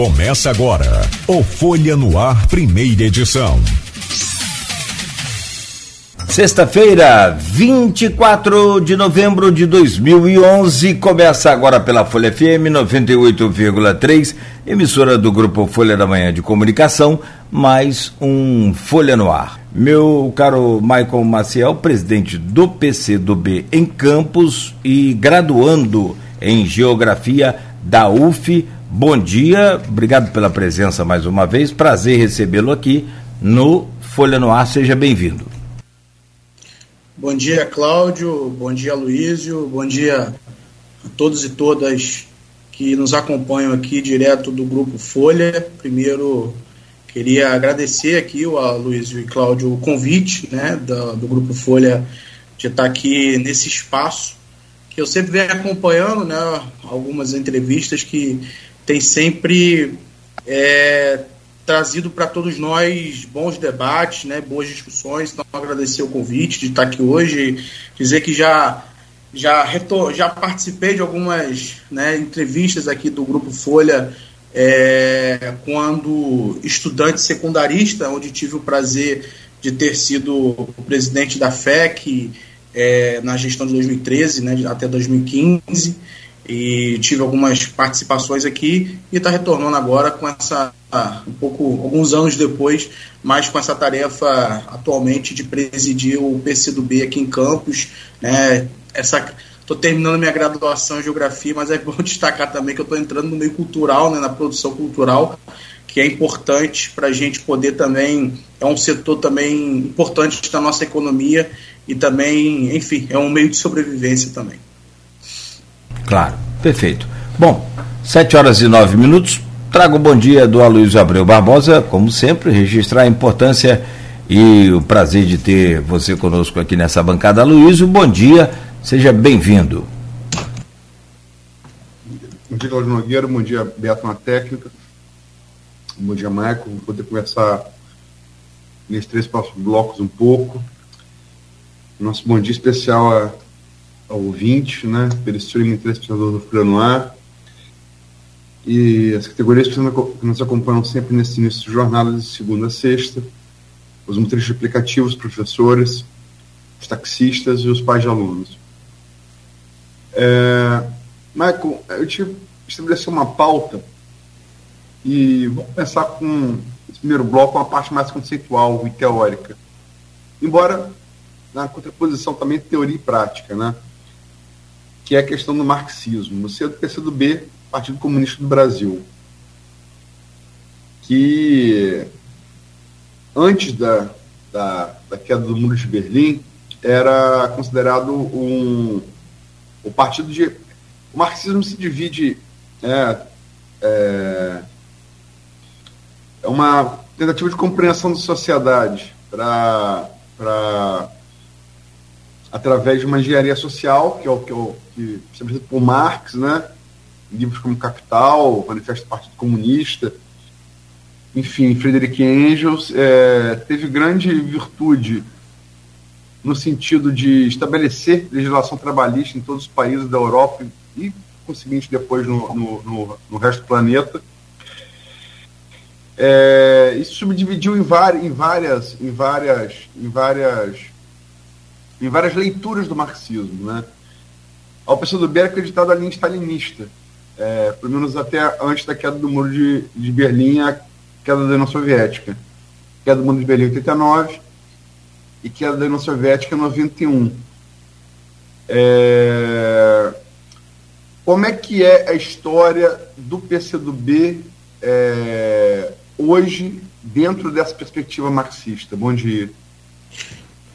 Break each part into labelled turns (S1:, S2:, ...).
S1: Começa agora o Folha no Ar, primeira edição.
S2: Sexta-feira, 24 de novembro de 2011, começa agora pela Folha FM 98,3, emissora do grupo Folha da Manhã de Comunicação, mais um Folha no Ar. Meu caro Michael Maciel, presidente do PCdoB em Campos e graduando em Geografia da UF, Bom dia, obrigado pela presença mais uma vez. Prazer recebê-lo aqui no Folha no Ar. Seja bem-vindo.
S3: Bom dia, Cláudio. Bom dia, Luísio. Bom dia a todos e todas que nos acompanham aqui direto do Grupo Folha. Primeiro, queria agradecer aqui a Luísio e Cláudio o convite né, do, do Grupo Folha de estar aqui nesse espaço que eu sempre venho acompanhando, né, algumas entrevistas que tem sempre é, trazido para todos nós bons debates, né, boas discussões. Então, agradecer o convite de estar aqui hoje, dizer que já já, retor já participei de algumas né, entrevistas aqui do Grupo Folha é, quando estudante secundarista, onde tive o prazer de ter sido presidente da FEC é, na gestão de 2013 né, até 2015 e tive algumas participações aqui e está retornando agora com essa um pouco alguns anos depois, mas com essa tarefa atualmente de presidir o PCdoB aqui em Campos, né? Essa estou terminando minha graduação em geografia, mas é bom destacar também que eu estou entrando no meio cultural, né, na produção cultural, que é importante para a gente poder também é um setor também importante da nossa economia e também, enfim, é um meio de sobrevivência também.
S2: Claro, perfeito. Bom, sete horas e nove minutos. Trago o bom dia do Aloysio Abreu Barbosa, como sempre, registrar a importância e o prazer de ter você conosco aqui nessa bancada. Aloysio, bom dia, seja bem-vindo.
S4: Bom dia, Claudio Nogueira, bom dia, Beto na técnica, bom dia, Marco, vou poder conversar nesses três próximos blocos um pouco. Nosso bom dia especial a ao ouvinte, né, pelo streaming telespectador do Folha no Ar. E as categorias que nos acompanham sempre nesse início de jornada, de segunda a sexta, os motoristas aplicativos, professores, os taxistas e os pais de alunos. É, Michael, eu te estabelecer uma pauta e vou começar com esse primeiro bloco, uma parte mais conceitual e teórica. Embora na contraposição também teoria e prática, né? Que é a questão do marxismo. Você é do PCdoB, Partido Comunista do Brasil, que antes da, da, da queda do Muro de Berlim era considerado um o partido de o marxismo se divide é, é, é uma tentativa de compreensão da sociedade para através de uma engenharia social, que é o que, eu, que por Marx, né? livros como Capital, Manifesto do Partido Comunista, enfim, Frederick Engels, é, teve grande virtude no sentido de estabelecer legislação trabalhista em todos os países da Europa e, conseguinte, depois no, no, no, no resto do planeta. É, isso subdividiu em, em várias, em várias, em várias em várias leituras do marxismo. Né? A oposição do B era acreditada a linha stalinista, é, pelo menos até antes da queda do muro de, de Berlim a queda da União Soviética. Queda do muro de Berlim em 89 e queda da União Soviética em 91. É, como é que é a história do PCdoB é, hoje dentro dessa perspectiva marxista? Bom dia.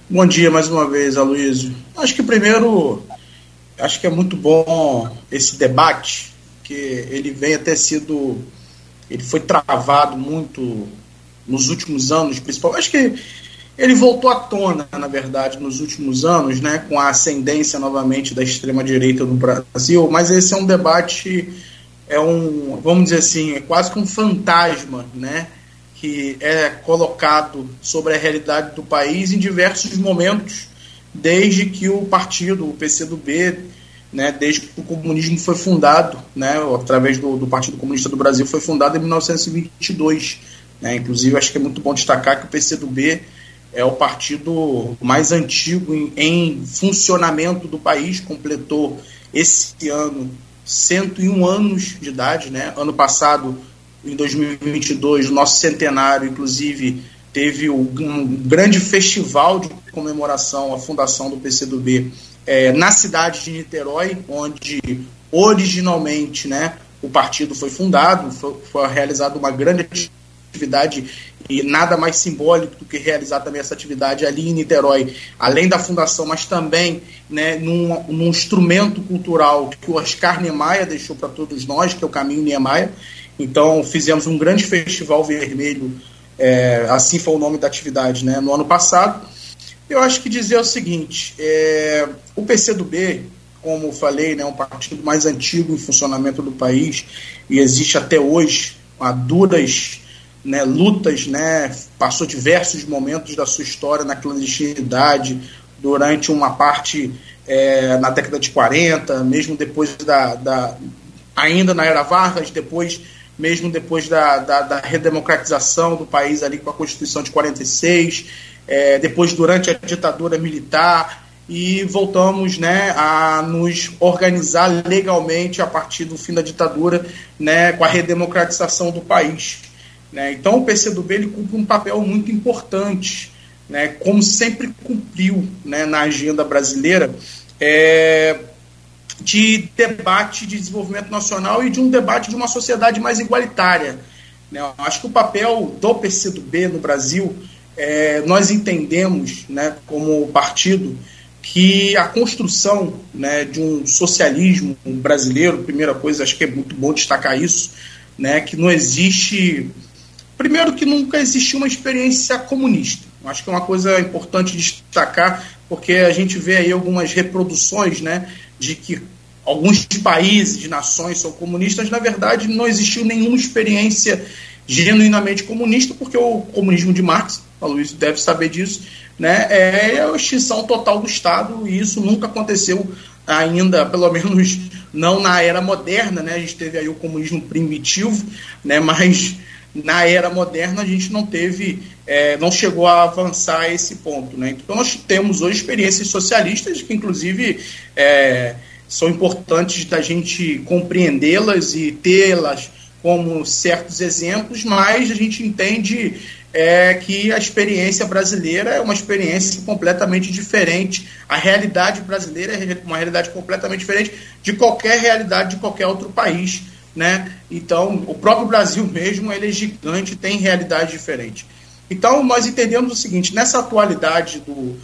S3: Bom dia mais uma vez, Aloysio. Acho que primeiro, acho que é muito bom esse debate, que ele vem até sido, ele foi travado muito nos últimos anos, principalmente. Acho que ele voltou à tona, na verdade, nos últimos anos, né, com a ascendência novamente da extrema direita no Brasil. Mas esse é um debate, é um, vamos dizer assim, é quase que um fantasma, né? que é colocado sobre a realidade do país em diversos momentos, desde que o partido, o PCdoB, né, desde que o comunismo foi fundado, né, através do, do Partido Comunista do Brasil, foi fundado em 1922. Né, inclusive, acho que é muito bom destacar que o PCdoB é o partido mais antigo em, em funcionamento do país, completou esse ano 101 anos de idade. Né? Ano passado, em 2022, o nosso centenário, inclusive, teve um grande festival de comemoração à fundação do PCdoB é, na cidade de Niterói, onde originalmente né, o partido foi fundado, foi, foi realizada uma grande atividade e nada mais simbólico do que realizar também essa atividade ali em Niterói, além da fundação, mas também né, num, num instrumento cultural que o Oscar Niemeyer deixou para todos nós, que é o Caminho Niemeyer. Então, fizemos um grande festival vermelho, é, assim foi o nome da atividade, né, no ano passado. Eu acho que dizer o seguinte: é, o PCdoB, como falei, né, é um partido mais antigo em funcionamento do país e existe até hoje há duras né, lutas, né, passou diversos momentos da sua história na clandestinidade durante uma parte é, na década de 40, mesmo depois da, da, ainda na era Vargas, depois mesmo depois da, da, da redemocratização do país ali com a Constituição de 46, é, depois durante a ditadura militar e voltamos né, a nos organizar legalmente a partir do fim da ditadura né, com a redemocratização do país. Né? Então o PCdoB ele cumpre um papel muito importante, né, como sempre cumpriu né, na agenda brasileira, é, de debate de desenvolvimento nacional e de um debate de uma sociedade mais igualitária. Né? Eu acho que o papel do PCdoB no Brasil, é, nós entendemos né, como partido que a construção né, de um socialismo brasileiro, primeira coisa, acho que é muito bom destacar isso, né, que não existe Primeiro que nunca existiu uma experiência comunista. Acho que é uma coisa importante destacar, porque a gente vê aí algumas reproduções né, de que alguns países, nações são comunistas. Na verdade, não existiu nenhuma experiência genuinamente comunista, porque o comunismo de Marx, a Luiz deve saber disso, né, é a extinção total do Estado, e isso nunca aconteceu ainda, pelo menos não na era moderna, né, a gente teve aí o comunismo primitivo, né, mas na era moderna a gente não teve, é, não chegou a avançar a esse ponto. Né? Então nós temos hoje experiências socialistas que inclusive é, são importantes da gente compreendê-las e tê-las como certos exemplos, mas a gente entende é, que a experiência brasileira é uma experiência completamente diferente. A realidade brasileira é uma realidade completamente diferente de qualquer realidade de qualquer outro país né? Então, o próprio Brasil mesmo, ele é gigante, tem realidade diferente. Então, nós entendemos o seguinte, nessa atualidade do,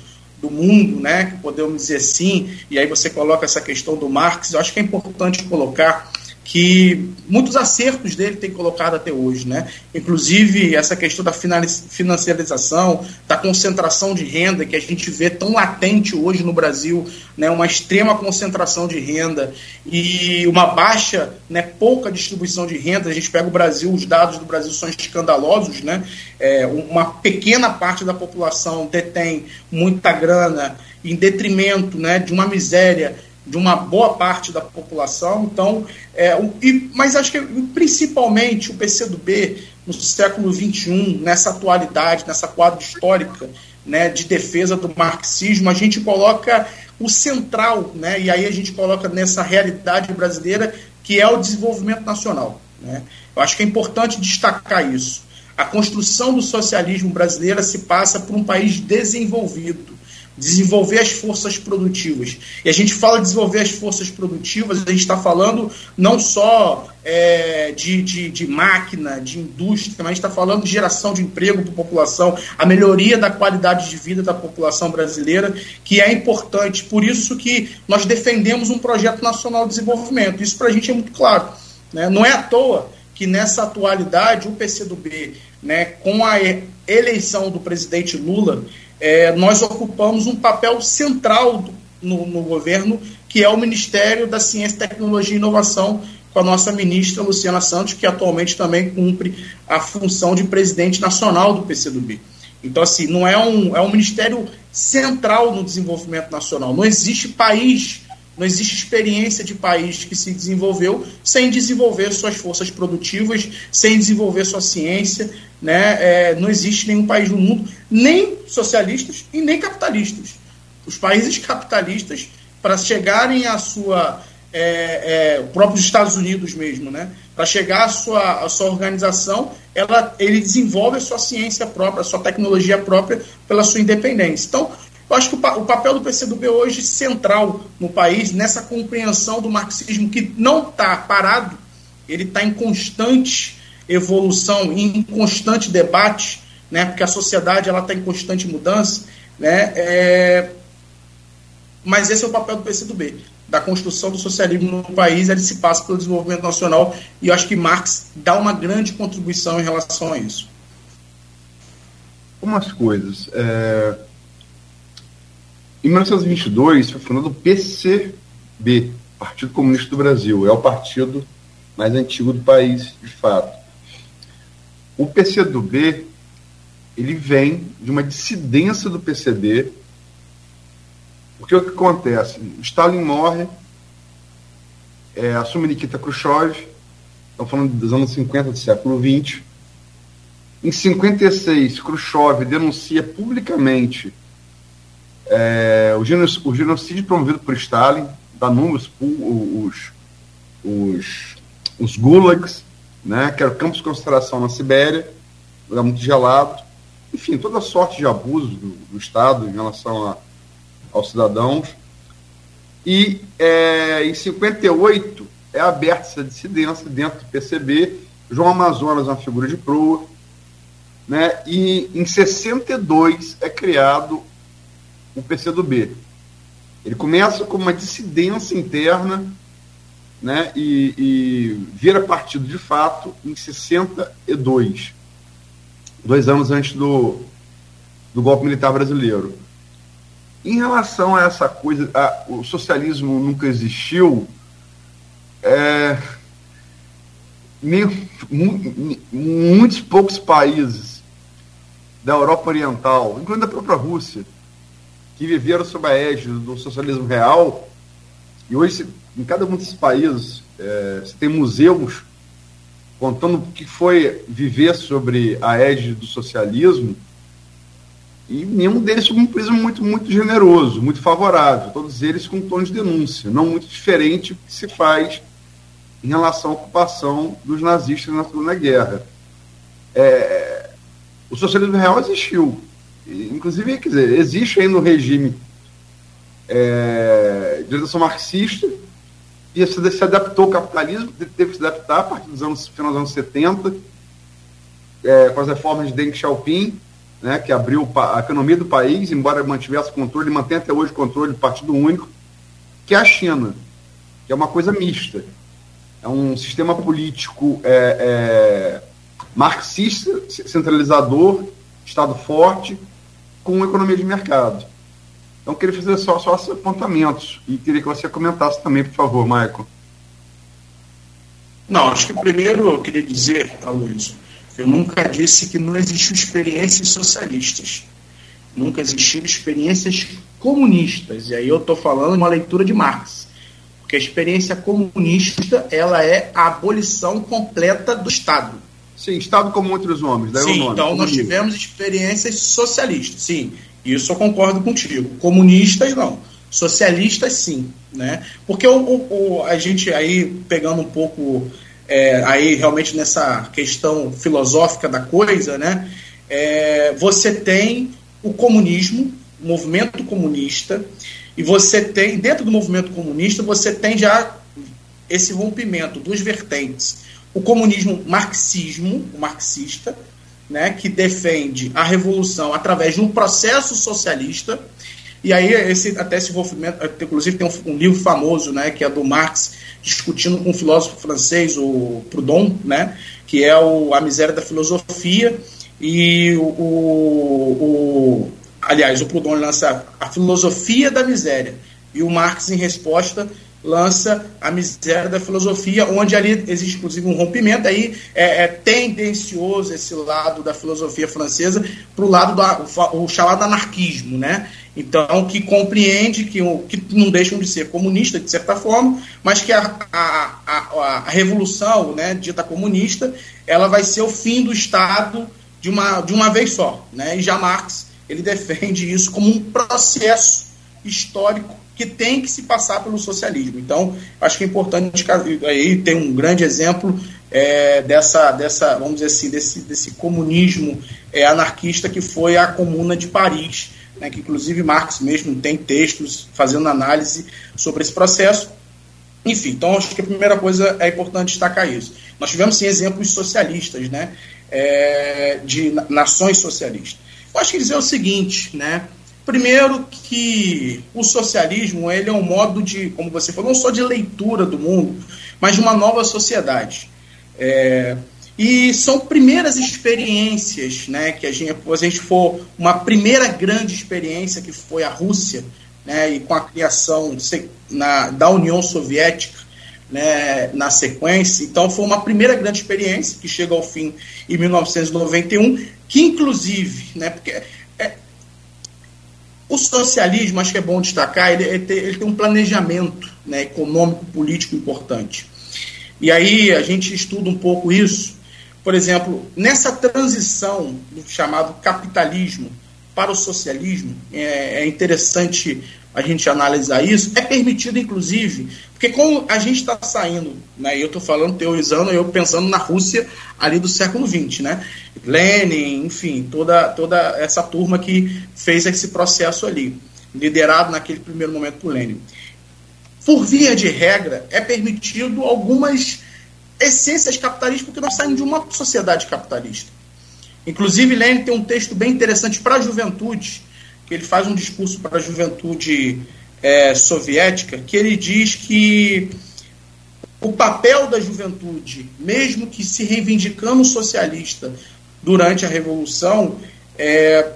S3: do mundo, né, que podemos dizer assim, e aí você coloca essa questão do Marx, eu acho que é importante colocar que muitos acertos dele tem colocado até hoje, né? Inclusive essa questão da financiarização, da concentração de renda que a gente vê tão latente hoje no Brasil, né? Uma extrema concentração de renda e uma baixa, né? Pouca distribuição de renda. A gente pega o Brasil, os dados do Brasil são escandalosos, né? É, uma pequena parte da população detém muita grana em detrimento, né? De uma miséria de uma boa parte da população. Então, é, e, mas acho que principalmente o PCdoB no século XXI, nessa atualidade, nessa quadro histórica né, de defesa do marxismo, a gente coloca o central, né, e aí a gente coloca nessa realidade brasileira que é o desenvolvimento nacional. Né? Eu acho que é importante destacar isso. A construção do socialismo brasileiro se passa por um país desenvolvido desenvolver as forças produtivas. E a gente fala de desenvolver as forças produtivas, a gente está falando não só é, de, de, de, máquina, de indústria, mas a gente está falando de geração de emprego para a população, a melhoria da qualidade de vida da população brasileira, que é importante. Por isso que nós defendemos um projeto nacional de desenvolvimento. Isso para a gente é muito claro. Né? Não é à toa que nessa atualidade o PCdoB, né, com a eleição do presidente Lula, é, nós ocupamos um papel central no, no, governo, que é o Ministério da Ciência, Tecnologia e Inovação, com a nossa ministra Luciana Santos, que atualmente também cumpre a função de presidente nacional do PCdoB. Então, assim, não é um, é um ministério central no desenvolvimento nacional. Não existe país Não existe experiência de país que se desenvolveu sem desenvolver suas forças produtivas, sem desenvolver sua ciência. Né? É, não existe nenhum país no mundo, nem socialistas e nem capitalistas. Os países capitalistas, para chegarem à sua. É, é, próprios Estados Unidos mesmo, né? Para chegar à sua, à sua organização, ela, ele desenvolve a sua ciência própria, a sua tecnologia própria pela sua independência. Então, eu acho que o, o papel do PCdoB hoje central no país, nessa compreensão do marxismo que não está parado, ele está em constante evolução, em constante debate, né, porque a sociedade está em constante mudança, né, é, mas esse é o papel do PCdoB, da construção do socialismo no país, ele se passa pelo desenvolvimento nacional, e eu acho que Marx dá uma grande contribuição em relação a isso.
S4: Umas coisas. É em 1922 foi fundado o PCB, Partido Comunista do Brasil. É o partido mais antigo do país, de fato. O PCdoB ele vem de uma dissidência do PCB, porque o que acontece? Stalin morre, é, assume Nikita Khrushchev, estamos falando dos anos 50 do século XX. Em 56, Khrushchev denuncia publicamente é, o, genocídio, o, genocídio, promovido por Stalin, dá números, os, os, os gulags, né, que eram campos de concentração na Sibéria, lugar muito gelado, enfim, toda sorte de abuso do, do Estado em relação a, aos cidadãos. E é, em 58 é aberta essa dissidência dentro do PCB. João Amazonas é uma figura de proa. Né? E em 62 é criado o PCdoB. Ele começa com uma dissidência interna né, e, e vira partido de fato em 62, dois anos antes do, do golpe militar brasileiro. Em relação a essa coisa, a, o socialismo nunca existiu, é, meio, mu, muitos poucos países da Europa Oriental, incluindo a própria Rússia, que viveram sob a égide do socialismo real, e hoje, em cada um desses países, é, tem museus contando o que foi viver sobre a égide do socialismo, e nenhum deles sob um prisma muito, muito generoso, muito favorável, todos eles com tom de denúncia, não muito diferente do que se faz em relação à ocupação dos nazistas na Segunda Guerra. É, o socialismo real existiu, Inclusive, quer dizer, existe ainda um regime é, de orientação marxista e se adaptou ao capitalismo, teve que se adaptar a partir dos anos, final dos anos 70, é, com as reformas de Deng Xiaoping, né, que abriu a economia do país, embora mantivesse controle, mantém até hoje o controle do Partido Único, que é a China, que é uma coisa mista. É um sistema político é, é, marxista, centralizador, Estado forte, com economia de mercado. Então, queria fazer só, só esses apontamentos e queria que você comentasse também, por favor, Michael.
S3: Não, acho que primeiro eu queria dizer, Aloysio, eu nunca disse que não existiam experiências socialistas. Nunca existiram experiências comunistas. E aí eu estou falando uma leitura de Marx. Porque a experiência comunista ela é a abolição completa do Estado
S4: Sim, Estado como outros homens. Daí
S3: sim,
S4: nome,
S3: então nós tivemos experiências socialistas, sim. Isso eu concordo contigo. Comunistas, não. Socialistas, sim. Né? Porque o, o, a gente aí, pegando um pouco é, aí realmente nessa questão filosófica da coisa, né? É, você tem o comunismo, o movimento comunista, e você tem, dentro do movimento comunista, você tem já esse rompimento dos vertentes o comunismo marxismo, o marxista, né, que defende a revolução através de um processo socialista. E aí esse até esse envolvimento, inclusive tem um, um, livro famoso, né, que é do Marx discutindo com um filósofo francês, o Proudhon, né, que é o A Miséria da Filosofia e o, o, o aliás, o Proudhon lança a filosofia da miséria e o Marx em resposta lança a miséria da filosofia, onde ali existe inclusive um rompimento, aí é, é tendencioso esse lado da filosofia francesa para o lado do o chamado anarquismo, né? Então, que compreende que, que não deixam de ser comunistas, de certa forma, mas que a, a, a, a revolução né, dita comunista ela vai ser o fim do Estado de uma, de uma vez só. Né? E já Marx ele defende isso como um processo histórico que tem que se passar pelo socialismo. Então, acho que é importante aí tem um grande exemplo é, dessa, dessa, vamos dizer assim, desse, desse comunismo é, anarquista que foi a Comuna de Paris, né, que inclusive Marx mesmo tem textos fazendo análise sobre esse processo. Enfim, então acho que a primeira coisa é importante destacar isso. Nós tivemos sim exemplos socialistas, né, é, de nações socialistas. Eu acho que dizer o seguinte, né, primeiro que o socialismo ele é um modo de, como você falou, não só de leitura do mundo, mas de uma nova sociedade. É, e são primeiras experiências, né, que a gente, a gente for uma primeira grande experiência que foi a Rússia, né, e com a criação na, da União Soviética, né, na sequência. Então foi uma primeira grande experiência que chega ao fim em 1991, que inclusive, né, porque o socialismo, acho que é bom destacar, ele, ele, tem, ele tem um planejamento né, econômico, político importante. E aí a gente estuda um pouco isso por exemplo, nessa transição do chamado capitalismo para o socialismo, é, é interessante a gente analisar isso, é permitido, inclusive, porque como a gente está saindo, né, eu estou falando, teorizando, eu pensando na Rússia ali do século XX, né, Lenin, enfim, toda, toda essa turma que fez esse processo ali, liderado naquele primeiro momento por Lenin. Por via de regra, é permitido algumas essências capitalistas, porque nós saímos de uma sociedade capitalista. Inclusive, Lenin tem um texto bem interessante para a juventude, ele faz um discurso para a juventude é, soviética, que ele diz que o papel da juventude, mesmo que se reivindicando socialista durante a Revolução, é,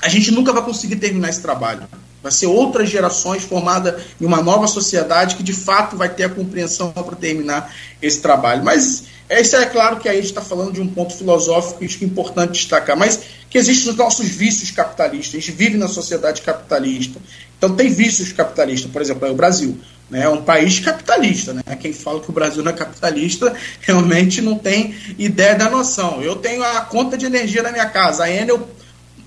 S3: a gente nunca vai conseguir terminar esse trabalho. Vai ser outras gerações formadas em uma nova sociedade que de fato vai ter a compreensão para terminar esse trabalho. Mas isso é claro que aí a gente está falando de um ponto filosófico que é importante destacar, mas que existem os nossos vícios capitalistas. A gente vive na sociedade capitalista. Então tem vícios capitalistas, por exemplo, é o Brasil. Né, é um país capitalista. Né? Quem fala que o Brasil não é capitalista realmente não tem ideia da noção. Eu tenho a conta de energia da minha casa, a Enel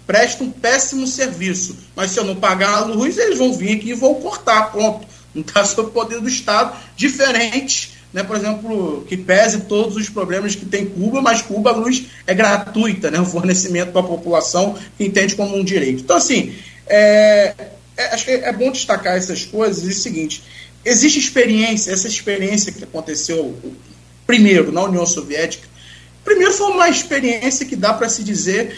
S3: presta um péssimo serviço. Mas se eu não pagar a luz, eles vão vir aqui e vão cortar, pronto. Não está sob o poder do Estado, diferente, né, por exemplo, que pese todos os problemas que tem Cuba, mas Cuba a luz é gratuita, né, o fornecimento para a população que entende como um direito. Então, assim, é, é, acho que é bom destacar essas coisas e é o seguinte, existe experiência, essa experiência que aconteceu primeiro na União Soviética, primeiro foi uma experiência que dá para se dizer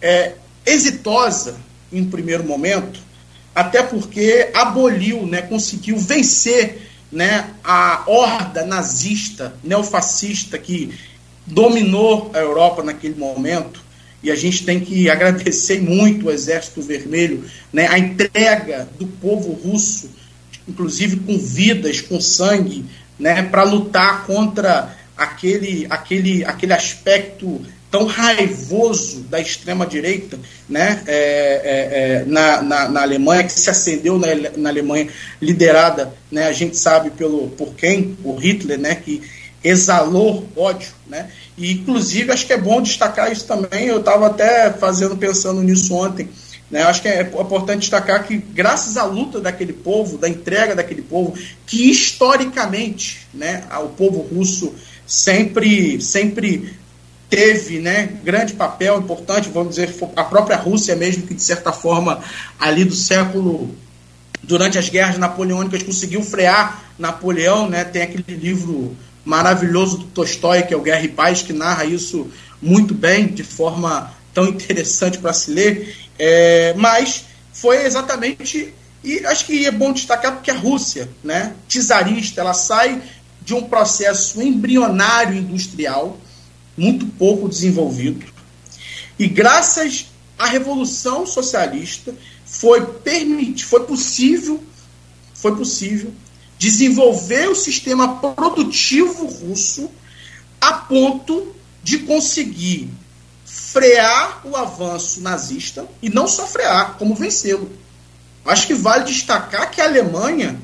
S3: é, exitosa em primeiro momento, até porque aboliu, né, conseguiu vencer né, a horda nazista, neofascista que dominou a Europa naquele momento. E a gente tem que agradecer muito o Exército Vermelho, né, a entrega do povo russo, inclusive com vidas, com sangue, né, para lutar contra aquele, aquele, aquele aspecto tão raivoso da extrema-direita né, é, é, é, na, na, na, Alemanha, que se acendeu na, na, Alemanha, liderada, né, a gente sabe pelo, por quem? Por Hitler, né, que exalou ódio. Né, e, inclusive, acho que é bom destacar isso também, eu estava até fazendo, pensando nisso ontem, né, acho que é importante destacar que, graças à luta daquele povo, da entrega daquele povo, que historicamente né, o povo russo sempre, sempre teve né, grande papel importante, vamos dizer, a própria Rússia mesmo, que de certa forma, ali do século, durante as guerras napoleônicas, conseguiu frear Napoleão, né, tem aquele livro maravilhoso do Tolstói, que é o Guerra e Paz, que narra isso muito bem, de forma tão interessante para se ler, é, mas foi exatamente, e acho que é bom destacar porque a Rússia, né, czarista, ela sai de um processo embrionário industrial, muito pouco desenvolvido. E graças à Revolução Socialista foi permitido, foi possível, foi possível desenvolver o sistema produtivo russo a ponto de conseguir frear o avanço nazista e não só frear, como vencê-lo. Acho que vale destacar que a Alemanha,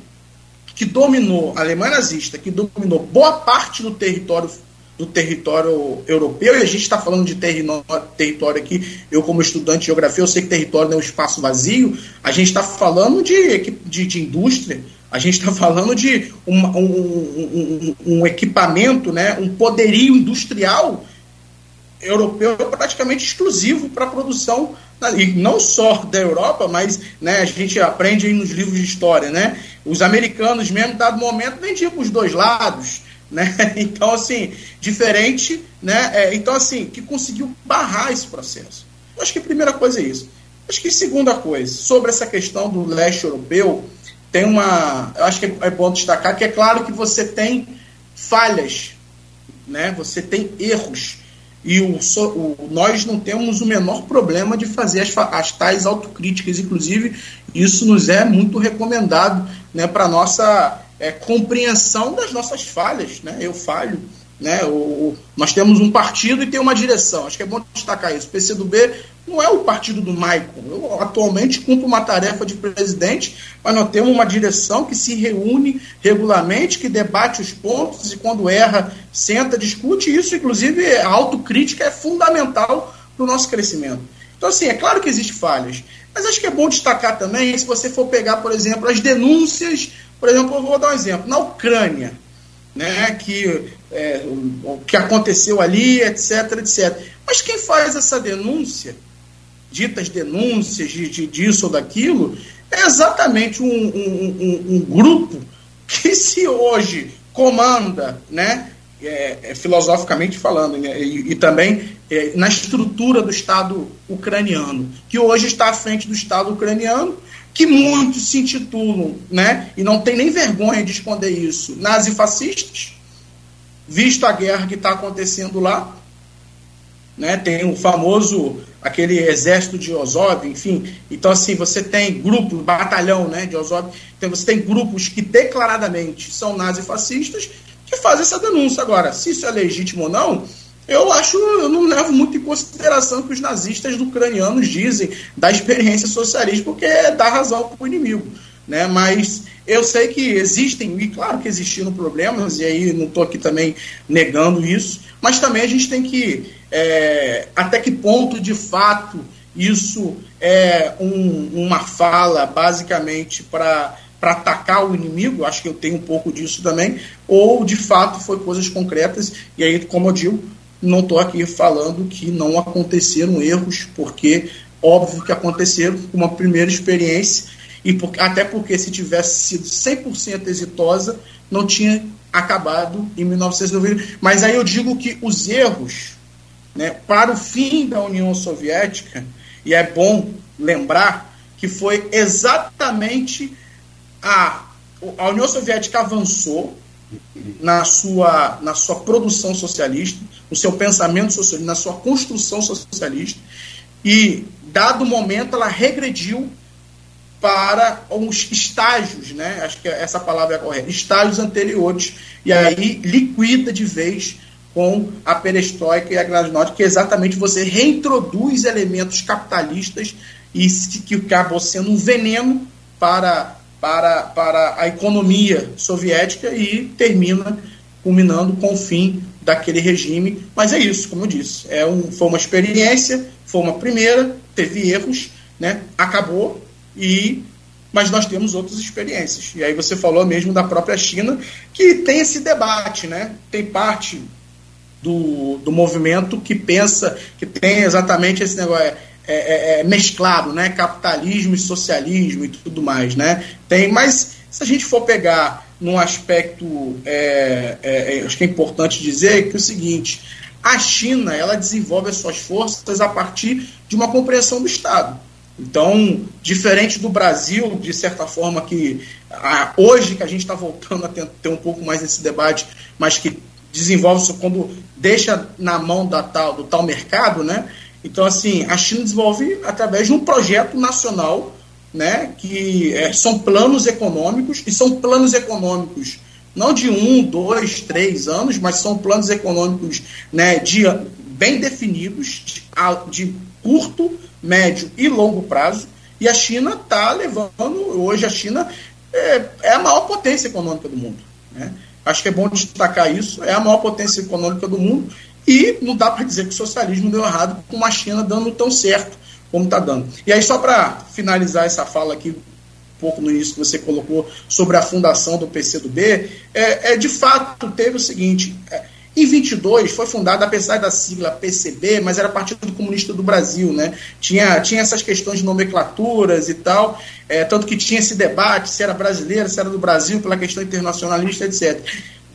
S3: que dominou, a Alemanha nazista, que dominou boa parte do território do território europeu, e a gente está falando de território aqui, eu como estudante de geografia, eu sei que território não é um espaço vazio, a gente está falando de, de, de, indústria, a gente está falando de um, um, um, um, equipamento, né, um poderio industrial europeu praticamente exclusivo para a produção, e não só da Europa, mas né, a gente aprende nos livros de história, né? Os americanos, mesmo dado momento, vendiam para os dois lados. Né? Então, assim, diferente, né? É, então, assim, que conseguiu barrar esse processo. Eu acho que a primeira coisa é isso. Acho que segunda coisa, sobre essa questão do leste europeu, tem uma. Eu acho que é bom destacar que é claro que você tem falhas, né? Você tem erros. E o, o, nós não temos o menor problema de fazer as, as tais autocríticas, inclusive, isso nos é muito recomendado né, para nossa é, compreensão das nossas falhas. Né? Eu falho. Né? O, nós temos um partido e tem uma direção. Acho que é bom destacar isso. O PCdoB não é o partido do Maicon. Eu atualmente cumpro uma tarefa de presidente, mas nós temos uma direção que se reúne regularmente, que debate os pontos e quando erra, senta, discute. Isso, inclusive, a autocrítica é fundamental para o nosso crescimento. Então, assim, é claro que existem falhas, mas acho que é bom destacar também, se você for pegar, por exemplo, as denúncias por exemplo, eu vou dar um exemplo. Na Ucrânia, né, que, é, o, que aconteceu ali, etc, etc. Mas quem faz essa denúncia, ditas denúncias de, de disso ou daquilo, é exatamente um, um, um, um grupo que se hoje comanda, né, é, é, filosoficamente falando, né, e, e, também é, na estrutura do Estado ucraniano, que hoje está à frente do Estado ucraniano, que muitos se intitulam, né, e não tem nem vergonha de esconder isso, nazifascistas, visto a guerra que está acontecendo lá, né, tem o famoso, aquele exército de Ozob, enfim, então assim, você tem grupo, batalhão, né, de Ozob, então você tem grupos que declaradamente são nazifascistas que fazem essa denúncia. Agora, se isso é legítimo ou não, eu acho, eu não levo muito em consideração o que os nazistas ucranianos dizem da experiência socialista, porque dá razão para o inimigo. Né? Mas eu sei que existem, e claro que existiram problemas, e aí não estou aqui também negando isso, mas também a gente tem que, é, até que ponto de fato isso é um, uma fala basicamente para para atacar o inimigo, acho que eu tenho um pouco disso também, ou de fato foi coisas concretas, e aí, como eu digo, não estou aqui falando que não aconteceram erros, porque óbvio que aconteceram uma primeira experiência, e por, até porque se tivesse sido 100% exitosa, não tinha acabado em 1990. Mas aí eu digo que os erros, né, para o fim da União Soviética, e é bom lembrar que foi exatamente a, a União Soviética avançou na sua, na sua produção socialista, no seu pensamento socialista, na sua construção socialista, e, dado o momento, ela regrediu para os estágios, né? acho que essa palavra é correta, estágios anteriores, e aí liquida de vez com a perestroika e a glasnost, que é exatamente você reintroduz elementos capitalistas e que acabou sendo um veneno para para, para a economia soviética e termina culminando com o fim daquele regime. Mas é isso, como eu disse, é um, foi uma experiência, foi uma primeira, teve erros, né? acabou, e mas nós temos outras experiências. E aí você falou mesmo da própria China, que tem esse debate, né? tem parte do, do movimento que pensa, que tem exatamente esse negócio é, é, é, mesclado, né? Capitalismo e socialismo e tudo mais, né? Tem, mas se a gente for pegar num aspecto, é, é, é, acho que é importante dizer que é o seguinte: a China ela desenvolve as suas forças a partir de uma compreensão do Estado. Então, diferente do Brasil, de certa forma, que a, hoje que a gente está voltando a ter, ter, um pouco mais desse debate, mas que desenvolve quando deixa na mão da tal, do tal mercado, né? Então, assim, a China desenvolve através de um projeto nacional, né, que é, são planos econômicos, e são planos econômicos não de um, dois, três anos, mas são planos econômicos né, de, bem definidos, de, de curto, médio e longo prazo, E a China está levando, hoje a China é, é, a maior potência econômica do mundo. Né? Acho que é bom destacar isso, é a maior potência econômica do mundo e não dá para dizer que o socialismo deu errado com a China dando tão certo como está dando. E aí, só para finalizar essa fala aqui, um pouco no início que você colocou sobre a fundação do PCdoB, é, é de fato teve o seguinte. É, em 22 foi fundada, apesar da sigla PCB, mas era Partido Comunista do Brasil, né? Tinha, tinha essas questões de nomenclaturas e tal, é, tanto que tinha esse debate se era brasileiro, se era do Brasil, pela questão internacionalista, etc.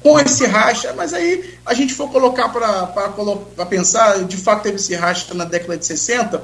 S3: Com esse racha, mas aí a gente for colocar para pensar, de fato teve esse racha na década de 60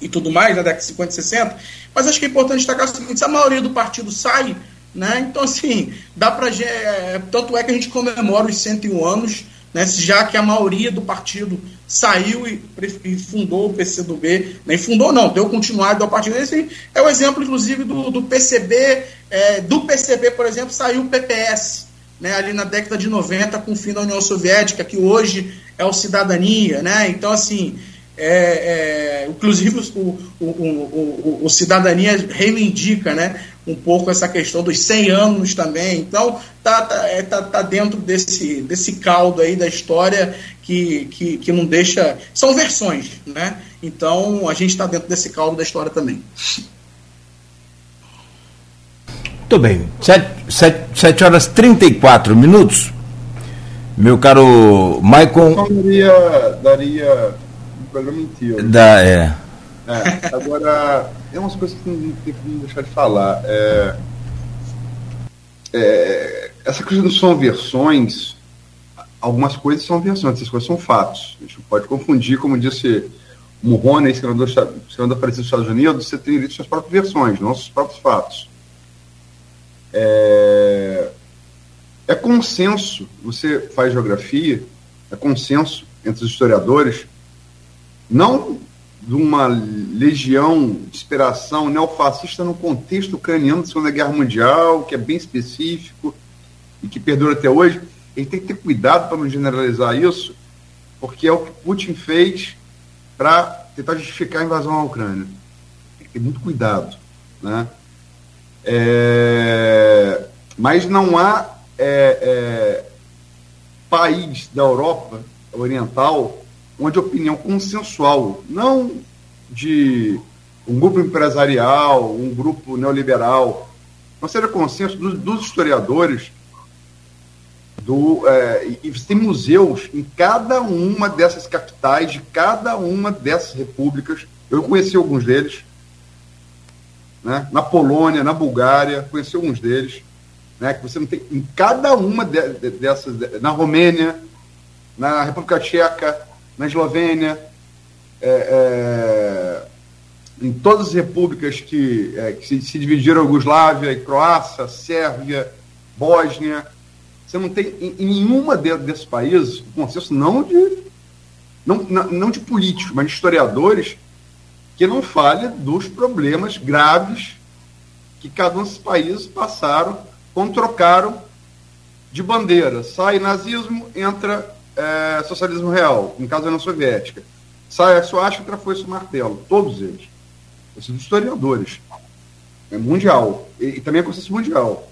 S3: e tudo mais, na década de 50 e 60, mas acho que é importante destacar o seguinte: se a maioria do partido sai, né? Então, assim, dá para. É, tanto é que a gente comemora os 101 anos né, já que a maioria do partido saiu e, e fundou o PCdoB, nem né, fundou não, deu continuidade ao partido. Esse é o exemplo, inclusive, do, do PCB, é, do PCB, por exemplo, saiu o PPS, né, ali na década de 90, com o fim da União Soviética, que hoje é o Cidadania, né, então, assim, é, é, inclusive o, o, o, o, Cidadania reivindica né, um pouco essa questão dos 100 anos também. Então, tá, tá, é, tá, tá dentro desse, desse caldo aí da história que, que, que não deixa. São versões, né? Então, a gente está dentro desse caldo da história também.
S2: Muito bem. 7, horas 34 minutos. Meu caro Maicon.
S4: Daria, daria programa inteiro.
S2: Da, é.
S4: é. Agora, tem umas coisas que não tem que deixar de falar. É, é, essa questão são versões, algumas coisas são versões, essas coisas são fatos. A gente pode confundir, como disse Mulroney, senador, senador aparecido dos Estados Unidos, você tem suas próprias versões, nossos próprios fatos. É, é consenso, você faz geografia, é consenso entre os historiadores não de uma legião de inspiração neofascista no contexto ucraniano da Segunda Guerra Mundial, que é bem específico e que perdura até hoje. Gente tem que ter cuidado para não generalizar isso, porque é o que Putin fez para tentar justificar a invasão à Ucrânia. Tem que ter muito cuidado. Né? É... Mas não há é, é, país da Europa Oriental onde opinião consensual, não de um grupo empresarial, um grupo neoliberal, não seja consenso dos, dos historiadores, do, é, e tem museus em cada uma dessas capitais, de cada uma dessas repúblicas. Eu conheci alguns deles, né? na Polônia, na Bulgária, conheci alguns deles, né? que você não tem em cada uma de, de, dessas, na Romênia, na República Tcheca, na Eslovênia, é, é, em todas as repúblicas que, é, que se, se, dividiram, Yugoslávia, Croácia, Sérvia, Bósnia, você não tem em, em nenhuma de, desses países o consenso não de não, não de políticos, mas de historiadores que não fale dos problemas graves que cada um desses países passaram quando trocaram de bandeira. Sai nazismo, entra é, socialismo real, no caso da União Soviética. Sai a suástica, foi o martelo, todos eles. Esses historiadores. É mundial. E, e também é consenso mundial.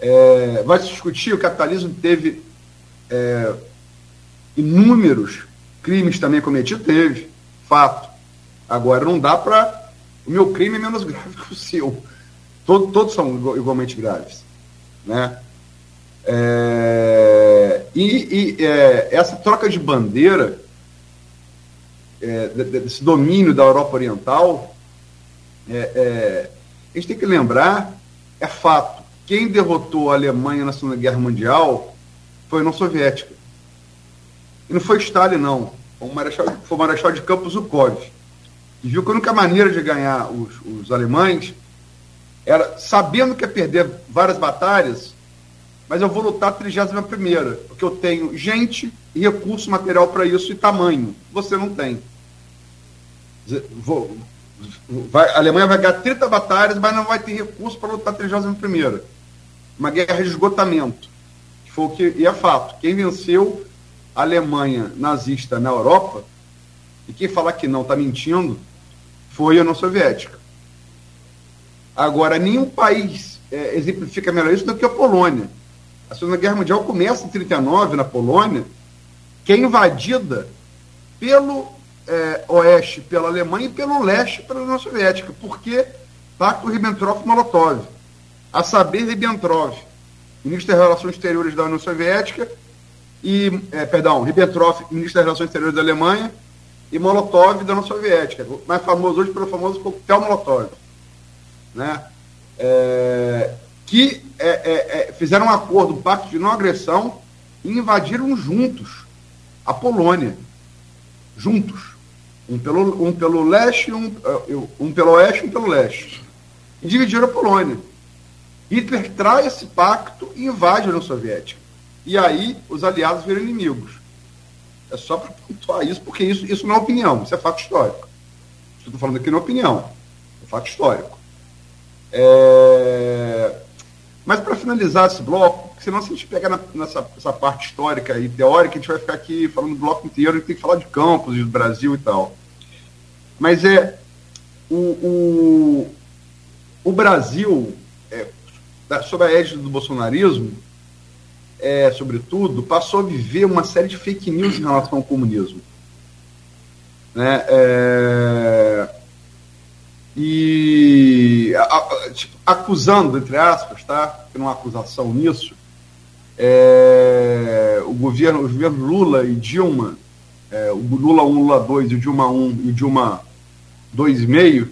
S4: É, vai se discutir, o capitalismo teve é, inúmeros crimes também cometidos, teve, fato. Agora não dá para. O meu crime é menos grave que o seu. Todo, todos são igualmente graves. Né? É, e, e é, essa troca de bandeira, é, desse domínio da Europa Oriental, é, é, a gente tem que lembrar, é fato, quem derrotou a Alemanha na Segunda Guerra Mundial foi a União Soviética. E não foi Stalin, não. Foi o Marechal, foi o Marechal de Campos Zukov. E viu que a única maneira de ganhar os, os alemães era, sabendo que ia perder várias batalhas, mas eu vou lutar a 31 primeira, porque eu tenho gente e recurso material para isso e tamanho. Você não tem. Vou, vai, a Alemanha vai ganhar 30 batalhas, mas não vai ter recurso para lutar a 31 primeira. Uma guerra de esgotamento. Que foi o que, e é fato. Quem venceu a Alemanha nazista na Europa, e quem falar que não está mentindo, foi a União Soviética. Agora, nenhum país é, exemplifica melhor isso do que a Polônia. A Segunda Guerra Mundial começa em 39 na Polônia, que é invadida pelo é, oeste, pela Alemanha e pelo leste, pela União Soviética. Por quê? Pacto Ribbentrop-Molotov. A saber, Ribbentrop, ministro das Relações Exteriores da União Soviética, e, é, perdão, Ribbentrop, ministro das Relações Exteriores da Alemanha, e Molotov da União Soviética, mais famoso hoje pelo famoso coquetel Molotov. Né? É, que é, é, é, fizeram um acordo, um pacto de não agressão, e invadiram juntos a Polônia. Juntos. Um pelo, um pelo leste, um, uh, um pelo oeste e um pelo leste. E dividiram a Polônia. Hitler traz esse pacto e invade a União Soviética. E aí os aliados viram inimigos. É só para pontuar isso, porque isso, isso não é opinião, isso é fato histórico. Estou falando aqui não é opinião, é fato histórico. É... Mas para finalizar esse bloco, senão se a gente pegar na, nessa, nessa parte histórica e teórica, a gente vai ficar aqui falando do bloco inteiro, a gente tem que falar de campos, do Brasil e tal. Mas é o, o, o Brasil, é, sob a égide do bolsonarismo, é, sobretudo, passou a viver uma série de fake news em relação ao comunismo. Né? É, e a, a, tipo, acusando, entre aspas, tá? Tem uma acusação nisso, é, o governo, os governos Lula e Dilma, é, o Lula 1, Lula 2 e o Dilma 1 e o Dilma 2,5,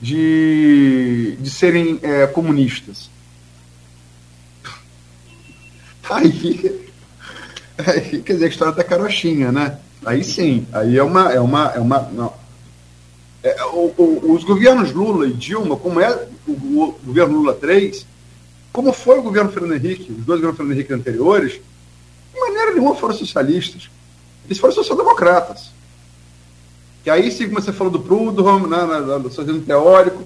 S4: de, de serem é, comunistas. Aí, aí, quer dizer, a história da carochinha, né? Aí sim, aí é uma. É uma, é uma. É, o, o, os governos Lula e Dilma, como é o, o, governo Lula 3, como foi o governo Fernando Henrique, os dois governos Fernando Henrique anteriores, de maneira nenhuma foram socialistas. Eles foram social-democratas. Que aí sim, como você falou do Prudhomme, né, do socialismo teórico,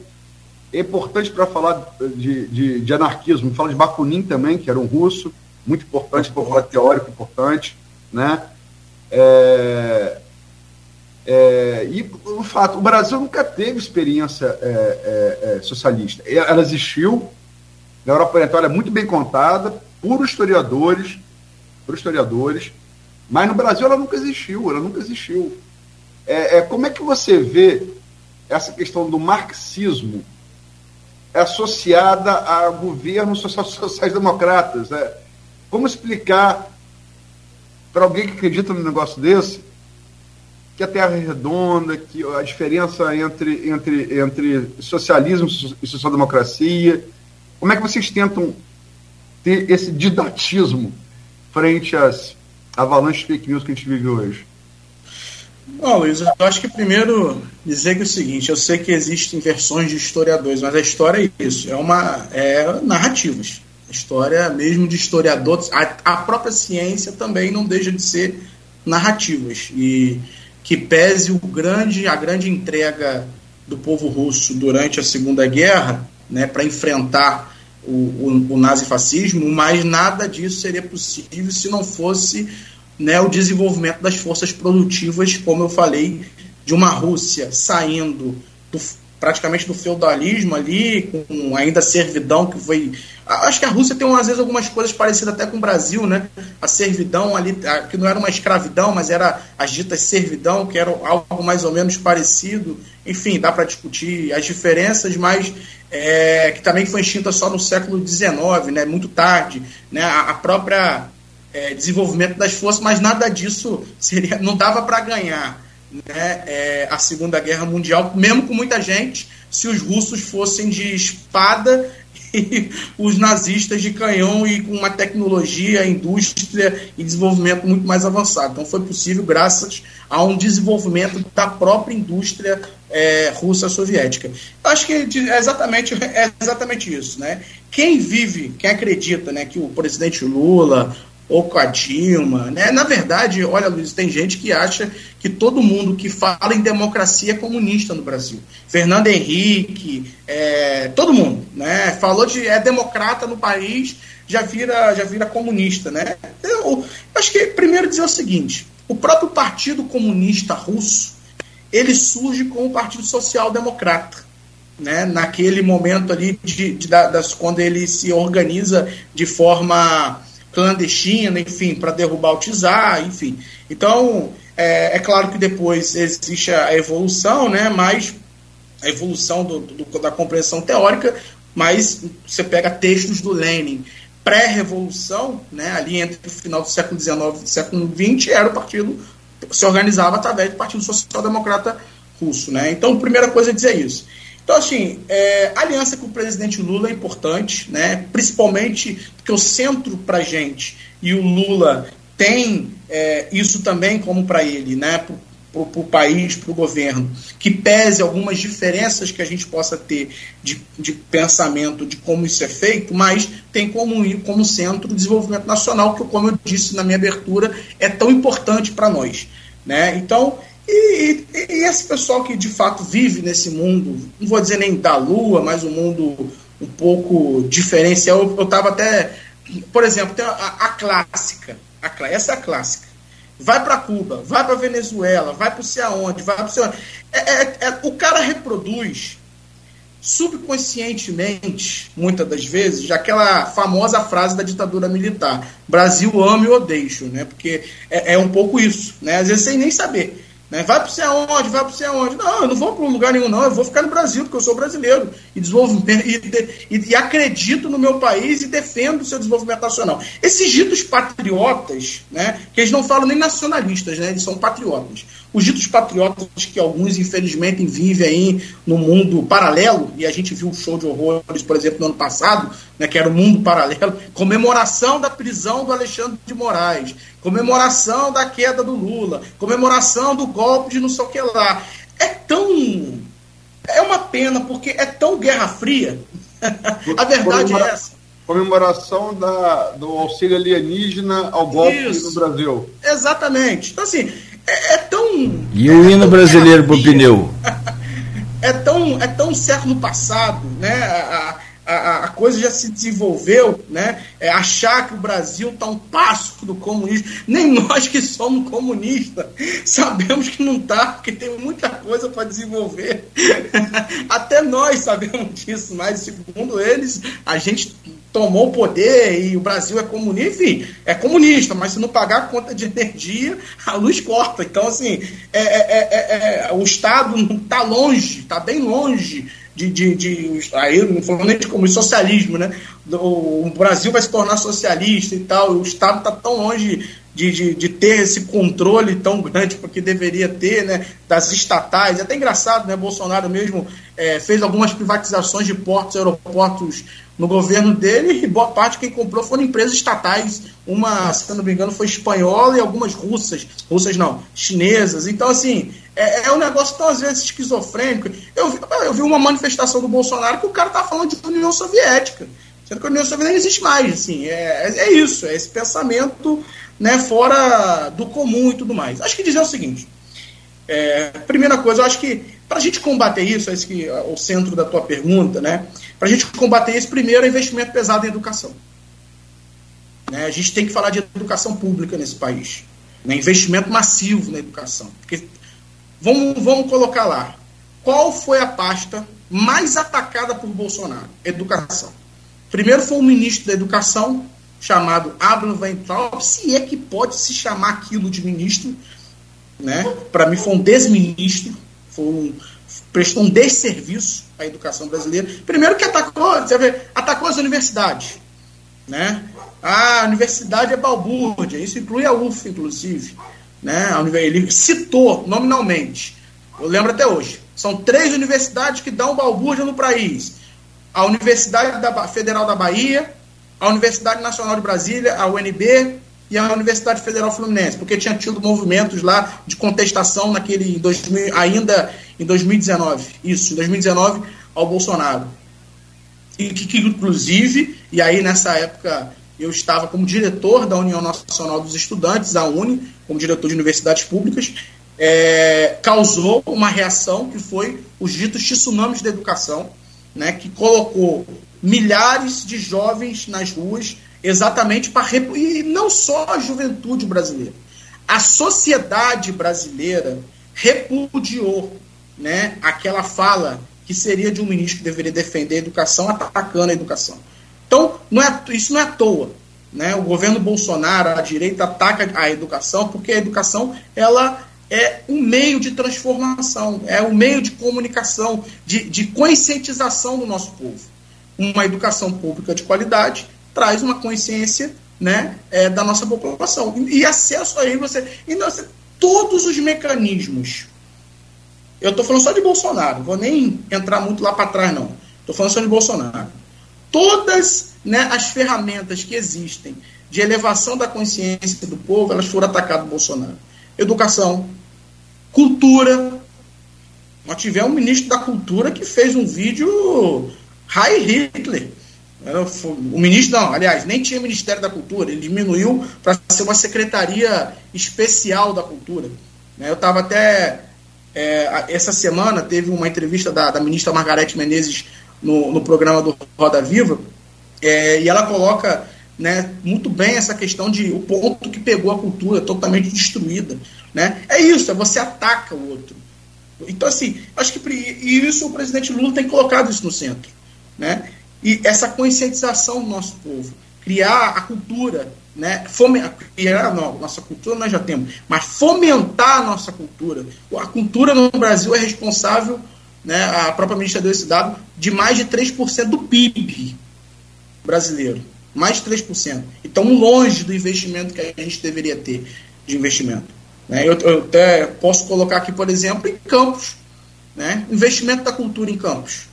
S4: é importante para falar de, de, de anarquismo, fala de Bakunin também, que era um russo, muito importante, por falar teórico importante, né? É, é, e o fato, o Brasil nunca teve experiência é, é, é socialista. Ela existiu, na Europa Oriental é muito bem contada por historiadores, por historiadores, mas no Brasil ela nunca existiu, ela nunca existiu. É, como é que você vê essa questão do marxismo associada a governos sociais-democratas? É, como explicar para alguém que acredita num negócio desse que a Terra é redonda, que a diferença entre, entre, entre socialismo e social-democracia? Como é que vocês tentam ter esse didatismo frente às avalanches fake news que a gente vive hoje?
S3: Bom, Luiz, eu acho que primeiro dizer que é o seguinte, eu sei que existem versões de historiadores, mas a história é isso, é uma é narrativas. A história, mesmo de historiadores, a, a própria ciência também não deixa de ser narrativas. E que pese o grande, a grande entrega do povo russo durante a Segunda Guerra, né, para enfrentar o, o, o nazifascismo, mas nada disso seria possível se não fosse né, o desenvolvimento das forças produtivas, como eu falei, de uma Rússia saindo do, praticamente do feudalismo ali, com ainda servidão que foi. Acho que a Rússia tem às vezes algumas coisas parecidas até com o Brasil, né? A servidão ali, que não era uma escravidão, mas era as ditas servidão, que era algo mais ou menos parecido. Enfim, dá para discutir as diferenças, mas é, que também foi extinta só no século XIX, né? Muito tarde, né? A, a própria é, desenvolvimento das forças, mas nada disso seria, não dava para ganhar né, é, a Segunda Guerra Mundial, mesmo com muita gente, se os russos fossem de espada e os nazistas de canhão e com uma tecnologia, indústria e desenvolvimento muito mais avançado. Então foi possível graças a um desenvolvimento da própria indústria é, russa soviética. Eu acho que é exatamente, é exatamente isso. Né? Quem vive, quem acredita né, que o presidente Lula, ou com a Dilma. Né? Na verdade, olha, Luiz, tem gente que acha que todo mundo que fala em democracia é comunista no Brasil. Fernando Henrique, é, todo mundo, né? Falou de é democrata no país, já vira, já vira comunista, né? Eu, eu acho que primeiro dizer o seguinte: o próprio Partido Comunista Russo ele surge como partido social democrata. né, naquele momento ali de, de, das, quando ele se organiza de forma clandestina, enfim, para derrubar o Tizar, enfim. Então, é, é, claro que depois existe a evolução, né, mas a evolução do, do, da compreensão teórica, mas você pega textos do Lenin pré-revolução, né, ali entre o final do século XIX e século XX, era o partido se organizava através do Partido Social Democrata Russo, né? Então, a primeira coisa é dizer isso. Então, assim, é, aliança com o presidente Lula é importante, né? principalmente porque o centro para gente e o Lula tem é, isso também como para ele, né? para o país, para o governo, que pese algumas diferenças que a gente possa ter de, de pensamento de como isso é feito, mas tem como, como centro o desenvolvimento nacional, que, como eu disse na minha abertura, é tão importante para nós. Né? Então, e, e, e, esse pessoal que de fato vive nesse mundo, não vou dizer nem da lua, mas um mundo um pouco diferencial. Eu estava até, por exemplo, tem a, a clássica, a, essa é a clássica. Vai para Cuba, vai para Venezuela, vai para sei aonde, vai para sei aonde. É, é, é, o cara reproduz subconscientemente, muitas das vezes, aquela famosa frase da ditadura militar: Brasil ame ou deixo, né? Porque é, é um pouco isso, né? Às vezes sem nem saber. Né? Vai para você aonde, vai para você aonde. Não, eu não vou para lugar nenhum, não. Eu vou ficar no Brasil, porque eu sou brasileiro. E, desenvolvo, e, e, e acredito no meu país e defendo o seu desenvolvimento nacional. Esses ditos patriotas, né, que eles não falam nem nacionalistas, né, eles são patriotas. Os ditos patriotas que alguns, infelizmente, vivem aí no mundo paralelo, e a gente viu um show de horrores, por exemplo, no ano passado, né, que era o mundo paralelo, comemoração da prisão do Alexandre de Moraes, comemoração da queda do Lula, comemoração do golpe de não sei o que lá. É tão. É uma pena, porque é tão Guerra Fria. a verdade é essa.
S4: Comemoração da, do auxílio alienígena ao golpe Isso. no Brasil.
S3: Exatamente. Então, assim, é, é tão.
S2: E o hino brasileiro pro pneu?
S3: é tão, é tão século passado, né? A, a, a, coisa já se desenvolveu, né? É, achar que o Brasil está um passo do comunismo. Nem nós que somos comunistas sabemos que não está, porque tem muita coisa para desenvolver. Até nós sabemos disso, mas segundo eles, a gente tomou o poder e o Brasil é comunista, enfim, é comunista, mas se não pagar a conta de energia, a luz corta. Então, assim, é, é, é, o Estado está longe, está bem longe de, de, de, aí não falando nem de como socialismo, né? O, Brasil vai se tornar socialista e tal, o Estado está tão longe de, de, de, ter esse controle tão grande porque deveria ter, né? Das estatais. É até engraçado, né? Bolsonaro mesmo é, fez algumas privatizações de portos, aeroportos no governo dele, e boa parte quem comprou foram empresas estatais. Uma, se não me engano, foi espanhola e algumas russas. Russas não, chinesas. Então, assim, é, é um negócio tão às vezes esquizofrênico. Eu vi, eu vi uma manifestação do Bolsonaro que o cara tá falando de União Soviética. Sendo que a União Soviética não existe mais. Assim, é, é, é isso, é esse pensamento né, fora do comum e tudo mais. Acho que dizer o seguinte. É, primeira coisa, eu acho que para a gente combater isso, esse que é o centro da tua pergunta, né? Para a gente combater isso, primeiro é investimento pesado em educação. Né? A gente tem que falar de educação pública nesse país. Né? Investimento massivo na educação. Porque Vamos, vamos colocar lá. Qual foi a pasta mais atacada por Bolsonaro? Educação. Primeiro foi o ministro da Educação, chamado Abraham Weintraub, se é que pode se chamar aquilo de ministro. Né? Para mim foi um desministro, foi um, prestou um desserviço à educação brasileira. Primeiro que atacou, você vê, atacou as universidades. Né? A universidade é balbúrdia, isso inclui a UF, inclusive. Né? Ele citou nominalmente, eu lembro até hoje, são três universidades que dão balbúrdia no país. A Universidade da, Federal da Bahia, a Universidade Nacional de Brasília, a UNB e a Universidade Federal Fluminense, porque tinha tido movimentos lá de contestação naquele 2000, ainda em 2019, isso, em 2019 ao Bolsonaro. E que, que inclusive, e aí nessa época eu estava como diretor da União Nacional dos Estudantes, a UNE, como diretor de universidades públicas, é, causou uma reação que foi os ditos tsunamis da educação, né, que colocou milhares de jovens nas ruas exatamente para e não só a juventude brasileira, a sociedade brasileira repudiou, né, aquela fala que seria de um ministro que deveria defender a educação atacando a educação. Então, não é, isso não é à toa. Né? O governo Bolsonaro, a direita, ataca a educação porque a educação ela é um meio de transformação, é um meio de comunicação, de, de conscientização do nosso povo. Uma educação pública de qualidade traz uma consciência né, é, da nossa população. E, e acesso aí você. E nós, todos os mecanismos. Eu estou falando só de Bolsonaro, vou nem entrar muito lá para trás, não. Estou falando só de Bolsonaro. Todas né, as ferramentas que existem de elevação da consciência do povo, elas foram atacadas por Bolsonaro. Educação, cultura. Nós tivemos um ministro da cultura que fez um vídeo High Hitler o ministro, não, aliás, nem tinha Ministério da Cultura, ele diminuiu para ser uma secretaria especial da cultura. Né? Eu estava até. É, essa semana teve uma entrevista da, da ministra Margarete Menezes no, no programa do Roda Viva, é, e ela coloca né, muito bem essa questão de o ponto que pegou a cultura totalmente destruída. Né? É isso, é você ataca o outro. Então, assim, acho que e isso o presidente Lula tem colocado isso no centro. Né? e essa conscientização do nosso povo, criar a cultura, né? Criar não, nossa cultura nós já temos, mas fomentar a nossa cultura. A cultura no Brasil é responsável, né, a própria ministra deu esse dado, de mais de 3% do PIB brasileiro. Mais de 3%. Então, longe do investimento que a gente deveria ter de investimento. Né? Eu, eu até posso colocar aqui, por exemplo, em campos. Né? Investimento da cultura em campos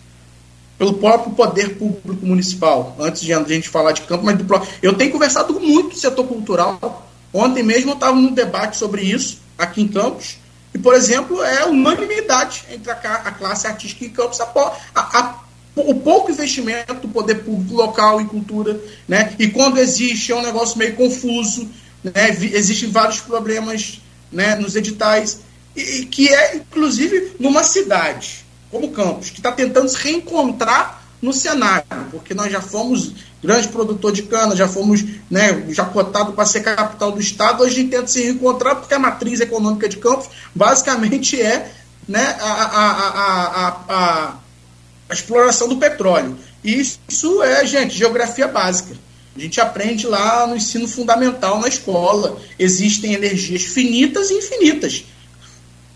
S3: pelo próprio poder público municipal, antes de a gente falar de campo, mas do Eu tenho conversado muito com o setor cultural. Ontem mesmo eu estava num debate sobre isso, aqui em Campos, e, por exemplo, é unanimidade entre a, a classe artística em Campos, a, a, o pouco investimento do poder público local em cultura, né? e quando existe é um negócio meio confuso, né? existem vários problemas né, nos editais, e, e que é, inclusive, numa cidade como Campos, que está tentando se reencontrar no cenário, porque nós já fomos grande produtor de cana, já fomos né, já cotado para ser capital do Estado, hoje a gente tenta se reencontrar porque a matriz econômica de Campos basicamente é né, a, a, a, a, exploração do petróleo. E isso é, gente, geografia básica. A gente aprende lá no ensino fundamental na escola. Existem energias finitas e infinitas.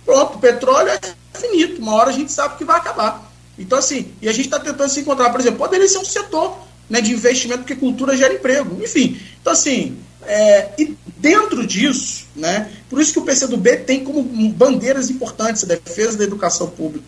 S3: Pronto, o petróleo é finito. Uma hora a gente sabe que vai acabar. Então, assim, e a gente está tentando se encontrar, por exemplo, poderia ser um setor né, de investimento, porque cultura gera emprego. Enfim, então, assim, é, e dentro disso, né, por isso que o PCdoB tem como bandeiras importantes a defesa da educação pública,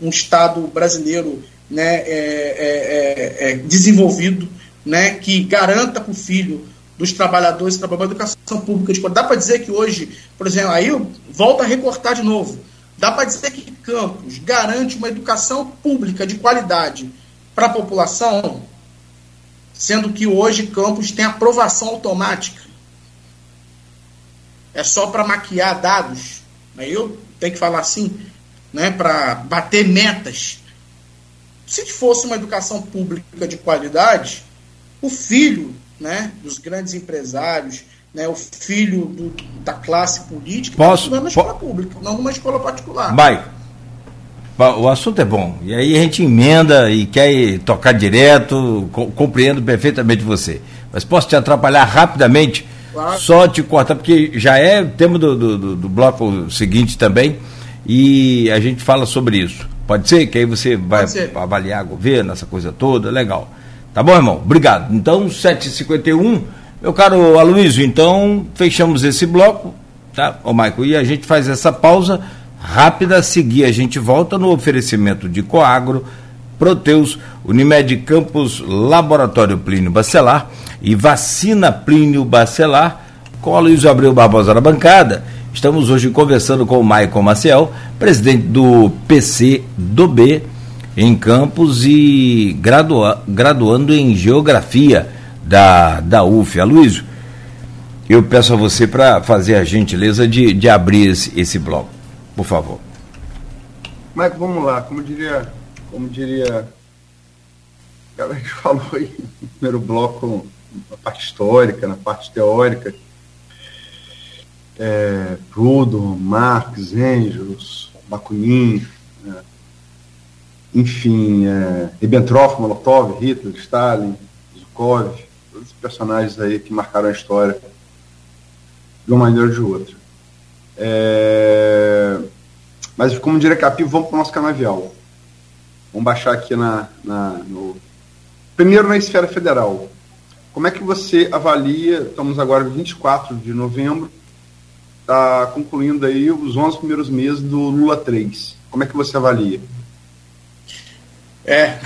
S3: um Estado brasileiro né, é, é, é, é desenvolvido, né, que garanta para o filho dos trabalhadores que trabalham na educação pública. De, dá para dizer que hoje, por exemplo, aí eu volto a recortar de novo. Dá para dizer que Campos garante uma educação pública de qualidade para a população, sendo que hoje Campos tem aprovação automática. É só para maquiar dados. Aí eu tenho que falar assim, né, para bater metas. Se fosse uma educação pública de qualidade, o filho né, dos grandes empresários, né, o filho do, da classe política,
S2: Posso,
S3: numa escola pública, não numa escola particular.
S2: Vai. O assunto é bom. E aí a gente emenda e quer tocar direto, co compreendo perfeitamente você. Mas posso te atrapalhar rapidamente? Claro. Só te cortar, porque já é tema do, do, do, bloco seguinte também, e a gente fala sobre isso. Pode ser? Que aí você vai avaliar governo, essa coisa toda, legal. Tá bom, irmão? Obrigado. Então, 7h51 meu caro Aloysio, então fechamos esse bloco, tá, ô Maico? E a gente faz essa pausa rápida a seguir. A gente volta no oferecimento de Coagro, Proteus, Unimed Campos, Laboratório Plínio Bacelar e Vacina Plínio Bacelar, com Aloysio Abreu Barbosa na bancada. Estamos hoje conversando com o Maicon Maciel, presidente do PC do B em Campos e gradua, graduando em Geografia da, da UF. Aloysio, eu peço a você para fazer a gentileza de, de abrir esse, esse bloco, por favor.
S4: Mas vamos lá, como diria, como diria, a gente falou aí no primeiro bloco, na parte histórica, na parte teórica, é, Proudhon, Marx, Engels, Bakunin, né? enfim, é, Ribbentrop, Molotov, Hitler, Stalin, Zukov, todos os personagens aí que marcaram a história de uma maneira ou de outra. É, mas como diria Capi, vamos para o nosso canavial. Vamos baixar aqui na, na, no. Primeiro na esfera federal. Como é que você avalia? Estamos agora 24 de novembro, está concluindo aí os 11 primeiros meses do Lula 3. Como é que você avalia?
S3: É,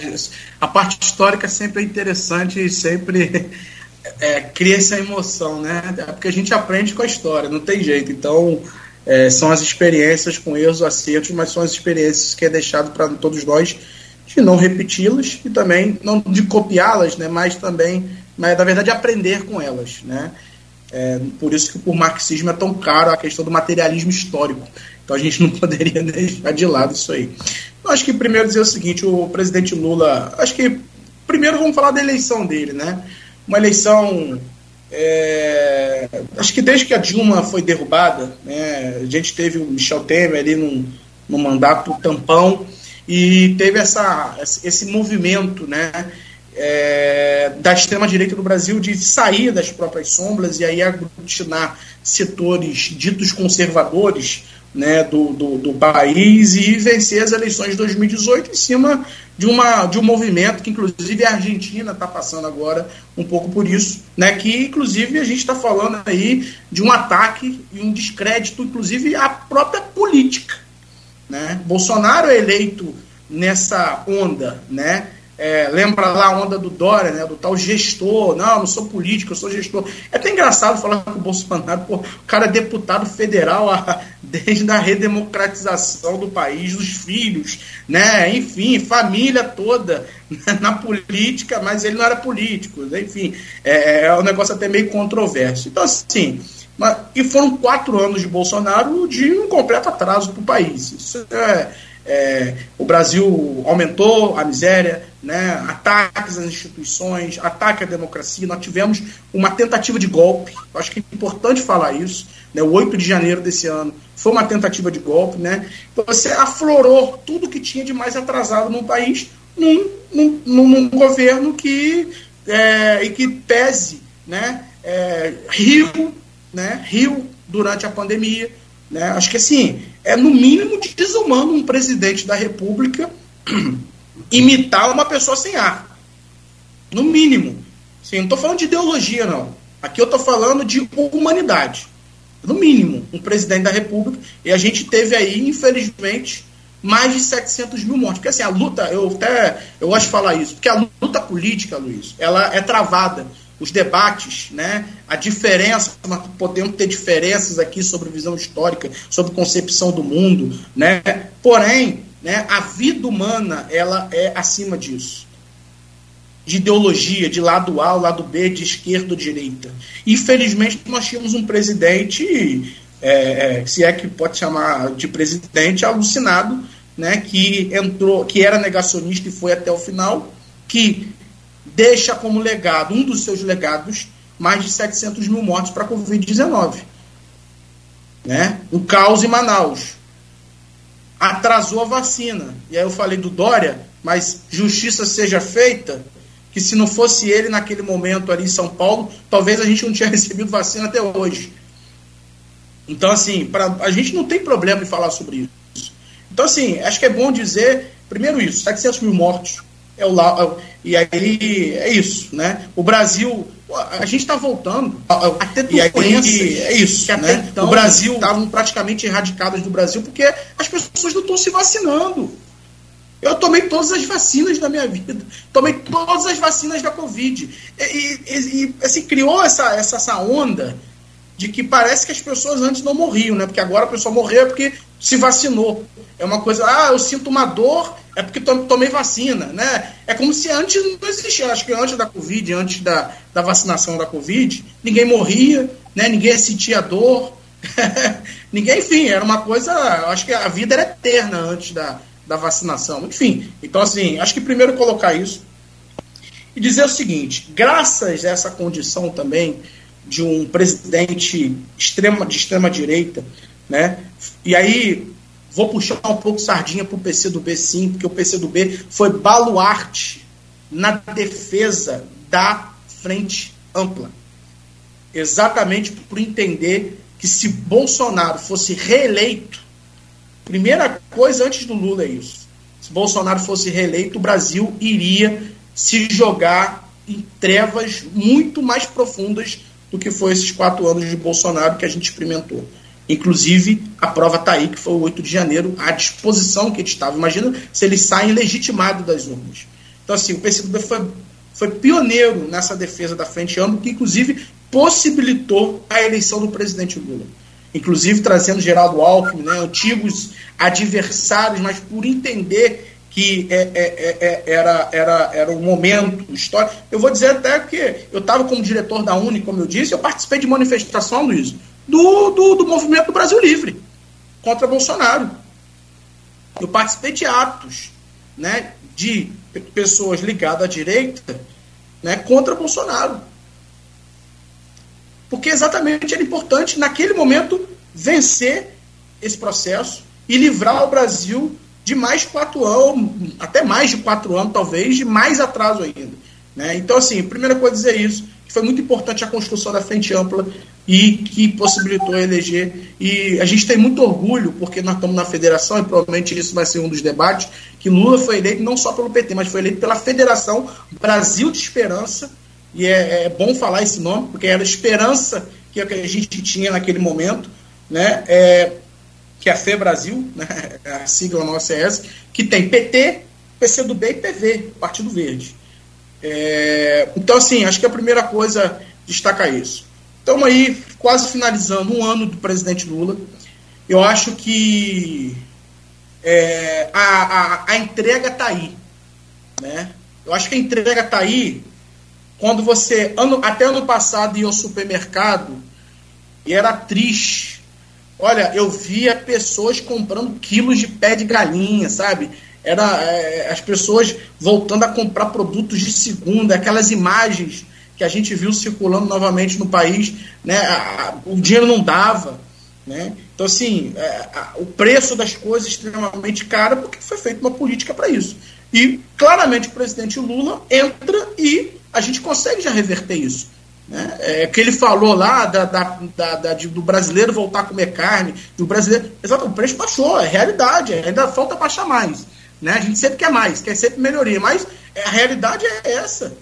S3: a parte histórica sempre é interessante e sempre é, cria essa emoção, né? É porque a gente aprende com a história, não tem jeito. Então, é, são as experiências com erros, acertos, mas são as experiências que é deixado para todos nós de não repeti-las e também não de copiá-las, né? Mas também, mas na verdade aprender com elas, né? É, por isso que o marxismo é tão caro a questão do materialismo histórico. Então a gente não poderia deixar de lado isso aí. Eu acho que primeiro dizer o seguinte, o presidente Lula, acho que primeiro vamos falar da eleição dele, né? Uma eleição é, acho que desde que a Dilma foi derrubada, né, a gente teve o Michel Temer ali num, num mandato tampão e teve essa, esse movimento né, é, da extrema-direita do Brasil de sair das próprias sombras e aí aglutinar setores ditos conservadores né, do, do, do, país e vencer as eleições de 2018 em cima de, uma, de um movimento que, inclusive, a Argentina está passando agora um pouco por isso, né, que, inclusive, a gente está falando aí de um ataque e um descrédito, inclusive, à própria política. Né? Bolsonaro é eleito nessa onda, né? É, lembra lá a onda do Dória, né, do tal gestor. Não, não sou político, eu sou gestor. É até engraçado falar com o Bolsonaro, pô, o cara é deputado federal a, desde a redemocratização do país, dos filhos, né, enfim, família toda na política, mas ele não era político, né, enfim, é, é um negócio até meio controverso. Então, assim, e foram quatro anos de Bolsonaro de um completo atraso para o país. Isso é é, o Brasil aumentou a miséria, né, ataques às instituições, ataque à democracia. Nós tivemos uma tentativa de golpe, eu acho que é importante falar isso. Né, o 8 de janeiro desse ano foi uma tentativa de golpe. Né, você aflorou tudo que tinha de mais atrasado no país num, num, num governo que, é, e que pese né, é, né, riu durante a pandemia né? Acho que assim, é no mínimo desumano um presidente da República imitar uma pessoa sem ar. No mínimo. Assim, não estou falando de ideologia, não. Aqui eu estou falando de humanidade. No mínimo, um presidente da República. E a gente teve aí, infelizmente, mais de 700 mil mortes. Porque assim, a luta, eu até eu gosto de falar isso, porque a luta política, Luiz, ela é travada os debates, né, a diferença, podemos ter diferenças aqui sobre visão histórica, sobre concepção do mundo, né, porém, né, a vida humana ela é acima disso. De ideologia, de lado A, lado B, de esquerda ou direita. Infelizmente, nós tínhamos um presidente, é, é, se é que pode chamar de presidente, alucinado, né, que entrou, que era negacionista e foi até o final, que deixa como legado, um dos seus legados, mais de 700 mil mortes para a Covid-19. Né? O caos em Manaus. Atrasou a vacina. E aí eu falei do Dória, mas justiça seja feita, que se não fosse ele naquele momento ali em São Paulo, talvez a gente não tinha recebido vacina até hoje. Então, assim, pra, a gente não tem problema em falar sobre isso. Então, assim, acho que é bom dizer, primeiro isso, 700 mil mortos, é o, é e aí é isso, né? O Brasil, a gente está voltando a ter doenças. é isso, que né? Então, o Brasil estavam praticamente erradicadas do Brasil porque as pessoas não estão se vacinando. Eu tomei todas as vacinas da minha vida. Tomei todas as vacinas da Covid. E, e, e assim, criou essa, essa, essa onda de que parece que as pessoas antes não morriam, né? Porque agora a pessoa morreu porque se vacinou. É uma coisa, ah, eu sinto uma dor, é porque tomei vacina, né? É como se antes não existia. Acho que antes da Covid, antes da, da vacinação da Covid, ninguém morria, né? Ninguém sentia dor. ninguém, enfim, era uma coisa. Acho que a vida era eterna antes da, da vacinação. Enfim, então assim, acho que primeiro colocar isso e dizer o seguinte: graças a essa condição também de um presidente extrema, de extrema direita, né? E aí Vou puxar um pouco sardinha para o PCdoB, sim, porque o PCdoB foi baluarte na defesa da frente ampla. Exatamente por entender que se Bolsonaro fosse reeleito, primeira coisa antes do Lula é isso. Se Bolsonaro fosse reeleito, o Brasil iria se jogar em trevas muito mais profundas do que foi esses quatro anos de Bolsonaro que a gente experimentou. Inclusive, a prova está aí, que foi o 8 de janeiro, à disposição que ele estava. Imagina se ele sai legitimado das urnas. Então, assim, o PCdoB foi, foi pioneiro nessa defesa da frente ampla, que inclusive possibilitou a eleição do presidente Lula. Inclusive trazendo Geraldo Alckmin, né, antigos adversários, mas por entender que é, é, é, é, era, era, era um momento histórico. Eu vou dizer até que eu estava como diretor da Uni, como eu disse, eu participei de manifestação, Luiz, do, do, do movimento do Brasil Livre contra Bolsonaro. Eu participei de atos né, de pessoas ligadas à direita né, contra Bolsonaro. Porque exatamente era importante, naquele momento, vencer esse processo e livrar o Brasil de mais quatro anos, até mais de quatro anos, talvez, de mais atraso ainda. Né? Então, assim, primeira coisa dizer isso, que foi muito importante a construção da frente ampla e que possibilitou eleger. E a gente tem muito orgulho, porque nós estamos na federação, e provavelmente isso vai ser um dos debates, que Lula foi eleito não só pelo PT, mas foi eleito pela Federação Brasil de Esperança, e é, é bom falar esse nome, porque era a esperança que a gente tinha naquele momento, né? É, que é a FE Brasil, né? a sigla nossa é essa, que tem PT, PCdoB e PV, Partido Verde. É, então, assim, acho que a primeira coisa destaca isso. Estamos aí quase finalizando um ano do presidente Lula. Eu acho que é, a, a, a, entrega está aí. Né? Eu acho que a entrega está aí quando você, ano, até ano passado, ia ao supermercado e era triste. Olha, eu via pessoas comprando quilos de pé de galinha, sabe? Era é, as pessoas voltando a comprar produtos de segunda, aquelas imagens que a gente viu circulando novamente no país, né? o dinheiro não dava. Né? Então, assim, é, o preço das coisas extremamente caro porque foi feita uma política para isso. E claramente o presidente Lula entra e a gente consegue já reverter isso. Né? É, que ele falou lá da, da, da, da do brasileiro voltar a comer carne, do brasileiro. Exato, o preço baixou, é realidade, ainda falta baixar mais. Né? A gente sempre quer mais, quer sempre melhoria, mas a realidade é essa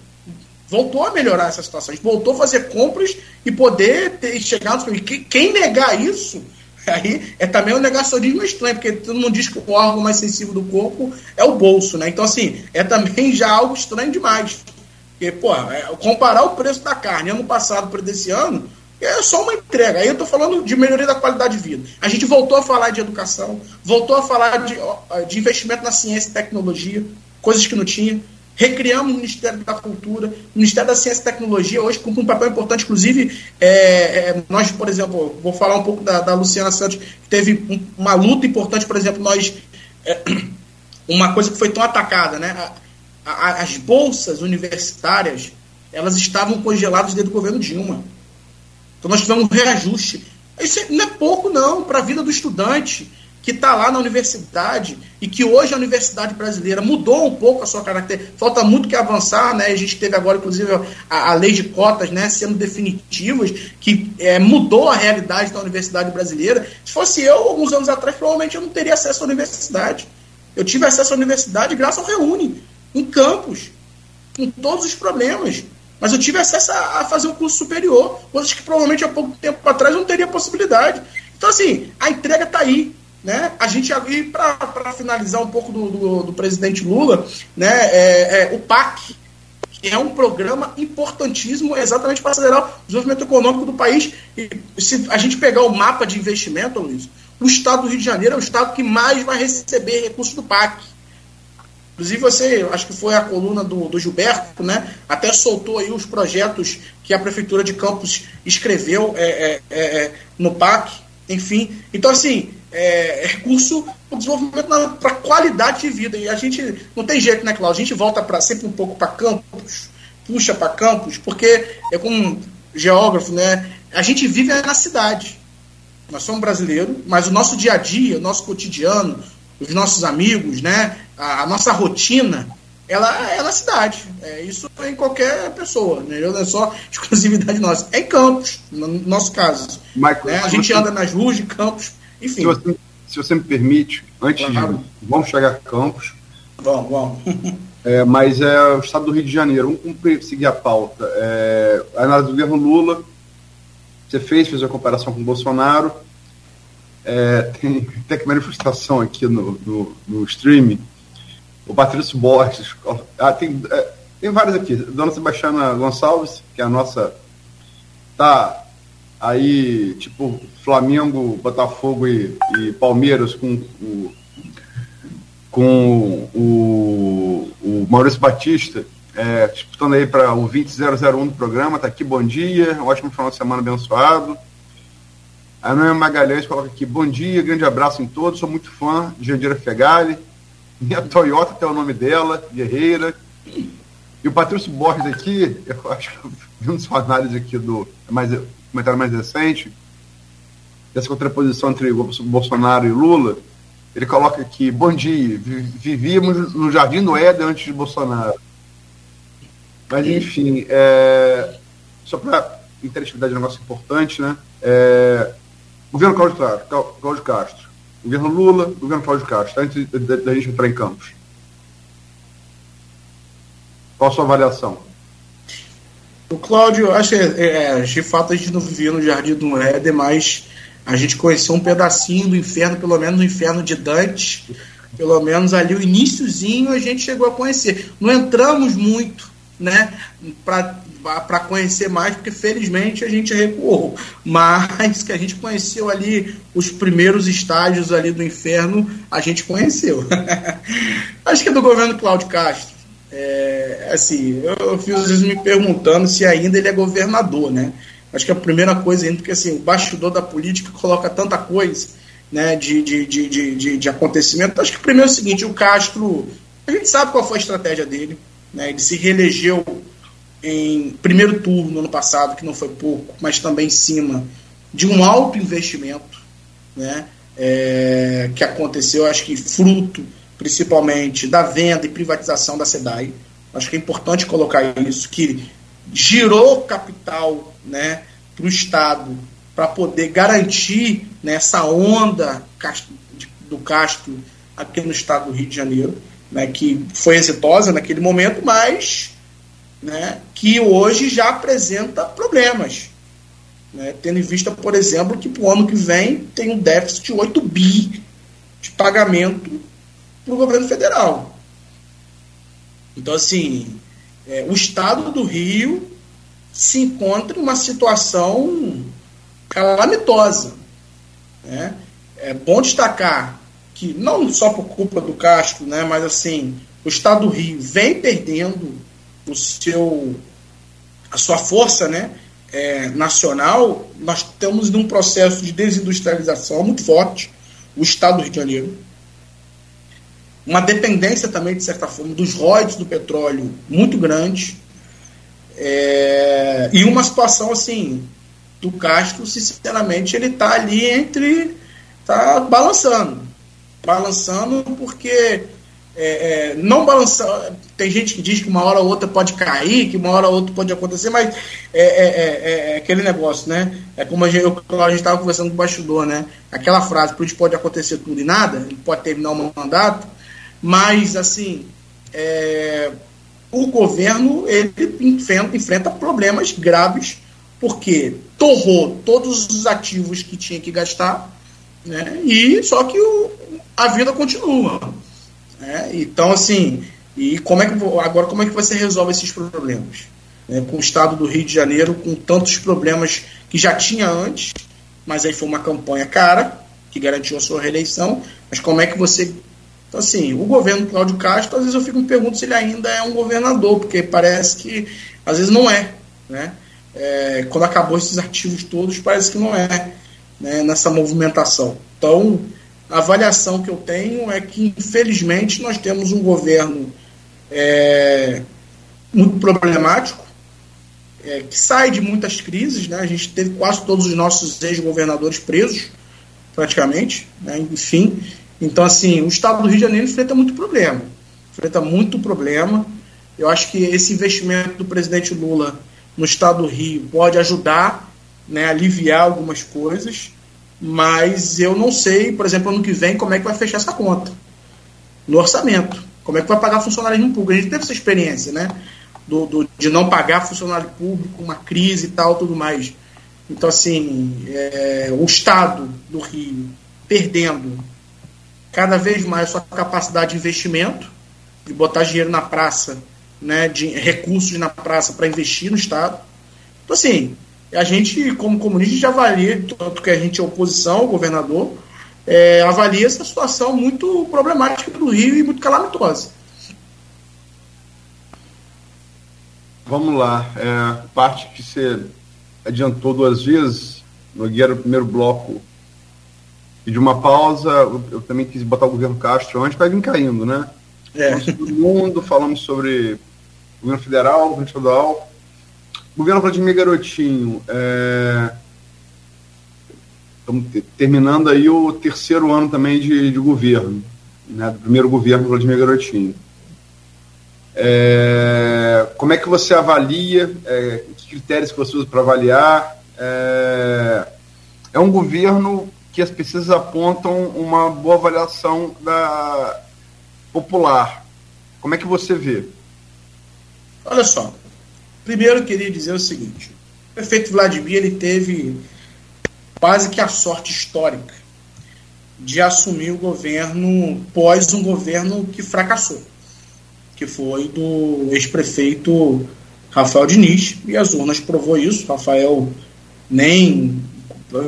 S3: voltou a melhorar essa situação. A gente voltou a fazer compras e poder ter, chegar nos Quem negar isso, aí é também um negacionismo estranho, porque todo mundo diz que o órgão mais sensível do corpo é o bolso, né? Então, assim, é também já algo estranho demais. Porque, pô, é, comparar o preço da carne ano passado para desse ano é só uma entrega. Aí eu estou falando de melhoria da qualidade de vida. A gente voltou a falar de educação, voltou a falar de, de investimento na ciência e tecnologia, coisas que não tinha. Recriamos o Ministério da Cultura, o Ministério da Ciência e Tecnologia hoje cumpre um papel importante, inclusive é, é, nós, por exemplo, vou falar um pouco da, da Luciana Santos, que teve um, uma luta importante, por exemplo, nós é, uma coisa que foi tão atacada, né? A, a, as bolsas universitárias elas estavam congeladas desde o governo Dilma. Então nós tivemos um reajuste. Isso não é pouco não para a vida do estudante que está lá na universidade e que hoje a universidade brasileira mudou um pouco a sua característica. Falta muito que avançar, né? A gente teve agora, inclusive, a, a lei de cotas né, sendo definitivas, que é, mudou a realidade da universidade brasileira. Se fosse eu, alguns anos atrás, provavelmente eu não teria acesso à universidade. Eu tive acesso à universidade graças ao Reúne, em campus, com todos os problemas. Mas eu tive acesso a, fazer um curso superior, coisas que provavelmente há pouco tempo atrás eu não teria possibilidade. Então, assim, a entrega está aí. Né? A gente, e para finalizar um pouco do, do, do presidente Lula, né, é, é, o PAC, que é um programa importantíssimo exatamente para acelerar o desenvolvimento econômico do país. E se a gente pegar o mapa de investimento, Luiz, o estado do Rio de Janeiro é o estado que mais vai receber recursos do PAC. Inclusive, você, acho que foi a coluna do, do Gilberto, né? Até soltou aí os projetos que a Prefeitura de Campos escreveu é, é, é, no PAC, enfim. Então, assim, é, recurso para o desenvolvimento para qualidade de vida. E a gente não tem jeito, né, Cláudio? A gente volta para sempre um pouco para campos, puxa para campos, porque é como geógrafo, né? A gente vive na cidade. nós somos brasileiros, mas o nosso dia a dia, o nosso cotidiano, os nossos amigos, né, a, a nossa rotina, ela é na cidade. É, isso é em qualquer pessoa, né? não é só exclusividade nossa. É em Campos, no nosso caso. Michael, né? A gente você... anda nas ruas de Campos, enfim.
S4: Se você, se você me permite, antes claro. de. Vamos chegar a Campos.
S3: Vamos, vamos.
S4: É, mas é o estado do Rio de Janeiro. Vamos seguir a pauta. É, a análise do governo Lula, você fez, fez a comparação com o Bolsonaro. É, tem até que manifestação aqui no, no, no streaming. O Patrício Borges. Ah, tem, é, tem vários aqui. Dona Sebastiana Gonçalves, que é a nossa. Tá aí, tipo, Flamengo, Botafogo e, e Palmeiras com o com o, o Maurício Batista, é, disputando aí para o 20001 do programa. Tá aqui, bom dia, um ótimo final de semana abençoado. A Noia Magalhães coloca aqui, bom dia, grande abraço em todos, sou muito fã de Jandira Fegali. Minha Toyota tem o nome dela, Guerreira. E o Patrício Borges aqui, eu acho que vendo sua análise aqui do mais, comentário mais recente, dessa contraposição entre Bolsonaro e Lula, ele coloca aqui: bom dia, vivíamos no Jardim do Éden antes de Bolsonaro. Mas, enfim, é, só para interatividade é um negócio importante, né? É, governo Cláudio Castro, Cláudio Castro, governo Lula, governo Cláudio Castro, antes da gente entrar em campos. Qual a sua avaliação?
S3: O Cláudio, acho que é, é, de fato a gente não vivia no Jardim do Éden, mas a gente conheceu um pedacinho do inferno, pelo menos o inferno de Dante, pelo menos ali o iníciozinho a gente chegou a conhecer. Não entramos muito, né, para conhecer mais, porque felizmente a gente recuou. Mas que a gente conheceu ali os primeiros estágios ali do inferno, a gente conheceu. Acho que é do governo Cláudio Castro. É, assim, eu fiz às vezes me perguntando se ainda ele é governador, né? Acho que a primeira coisa ainda, porque assim, o bastidor da política coloca tanta coisa né, de, de, de, de, de acontecimento. Acho que primeiro é o seguinte, o Castro, a gente sabe qual foi a estratégia dele. Né, ele se reelegeu em primeiro turno ano passado, que não foi pouco, mas também em cima de um alto investimento né, é, que aconteceu, acho que fruto principalmente da venda e privatização da SEDAI. Acho que é importante colocar isso, que girou capital né, para o Estado para poder garantir né, essa onda do Castro aqui no estado do Rio de Janeiro, né, que foi exitosa naquele momento, mas né, que hoje já apresenta problemas. Né, tendo em vista, por exemplo, que para o ano que vem tem um déficit de 8 bi de pagamento para o governo federal. Então, assim, é, o estado do Rio se encontra em uma situação calamitosa. Né? É bom destacar que, não só por culpa do Castro, né, mas assim, o estado do Rio vem perdendo o seu, a sua força né, é, nacional. Nós estamos num processo de desindustrialização muito forte, o estado do Rio de Janeiro uma dependência também, de certa forma, dos royalties do petróleo muito grande. É, e uma situação assim, do Castro, sinceramente, ele está ali entre. está balançando. Balançando porque. É, é, não balançando. Tem gente que diz que uma hora ou outra pode cair, que uma hora ou outra pode acontecer, mas é, é, é, é aquele negócio, né? É como a gente estava conversando com o bastidor, né? Aquela frase, por pode acontecer tudo e nada, ele pode terminar um mandato, mas, assim, é, o governo ele enfrenta, enfrenta problemas graves porque torrou todos os ativos que tinha que gastar, né? E só que o, a vida continua. Né? Então, assim, e como é que agora como é que você resolve esses problemas? Né? Com o estado do Rio de Janeiro, com tantos problemas que já tinha antes, mas aí foi uma campanha cara que garantiu a sua reeleição. Mas como é que você então, assim, o governo Cláudio Castro, às vezes eu fico me pergunto se ele ainda é um governador, porque parece que às vezes não é. Né? É, quando acabou esses ativos todos, parece que não é né, nessa movimentação. Então, a avaliação que eu tenho é que, infelizmente, nós temos um governo é, muito problemático. é, que sai de muitas crises, né? A gente teve quase todos os nossos ex-governadores presos, praticamente, né? enfim. Então, assim, o estado do Rio de Janeiro enfrenta muito problema. Enfrenta muito problema. Eu acho que esse investimento do presidente Lula no estado do Rio pode ajudar, né, aliviar algumas coisas, mas eu não sei, por exemplo, ano que vem, como é que vai fechar essa conta no orçamento. Como é que vai pagar funcionário público? A gente teve essa experiência, né? Do, do, de não pagar funcionário público, uma crise e tal, tudo mais. Então, assim, é, o Estado do Rio perdendo cada vez mais sua capacidade de investimento, de botar dinheiro na praça, né, de recursos na praça para investir no Estado. Então, assim, a gente, como comunista, já avalia, tanto que a gente é oposição ao governador, é, avalia essa situação muito problemática do Rio e muito calamitosa.
S4: Vamos lá. É, parte que você adiantou duas vezes, Nogueira, o primeiro bloco, e de uma pausa, eu, eu, também quis botar o governo Castro antes, vai vir caindo, né? É. Falamos sobre o mundo, falamos sobre governo federal, governo estadual. Governo Vladimir Garotinho, é, estamos terminando aí o terceiro ano também de, de governo, né, do primeiro governo Vladimir Garotinho. É, como é que você avalia, é, que critérios que você usa para avaliar? É, é, um governo que as pesquisas apontam uma boa avaliação da popular. Como é que você vê?
S3: Olha só, primeiro eu queria dizer o seguinte: o prefeito Vladimir ele teve quase que a sorte histórica de assumir o governo pós um governo que fracassou, que foi do ex-prefeito Rafael Diniz, e as urnas provou isso. Rafael nem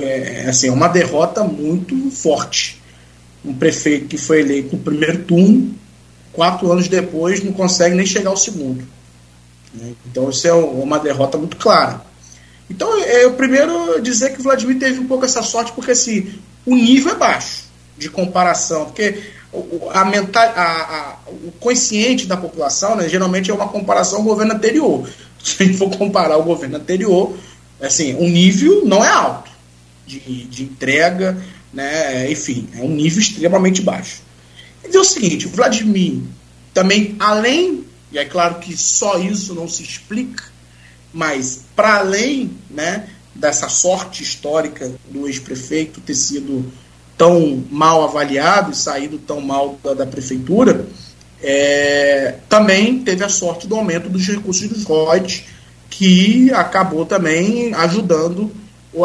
S3: é, assim, é uma derrota muito forte. Um prefeito que foi eleito no primeiro turno, quatro anos depois não consegue nem chegar ao segundo. Né? Então isso é uma derrota muito clara. Então, é, eu primeiro dizer que o Vladimir teve um pouco essa sorte, porque assim, o nível é baixo de comparação, porque a mental, a, a, o consciente da população, né, geralmente é uma comparação ao governo anterior. Se a gente for comparar o governo anterior, assim, o nível não é alto de, de entrega, né, enfim, é um nível extremamente baixo. E dizer o seguinte, o Vladimir também, além e é claro que só isso não se explica, mas para além né, dessa sorte histórica do ex-prefeito ter sido tão mal avaliado e saído tão mal da, da prefeitura, é, também teve a sorte do aumento dos recursos dos royalties, que acabou também ajudando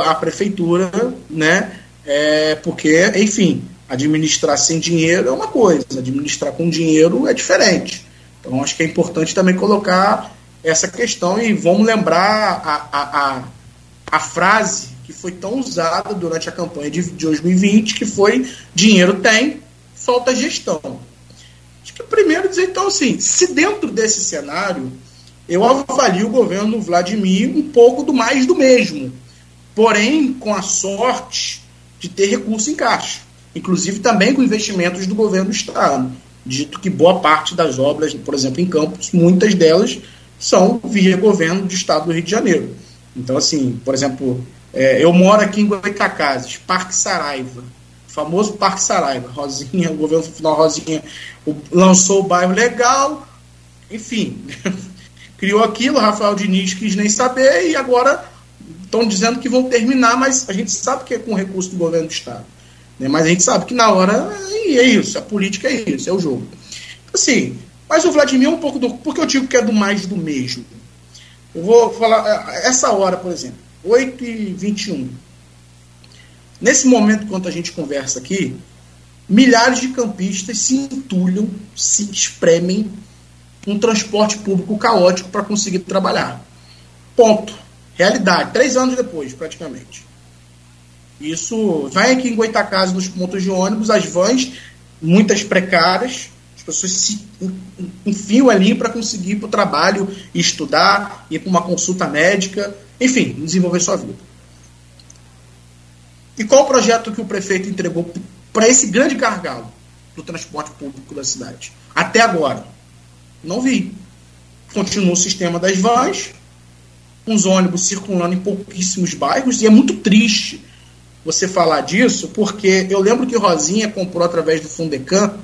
S3: a prefeitura, né? É, porque, enfim, administrar sem dinheiro é uma coisa, administrar com dinheiro é diferente. Então, acho que é importante também colocar essa questão e vamos lembrar a, a, a, a frase que foi tão usada durante a campanha de, de 2020, que foi dinheiro tem, falta gestão. Acho que primeiro dizer, então, assim, se dentro desse cenário, eu avalio o governo Vladimir um pouco do mais do mesmo, porém com a sorte de ter recurso em caixa, inclusive também com investimentos do governo do Estado dito que boa parte das obras, por exemplo, em Campos, muitas delas são via governo do estado do Rio de Janeiro. Então, assim, por exemplo, é, eu moro aqui em Goitacazes, Parque Saraiva, famoso Parque Saraiva, Rosinha, o governo final Rosinha lançou o bairro legal, enfim, criou aquilo, Rafael Diniz quis nem saber e agora estão dizendo que vão terminar, mas a gente sabe que é com recurso do governo do estado. Né? Mas a gente sabe que na hora é isso, a política é isso, é o jogo. Assim, mas o Vladimir é um pouco do. Por que eu digo que é do mais do mesmo? Eu vou falar, é, essa hora, por exemplo, 8 e 21 Nesse momento, enquanto a gente conversa aqui, milhares de campistas se entulham, se espremem um transporte público caótico para conseguir trabalhar. Ponto. Realidade. Três anos depois, praticamente. Isso vai aqui em Goitacazes, nos pontos de ônibus, as vans, muitas precárias, as pessoas se enfiam ali para conseguir ir para o trabalho, estudar, ir para uma consulta médica, enfim, desenvolver sua vida. E qual o projeto que o prefeito entregou para esse grande gargalo do transporte público da cidade? Até agora. Não vi. Continua o sistema das vans, os ônibus circulando em pouquíssimos bairros, e é muito triste você falar disso, porque eu lembro que Rosinha comprou através do Fundecam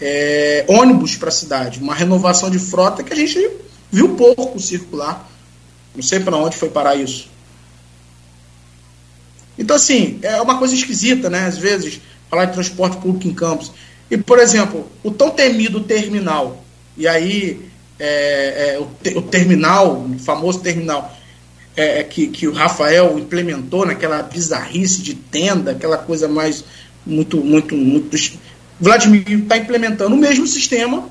S3: é, ônibus para a cidade, uma renovação de frota que a gente viu pouco circular. Não sei para onde foi parar isso. Então, assim, é uma coisa esquisita, né? Às vezes, falar de transporte público em campos. E, por exemplo, o tão temido terminal, e aí é, é, o, te, o, terminal, o famoso terminal, é, é, que, que o Rafael implementou naquela bizarrice de tenda, aquela coisa mais muito, muito, muito. Vladimir está implementando o mesmo sistema,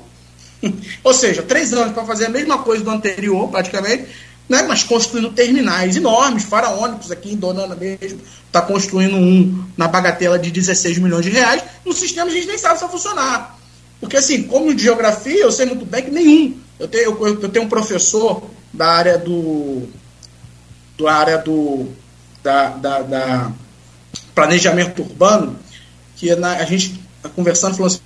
S3: ou seja, três anos para fazer a mesma coisa do anterior, praticamente, né, mas construindo terminais enormes, faraônicos aqui em Donana mesmo, está construindo um na bagatela de 16 milhões de reais, no sistema a gente nem sabe se vai funcionar. Porque assim, como de geografia, eu sei muito bem que nenhum. Eu tenho, eu, eu tenho um professor da área do. Da área do. da, da, da planejamento urbano, que na, a gente tá conversando falou assim,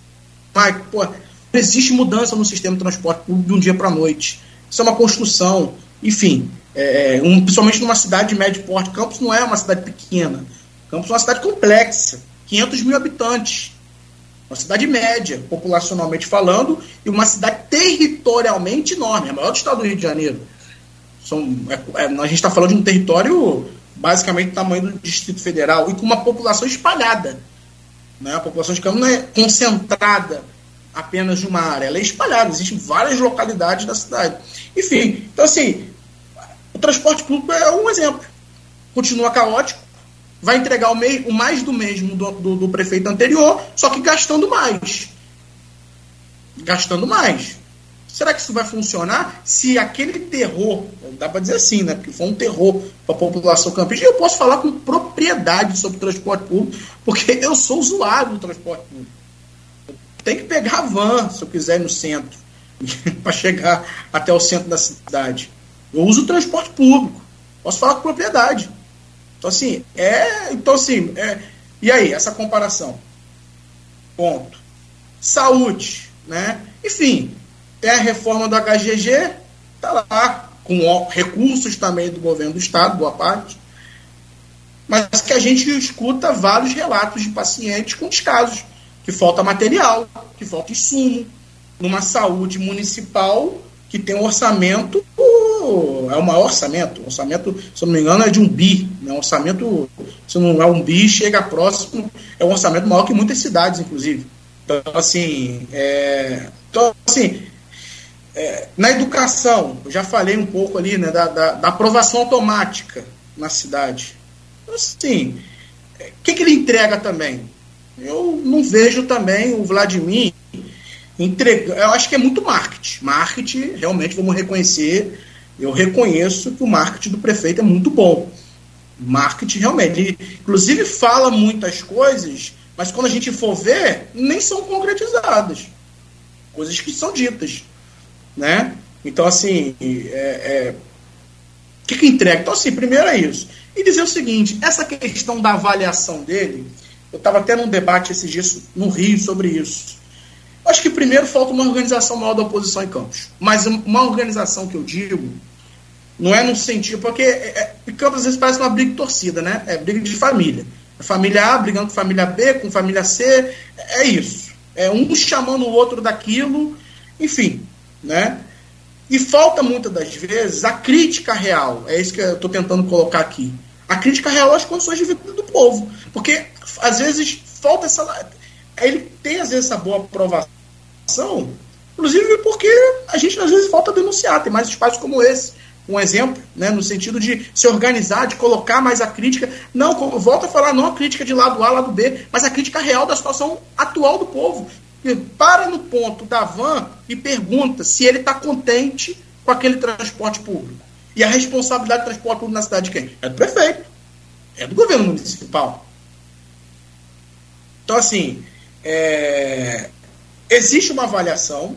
S3: Mike, pô, não existe mudança no sistema de transporte público de um dia para a noite. Isso é uma construção. Enfim, é, é, um, principalmente numa cidade de médio porte. Campos não é uma cidade pequena. Campos é uma cidade complexa, 500 mil habitantes. Uma cidade média, populacionalmente falando, e uma cidade territorialmente enorme, a maior do estado do Rio de Janeiro. São, é, é, a gente está falando de um território basicamente do tamanho do Distrito Federal e com uma população espalhada. Né? A população de Campos não é concentrada apenas de uma área, ela é espalhada, existem várias localidades da cidade. Enfim, então assim, o transporte público é um exemplo. Continua caótico, vai entregar o, mei, o mais do mesmo do, do, do, prefeito anterior, só que gastando mais. Gastando mais. Será que isso vai funcionar se aquele terror, dá para dizer assim, né? Porque foi um terror para a população campista. Eu posso falar com propriedade sobre transporte público, porque eu sou usuário do transporte público. Tem que pegar a van, se eu quiser no centro, para chegar até o centro da cidade. Eu uso o transporte público. Posso falar com propriedade. Então, assim, é. Então, assim, é, e aí, essa comparação? Ponto. Saúde, né? Enfim, tem a reforma do HGG, tá lá, com recursos também do governo do Estado, boa parte, mas que a gente escuta vários relatos de pacientes com descasos, que falta material, que falta insumo, numa saúde municipal que tem um orçamento, é o maior orçamento. Orçamento, se não me engano, é de um bi. Né? Orçamento, se não é um bi, chega próximo, é um orçamento maior que muitas cidades, inclusive. Então, assim, é, então, assim é, na educação, eu já falei um pouco ali né, da, da, da aprovação automática na cidade. Então, assim, o é, que, que ele entrega também? Eu não vejo também o Vladimir entrega, eu acho que é muito marketing. Marketing, realmente, vamos reconhecer, eu reconheço que o marketing do prefeito é muito bom. Marketing, realmente. Ele, inclusive, fala muitas coisas, mas quando a gente for ver, nem são concretizadas. Coisas que são ditas. Né? Então, assim, é, é, o que, que entrega? Então, assim, primeiro é isso. E dizer o seguinte: essa questão da avaliação dele, eu estava até num debate esses dias no Rio sobre isso. Acho que primeiro falta uma organização maior da oposição em Campos. Mas uma organização que eu digo, não é no sentido. Porque é, é, Campos às vezes parece uma briga de torcida, né? É briga de família. É família A brigando com família B, com família C. É isso. É um chamando o outro daquilo. Enfim, né? E falta muitas das vezes a crítica real. É isso que eu estou tentando colocar aqui. A crítica real às condições de vida do povo. Porque às vezes falta essa. Ele tem às vezes essa boa aprovação inclusive porque a gente às vezes falta denunciar, tem mais espaços como esse, um exemplo, né, no sentido de se organizar, de colocar mais a crítica, não, volta a falar, não a crítica de lado A, lado B, mas a crítica real da situação atual do povo. Para no ponto da van e pergunta se ele está contente com aquele transporte público. E a responsabilidade do transporte público na cidade de quem? É do prefeito, é do governo municipal. Então, assim, é, Existe uma avaliação.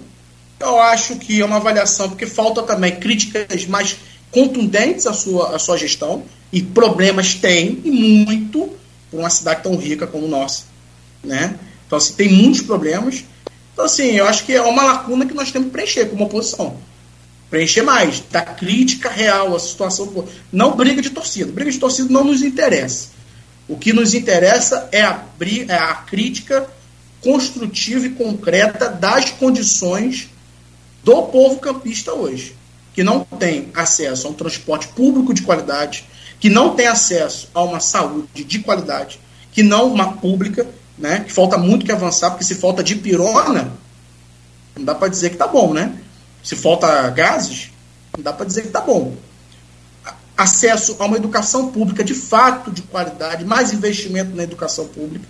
S3: Eu acho que é uma avaliação porque falta também críticas mais contundentes à sua, à sua gestão. E problemas tem, e muito, por uma cidade tão rica como nossa. Né? Então, assim, tem muitos problemas. Então, assim, eu acho que é uma lacuna que nós temos que preencher como oposição. Preencher mais, da crítica real à situação. Não briga de torcida. Briga de torcida não nos interessa. O que nos interessa é a, é a crítica construtiva e concreta das condições do povo campista hoje, que não tem acesso a um transporte público de qualidade, que não tem acesso a uma saúde de qualidade, que não uma pública, né, que falta muito que avançar, porque se falta de pirona, não dá para dizer que tá bom, né? Se falta gases, não dá para dizer que tá bom. Acesso a uma educação pública de fato de qualidade, mais investimento na educação pública,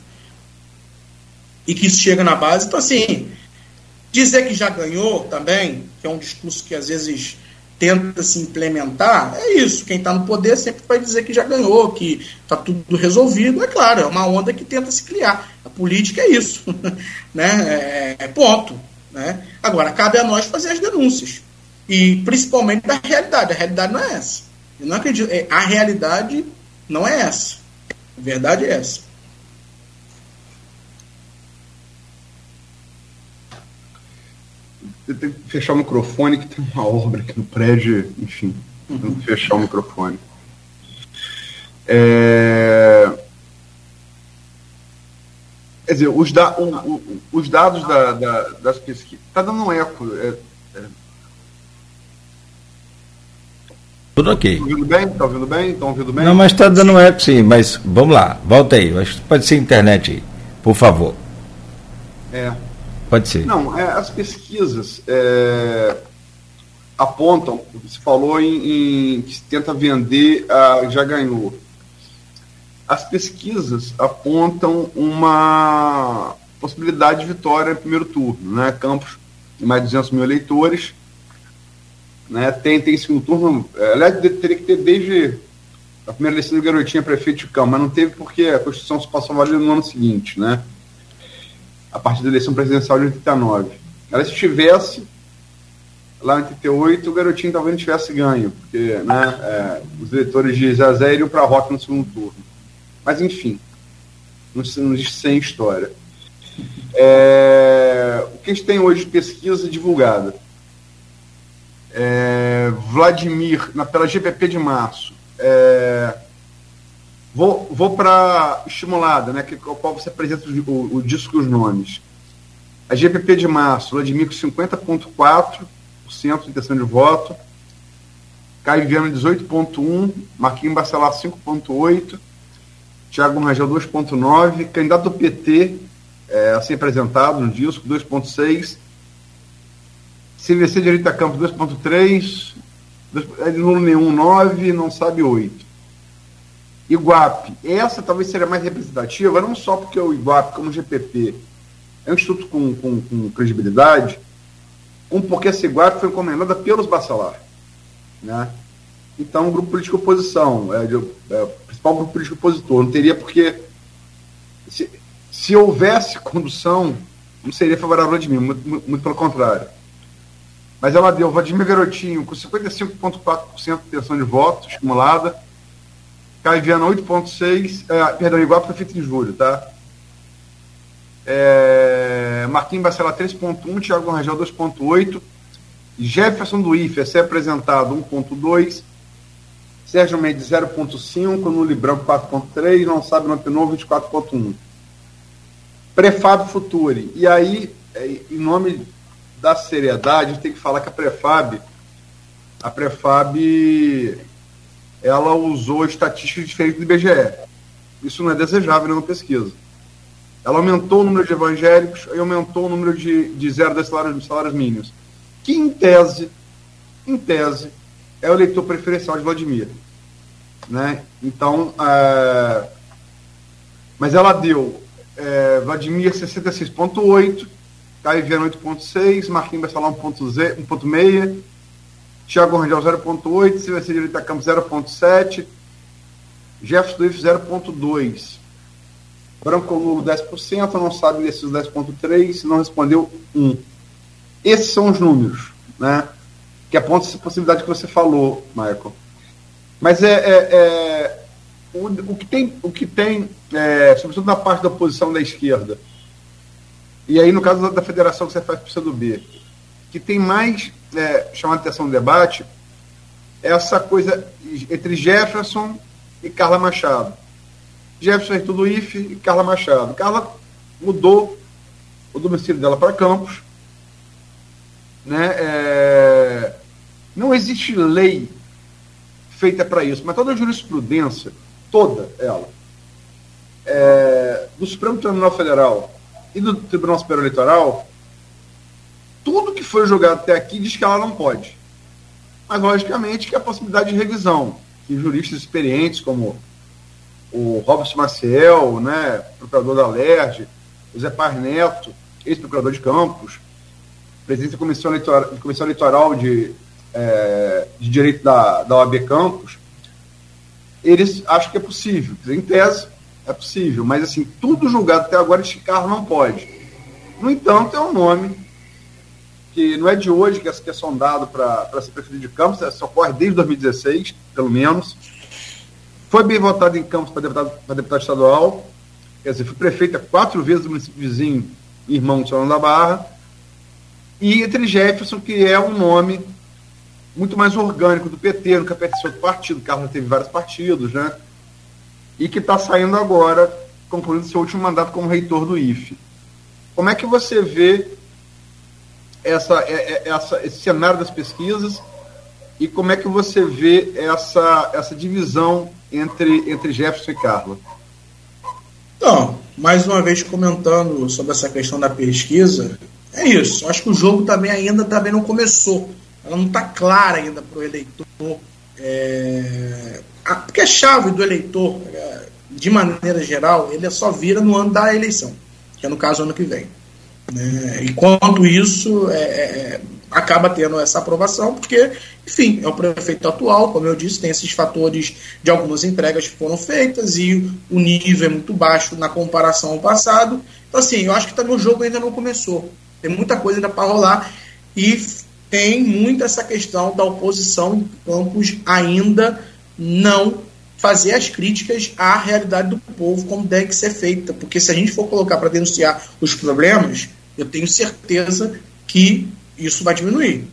S3: e que isso chega na base. Então, assim, dizer que já ganhou também, que é um discurso que às vezes tenta se implementar, é isso. Quem está no poder sempre vai dizer que já ganhou, que está tudo resolvido. É claro, é uma onda que tenta se criar. A política é isso. né? É, é ponto. Né? Agora, cabe a nós fazer as denúncias. E principalmente da realidade. A realidade não é essa. Eu não acredito. É, a realidade não é essa. A verdade é essa.
S4: Eu tenho que fechar o microfone, que tem uma obra aqui no prédio, enfim. Tenho que fechar o microfone. É... Quer dizer, os, da, o, o, os dados da, da, das pesquisas. Está dando um eco. É, é...
S2: Tudo ok.
S4: Está ouvindo bem? Está ouvindo bem? Estão ouvindo bem?
S2: Não, mas está dando um eco sim, mas vamos lá, volta aí. Acho que pode ser internet aí, por favor.
S4: É.
S2: Pode ser.
S4: Não, é, as pesquisas é, apontam, você falou em, em, que se tenta vender, a, já ganhou as pesquisas apontam uma possibilidade de vitória no primeiro turno. Né? Campos, mais de 200 mil eleitores. Né? Tem, tem segundo turno. É, aliás, teria que ter desde a primeira eleição do Garotinha prefeito de Campos, mas não teve porque a Constituição se passou valer no ano seguinte, né? A partir da eleição presidencial de 89. Ela, se tivesse lá em 88, o Garotinho talvez não tivesse ganho, porque né, é, os eleitores de Zezé iriam para a Roca no segundo turno. Mas, enfim, não, não existe sem história. É, o que a gente tem hoje de pesquisa divulgada? É, Vladimir, na, pela GPP de março. É, vou vou para estimulada, né, que, qual você apresenta o, o, o disco e os nomes. A GPP de março, Vladimir com 50,4% de intenção de voto. Caio Viana 18,1%, Marquinhos Bacelar 5,8%. Tiago Rangel 2.9, candidato do PT, é, assim apresentado no disco, 2.6, CVC Direita Campo 2.3, nulo nenhum 9, não sabe 8. Iguape, essa talvez seja mais representativa, não só porque o Iguape, como o GPP, é um instituto com, com, com credibilidade, como porque essa Iguape foi encomendada pelos Bacelar. Né? Então, o grupo político oposição, é, é, principal grupo político opositor. Não teria porque. Se, se houvesse condução, não seria favorável de mim, muito, muito pelo contrário. Mas ela deu Vladimir Garotinho com 55,4% de intenção de voto estimulada. Caio Viana 8,6%. É, perdão, igual prefeito em julho, tá? É, Marquinhos Bacelar 3,1%, Thiago Rangel 2,8%. Jefferson do IFE a ser apresentado 1,2%. Sérgio Mendes 0.5, Nuli Branco 4.3, não sabe no novo 24.1. Prefab Futuri. E aí, é, em nome da seriedade, a gente tem que falar que a Prefab, a Prefab, ela usou estatísticas diferentes do IBGE. Isso não é desejável numa pesquisa. Ela aumentou o número de evangélicos e aumentou o número de, de zero das salários, salários mínimos. Que, em tese, em tese, é o eleitor preferencial de Vladimir. Né? Então, é... mas ela deu é, Vladimir 66,8, Caio Viana 8,6, Marquinhos Bessalão 1,6, Thiago Rangel 0,8, Silvia Direita Campos 0,7, Jefferson Duif 0,2. Branco Nulo 10%, não sabe desses 10,3%, não respondeu 1. Esses são os números, né? que aponta essa possibilidade que você falou, Michael. Mas é, é, é o, o, que tem, o que tem é, sobretudo na parte da oposição da esquerda, e aí no caso da, da federação que você faz para o B, que tem mais é, a atenção no debate essa coisa entre Jefferson e Carla Machado. Jefferson reitor do IFE e Carla Machado. Carla mudou o domicílio dela para Campos. Né? É... Não existe lei feita para isso, mas toda a jurisprudência, toda ela, é... do Supremo Tribunal Federal e do Tribunal Superior Eleitoral, tudo que foi julgado até aqui diz que ela não pode. Mas, logicamente, que a possibilidade de revisão, que juristas experientes como o Robson Maciel, né, procurador da LERJ, o Zé Paz Neto, ex-procurador de Campos, presidente da Comissão Eleitoral, Comissão Eleitoral de, é, de Direito da, da OAB Campos, eles acham que é possível. Em tese, é possível, mas assim, tudo julgado até agora, este carro não pode. No entanto, é um nome que não é de hoje que é, sondado para ser prefeito de Campos, isso ocorre desde 2016, pelo menos. Foi bem votado em Campos para deputado, deputado estadual, quer dizer, foi prefeita quatro vezes do município vizinho, irmão de São da Barra, e entre Jefferson, que é um nome muito mais orgânico do PT, nunca pertenceu do partido, o Carlos teve vários partidos, né? E que está saindo agora, concluindo seu último mandato como reitor do IFE. Como é que você vê essa, é, é, essa, esse cenário das pesquisas e como é que você vê essa, essa divisão entre, entre Jefferson e Carla?
S3: Então, mais uma vez comentando sobre essa questão da pesquisa, é isso. Acho que o jogo também ainda também não começou. Ela não está clara ainda para o eleitor. É... Porque a chave do eleitor, é, de maneira geral, ele só vira no ano da eleição, que é no caso ano que vem. Né? Enquanto isso, é, é, acaba tendo essa aprovação, porque, enfim, é o prefeito atual, como eu disse, tem esses fatores de algumas entregas que foram feitas e o nível é muito baixo na comparação ao passado. Então, assim, eu acho que também o jogo ainda não começou. Tem muita coisa ainda para rolar e tem muito essa questão da oposição em campos ainda não fazer as críticas à realidade do povo como deve ser feita, porque se a gente for colocar para denunciar os problemas, eu tenho certeza que isso vai diminuir.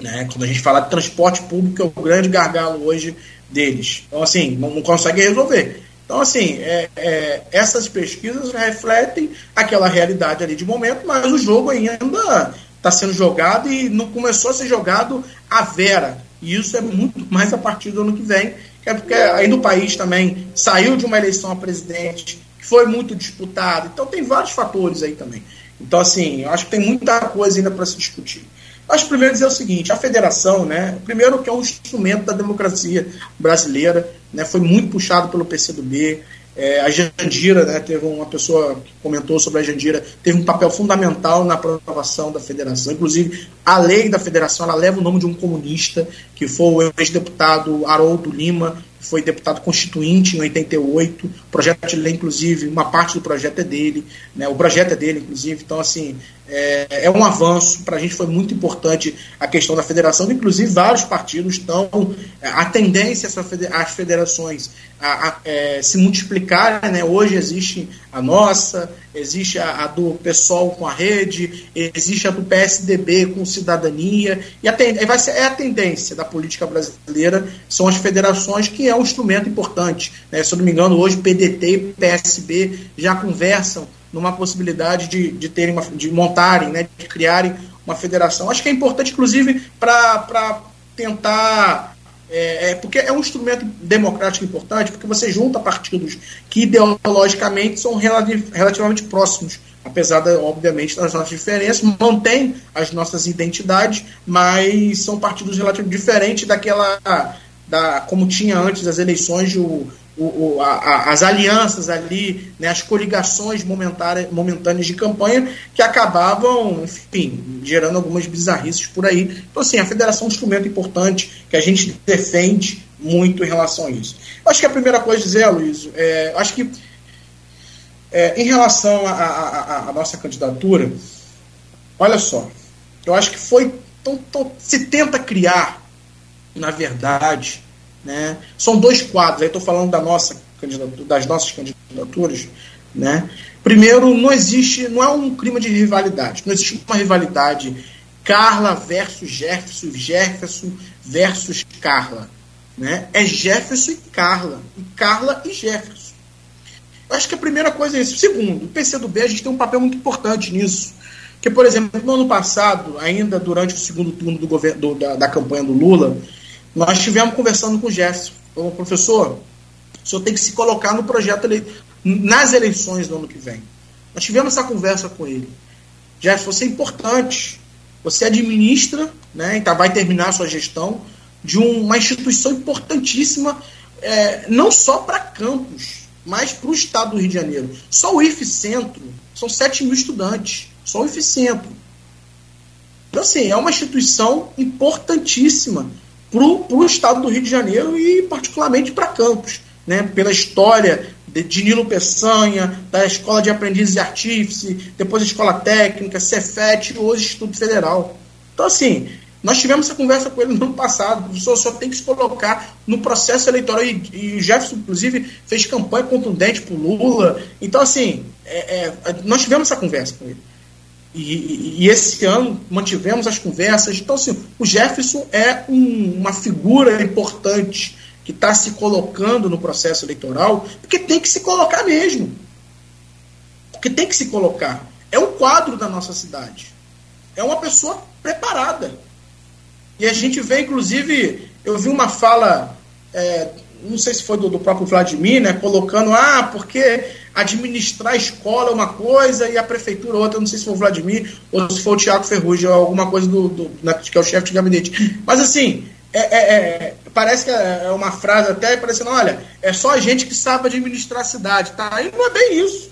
S3: Né? Quando a gente fala de transporte público, é o grande gargalo hoje deles. Então, assim, não, não consegue resolver. Então, assim, é, é, essas pesquisas refletem aquela realidade ali de momento, mas o jogo ainda está sendo jogado e não começou a ser jogado à vera. E isso é muito mais a partir do ano que vem, que é porque ainda o país também saiu de uma eleição a presidente, que foi muito disputado. Então, tem vários fatores aí também. Então, assim, eu acho que tem muita coisa ainda para se discutir. Acho primeiro dizer o seguinte: a federação, né, primeiro que é um instrumento da democracia brasileira, né, foi muito puxado pelo PCdoB. É, a Jandira, né, teve uma pessoa que comentou sobre a Jandira, teve um papel fundamental na aprovação da federação. Inclusive, a lei da federação ela leva o nome de um comunista, que foi o ex-deputado Haroldo Lima, foi deputado constituinte em 88. O projeto de lei, inclusive, uma parte do projeto é dele, né? o projeto é dele, inclusive. Então, assim, é, é um avanço. Para a gente foi muito importante a questão da federação. Inclusive, vários partidos estão. É, a tendência às federações a, a é, se multiplicarem. Né? Hoje existe a nossa, existe a, a, do PSOL com a rede, existe a do PSDB com cidadania. E a, vai ser, é a tendência da política brasileira, são as federações que é um instrumento importante. Né? Se eu não me engano, hoje PDT e PSB já conversam numa possibilidade de, de terem uma, de montarem, né, de criarem uma federação. Acho que é importante, inclusive, para tentar. É, é, porque é um instrumento democrático importante, porque você junta partidos que ideologicamente são relativ, relativamente próximos, apesar, de, obviamente, das nossas diferenças, mantém as nossas identidades, mas são partidos relativamente diferentes daquela da, como tinha antes das eleições, o, o, a, a, as alianças ali, né, as coligações momentâneas de campanha, que acabavam, enfim, gerando algumas bizarrices por aí. Então, assim, a federação é um instrumento importante que a gente defende muito em relação a isso. Eu acho que a primeira coisa a dizer, Luiz, é, acho que é, em relação à nossa candidatura, olha só, eu acho que foi. Então, então, se tenta criar na verdade, né, são dois quadros. Aí estou falando da nossa das nossas candidaturas, né? Primeiro, não existe, não é um clima de rivalidade, não existe uma rivalidade Carla versus Jefferson, Jefferson versus Carla. Né? É Jefferson e Carla. E Carla e Jefferson. Eu acho que a primeira coisa é isso. Segundo, o PCdoB a gente tem um papel muito importante nisso. Porque, por exemplo, no ano passado, ainda durante o segundo turno do governo, do, da, da, campanha do Lula, nós estivemos conversando com o Jefferson. Falou, professor, o senhor tem que se colocar no projeto nas eleições do ano que vem. Nós tivemos essa conversa com ele. Jefferson, você é importante. Você administra, né, então vai terminar a sua gestão, de uma instituição importantíssima, é, não só para campos, mas para o estado do Rio de Janeiro. Só o IF Centro são 7 mil estudantes. Só o IF Centro. Então, assim, é uma instituição importantíssima para o estado do Rio de Janeiro e, particularmente, para campos. Né, pela história de, de Nilo Peçanha, da Escola de Aprendizes e Artífice, depois a Escola Técnica, Cefet hoje Instituto Federal. Então, assim, nós tivemos essa conversa com ele no ano passado. O professor só tem que se colocar no processo eleitoral. E, e o Jefferson, inclusive, fez campanha contundente para o Lula. Então, assim, é, é, nós tivemos essa conversa com ele. E, e, esse ano mantivemos as conversas. Então, assim, o Jefferson é um, uma figura importante que está se colocando no processo eleitoral, porque tem que se colocar mesmo. Porque tem que se colocar. É um quadro da nossa cidade. É uma pessoa preparada. E a gente vê, inclusive, eu vi uma fala, é, não sei se foi do, do, próprio Vladimir, né, colocando, ah, porque administrar a escola é uma coisa e a prefeitura outra, não sei se foi o Vladimir ou se foi o Tiago Ferrugem, ou alguma coisa do, do né, que é o chefe de gabinete. Mas assim, é, é, é, parece que é uma frase até parecendo, olha, é só a gente que sabe administrar a cidade, tá? E não é bem isso.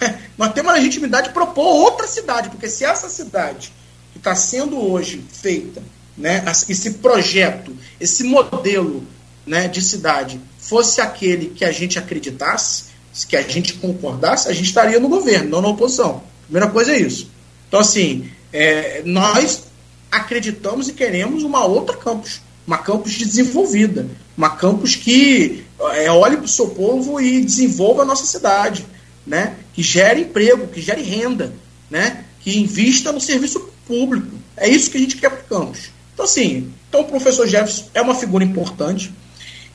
S3: Nós temos a legitimidade de propor outra cidade, porque se essa cidade que está sendo hoje feita né, esse projeto, esse modelo né, de cidade fosse aquele que a gente acreditasse, que a gente concordasse, a gente estaria no governo, não na oposição. Primeira coisa é isso. Então, assim, é, nós acreditamos e queremos uma outra campus, uma campus desenvolvida, uma campus que é, olhe para o seu povo e desenvolva a nossa cidade, né? que gere emprego, que gere renda, né? que invista no serviço público. É isso que a gente quer para o campus. Então, assim, então o professor Jefferson é uma figura importante.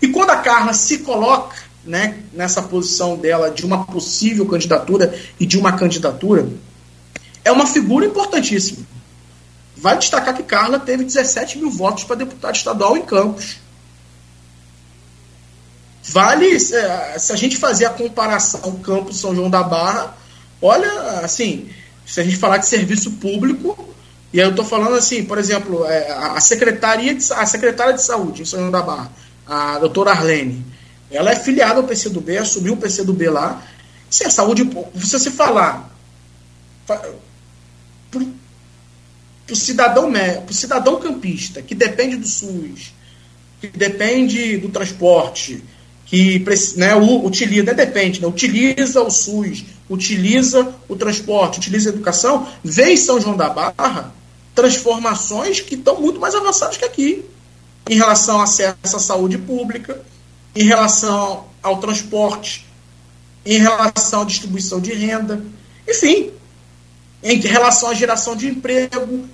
S3: E quando a Carla se coloca né, nessa posição dela de uma possível candidatura e de uma candidatura, é uma figura importantíssima. Vai destacar que Carla teve 17 mil votos para deputado estadual em Campos. Vale, se a gente fazer a comparação Campos-São João da Barra, olha, assim, se a gente falar de serviço público, e aí eu estou falando assim, por exemplo, é, a, secretaria de, a secretária de saúde em São João da Barra, a doutora Arlene, ela é filiada ao PCdoB, assumiu o PCdoB lá. Se a saúde, se você falar para o cidadão, cidadão campista, que depende do SUS, que depende do transporte, que né, utiliza, né, depende, né, utiliza o SUS, utiliza o transporte, utiliza a educação, vê em São João da Barra transformações que estão muito mais avançadas que aqui, em relação ao acesso à saúde pública, em relação ao transporte, em relação à distribuição de renda, enfim, em relação à geração de emprego.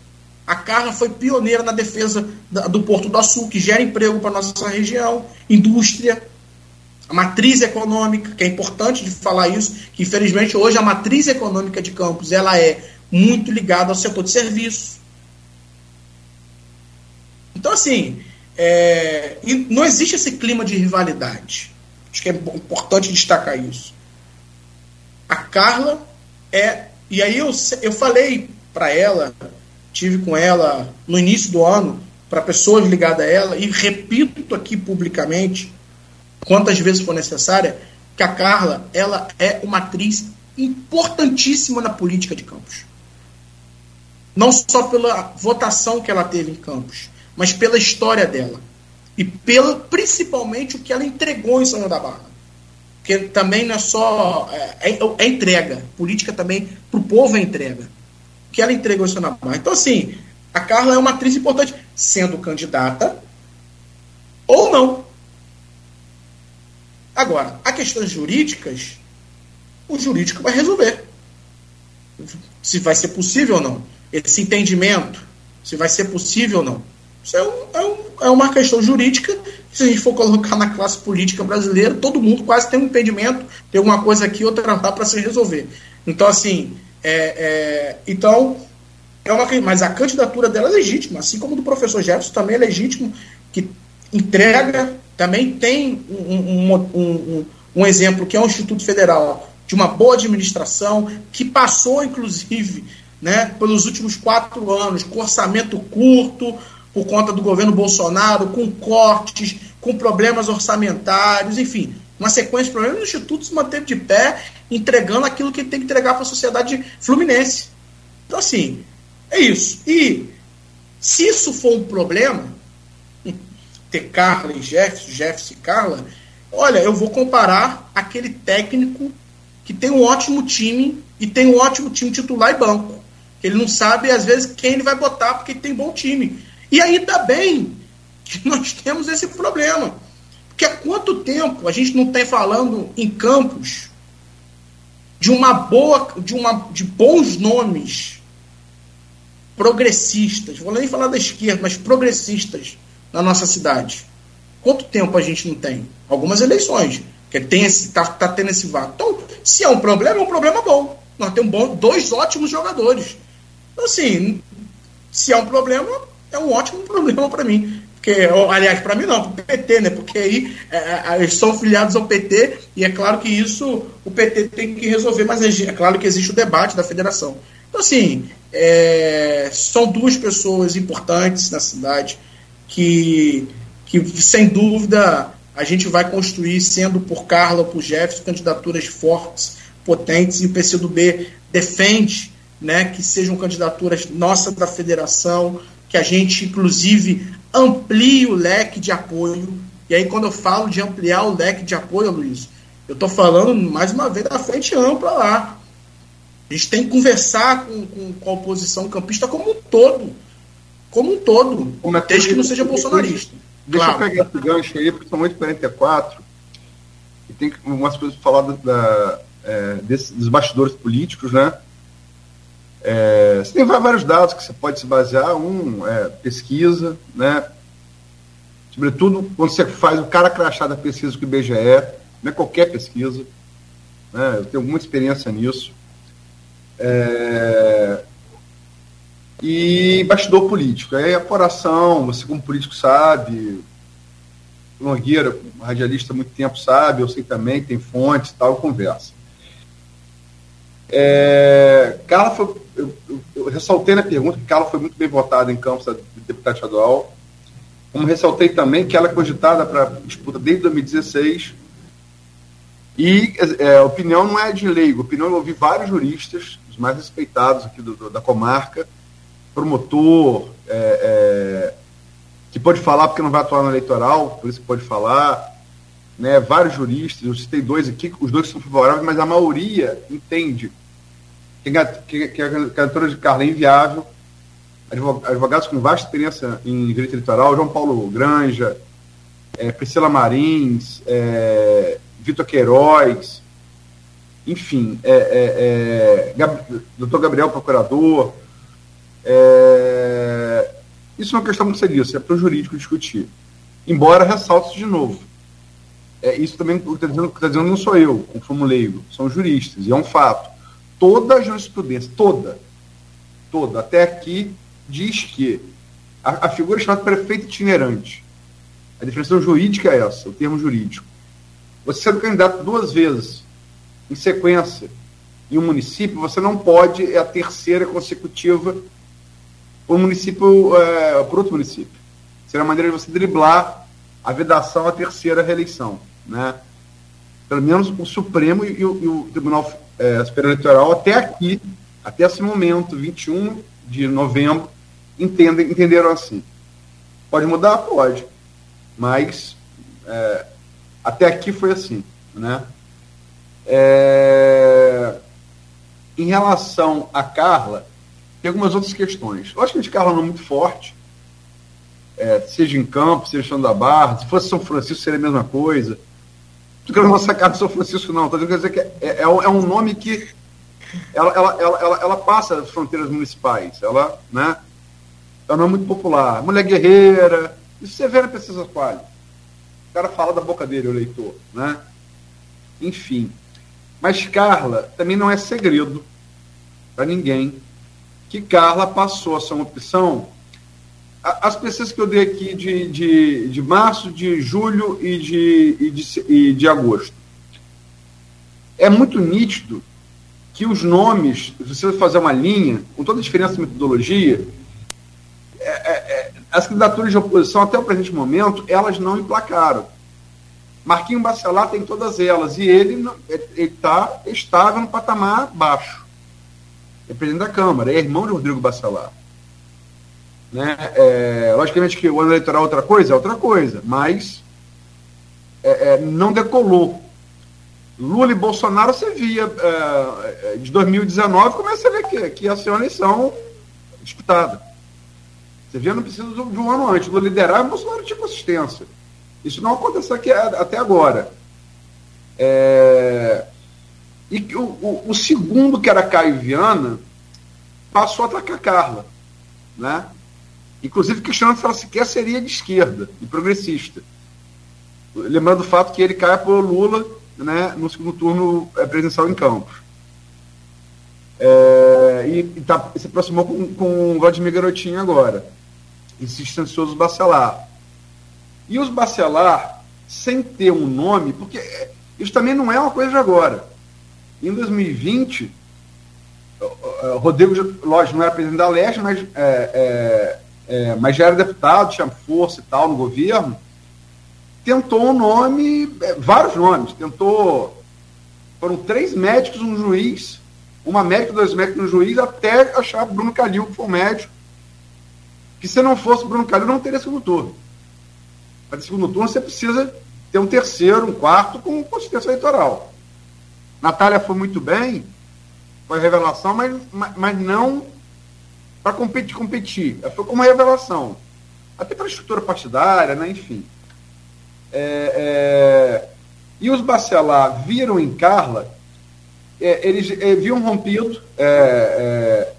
S3: A Carla foi pioneira na defesa do Porto do Açúcar, que gera emprego para nossa região, indústria, a matriz econômica, que é importante de falar isso, que infelizmente hoje a matriz econômica de Campos ela é muito ligada ao setor de serviços. Então, assim, é, não existe esse clima de rivalidade. Acho que é importante destacar isso. A Carla é. E aí eu, eu falei para ela, tive com ela no início do ano, para pessoas ligadas a ela, e repito aqui publicamente, quantas vezes for necessária, que a Carla ela é uma atriz importantíssima na política de Campos. Não só pela votação que ela teve em Campos, mas pela história dela. E pelo, principalmente o que ela entregou em São da Barra. Porque também não é só. É, é, é entrega. Política também, para o povo, é entrega. O que ela entregou em São da Barra. Então, assim, a Carla é uma atriz importante, sendo candidata ou não. Agora, a questões jurídicas, o jurídico vai resolver. Se vai ser possível ou não. Esse entendimento se vai ser possível ou não. Isso é, um, é, um, é uma questão jurídica. Se a gente for colocar na classe política brasileira, todo mundo quase tem um impedimento, tem uma coisa aqui, outra lá para se resolver. Então, assim, é, é, então, é uma, mas a candidatura dela é legítima, assim como do professor Jefferson também é legítimo, que entrega, também tem um, um, um, um exemplo que é o Instituto Federal de uma boa administração, que passou, inclusive, né, pelos últimos quatro anos, com orçamento curto, por conta do governo Bolsonaro, com cortes, com problemas orçamentários, enfim, uma sequência de problemas, o Instituto se manteve de pé, entregando aquilo que tem que entregar para a sociedade fluminense. Então, assim, é isso. E se isso for um problema, ter Carla e Jefferson, Jefferson e Carla, olha, eu vou comparar aquele técnico que tem um ótimo time e tem um ótimo time titular e banco. Ele não sabe, às vezes, quem ele vai botar porque tem bom time. E ainda bem que nós temos esse problema. Porque há quanto tempo a gente não está falando em campos de uma boa, de, uma, de bons nomes progressistas, vou nem falar da esquerda, mas progressistas na nossa cidade. Quanto tempo a gente não tem? Algumas eleições que tem esse, tá, tá tendo esse vácuo. Então, se é um problema, é um problema bom. Nós temos bom, dois ótimos jogadores. Então, assim, se é um problema, é um ótimo problema para mim. Porque, aliás, para mim não, para o PT, né? Porque aí é, é, eles são filiados ao PT e é claro que isso o PT tem que resolver, mas é, é claro que existe o debate da federação. Então, assim, é, são duas pessoas importantes na cidade que, que sem dúvida, a gente vai construir, sendo por Carla ou por Jefferson, candidaturas fortes, potentes, e o PCdoB defende né, que sejam candidaturas nossas da federação, que a gente, inclusive, amplie o leque de apoio. E aí, quando eu falo de ampliar o leque de apoio, Luiz, eu estou falando, mais uma vez, da frente ampla lá. A gente tem que conversar com, com, com a oposição campista como um todo. Como um todo. Como é desde que não seja bolsonarista.
S4: Deixa claro. eu pegar esse gancho aí, porque são 8h44 e tem umas coisas para falar da, é, desse, dos bastidores políticos, né? É, você tem vários dados que você pode se basear. Um é pesquisa, né? Sobretudo quando você faz o cara crachá da pesquisa com o IBGE, não é qualquer pesquisa. Né? Eu tenho muita experiência nisso. É, e bastidor político. A apuração, você como político sabe, Nogueira, radialista há muito tempo sabe, eu sei também, tem fontes e tal, conversa. É, Carla foi, eu, eu, eu, ressaltei na pergunta que Carla foi muito bem votada em Campos, de deputado estadual. Como ressaltei também que ela é cogitada para disputa desde 2016. E é, a opinião não é de leigo, opinião eu ouvi vários juristas, os mais respeitados aqui do, do, da comarca, promotor, é, é, que pode falar porque não vai atuar no eleitoral, por isso pode falar, né, vários juristas, eu citei dois aqui, os dois são favoráveis, mas a maioria entende que, que, que a candidatura de Carla é inviável, advogados com vasta experiência em direito eleitoral, João Paulo Granja, é, Priscila Marins, é, Vitor Queiroz, enfim, é, é, é doutor Gabriel Procurador, é, isso é uma questão muito séria, isso é para o jurídico discutir. Embora ressalte de novo. É, isso também está dizendo, tá dizendo não sou eu, como leigo, são juristas, e é um fato. Toda a jurisprudência, toda, toda, até aqui, diz que a, a figura é chamada prefeito itinerante. A definição jurídica é essa, o termo jurídico. Você sendo candidato duas vezes em sequência em um município, você não pode, é a terceira consecutiva por município, é, por outro município. Seria a maneira de você driblar a vedação à terceira reeleição. Né? Pelo menos o Supremo e o, e o Tribunal é, Superior Eleitoral, até aqui, até esse momento, 21 de novembro, entendem, entenderam assim. Pode mudar? Pode. Mas é, até aqui foi assim. Né? É, em relação a Carla, tem algumas outras questões. Eu acho que a gente Carla não é muito forte, é, seja em campo, seja em da Barra, se fosse São Francisco seria a mesma coisa. Não quero nossa cara de São Francisco, não. Estou dizendo que é, é, é, é, um nome que ela, ela, ela, ela, ela passa as fronteiras municipais. Ela, né, é um nome muito popular. Mulher guerreira, isso você vê na pesquisa qual. O cara fala da boca dele, o leitor, né? Enfim. Mas Carla também não é segredo para ninguém que Carla passou a ser uma opção. As pesquisas que eu dei aqui de, de, de março, de julho e de, e de, e de agosto. É muito nítido que os nomes, se você fazer uma linha, com toda a diferença de metodologia, é, é, é, as candidaturas de oposição, até o presente momento, elas não emplacaram. Marquinho Bacelar tem todas elas, e ele está estável no patamar baixo. É presidente da Câmara, é irmão de Rodrigo Bacelar. Né? É, logicamente que o ano eleitoral é outra coisa, é outra coisa, mas é, é não decolou. Lula e Bolsonaro você via é, de 2019, começa a ver que, que ia ser uma eleição disputada. Você via, não precisa de um ano antes. Lula liderar Bolsonaro tinha consistência. Isso não aconteceu aqui, até agora. É... E o, o, o, segundo, que era Caio Viana, passou a atacar Carla. Né? Inclusive questionando se ela sequer seria de esquerda e progressista. Lembrando o fato que ele cai por Lula né, no segundo turno é, presidencial em Campos. É, e, e tá, se aproximou com, com o Vladimir Garotinho agora. E se distanciou dos Bacelar. E os Bacelar, sem ter um nome, porque isso também não é uma coisa de agora. Em 2020, Rodrigo, lógico, não era presidente da Leste, mas, é, é, é, mas já era deputado, tinha força e tal no governo. Tentou um nome, é, vários nomes. Tentou. Foram três médicos, um juiz, uma médica, dois médicos, um juiz, até achar Bruno Calil, que foi um médico. Que se não fosse Bruno Calil, não teria segundo turno. Para ter segundo turno, você precisa ter um terceiro, um quarto com consistência eleitoral. Natália foi muito bem, foi revelação, mas, mas não para competir, competir. Foi como revelação. Até para a estrutura partidária, né? enfim. É, é... E os Bacelar viram em Carla, é, eles é, viam rompido. É, é,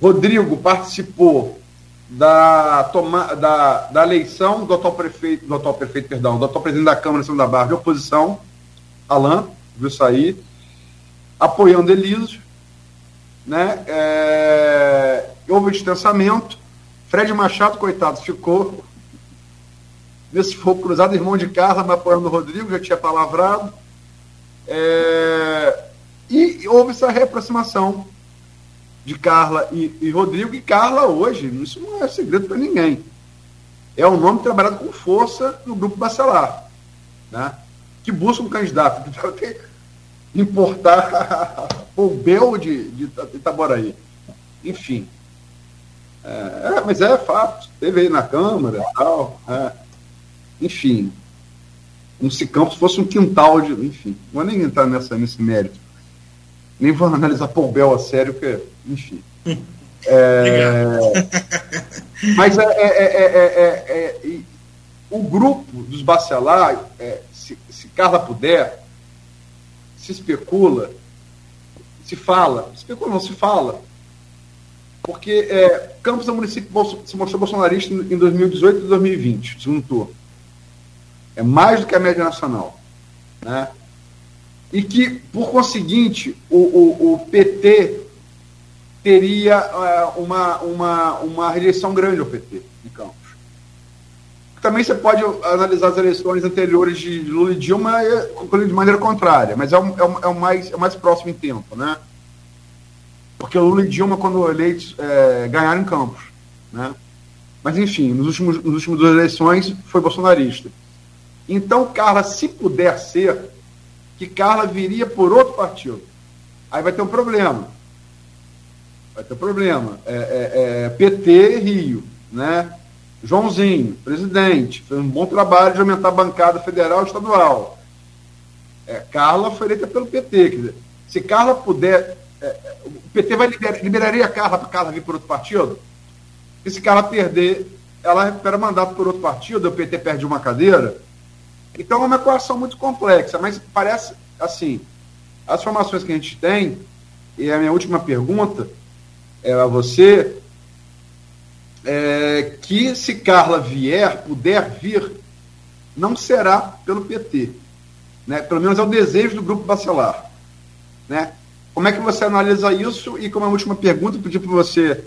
S4: Rodrigo participou da, toma, da, da eleição do atual prefeito, do atual prefeito, perdão, do atual presidente da Câmara de da Barra de oposição, Alain, viu sair, apoiando Eliso, né? É, houve distanciamento, Fred Machado, coitado, ficou nesse fogo cruzado, irmão de Carla, mas apoiando o Rodrigo, já tinha palavrado. É, e houve essa reaproximação de Carla e, e Rodrigo, e Carla hoje, isso não é segredo para ninguém. É um nome trabalhado com força no grupo Bacelar, né? que busca um candidato que importar o Bel de, de Itaboraí. Enfim. É, é, mas é fato. Teve aí na Câmara tal. É. Enfim. Como se Campos fosse um quintal de. Enfim. Não vou nem entrar nessa, nesse mérito. Nem vou analisar Bel a sério, porque enfim. É, mas é, é, é, o grupo dos Bacelar, se, se Carla puder, se especula, se fala, especula não, se fala, porque Campos é um município que se mostrou bolsonarista em 2018 e 2020, segundo turno. É mais do que a média nacional. Né? E que, por conseguinte, o, o, o PT teria uh, uma, uma, uma rejeição grande ao PT de Campos. Também você pode analisar as eleições anteriores de Lula e Dilma de maneira contrária, mas é o, é o, é o mais, é o mais próximo em tempo, né? Porque Lula e Dilma, quando eleitos, é, ganharam em Campos, né? Mas, enfim, nos últimos, nos últimos duas eleições foi bolsonarista. Então, Carla, se puder ser, que Carla viria por outro partido. Aí vai ter um problema vai ter problema. É, é, é, PT Rio, né? Joãozinho, presidente, fez um bom trabalho de aumentar a bancada federal e estadual. É, Carla foi eleita pelo PT. Dizer, se Carla puder. É, é, o PT vai liberar, liberaria a Carla para Carla vir por outro partido? E se Carla perder, ela recupera mandato por outro partido, o PT perde uma cadeira. Então é uma equação muito complexa, mas parece assim. As informações que a gente tem, e a minha última pergunta, é, a você, é, que se Carla vier, puder vir, não será pelo PT. Né? Pelo menos é o desejo do grupo Bacelar. Né? Como é que você analisa isso? E como a última pergunta, pedi para você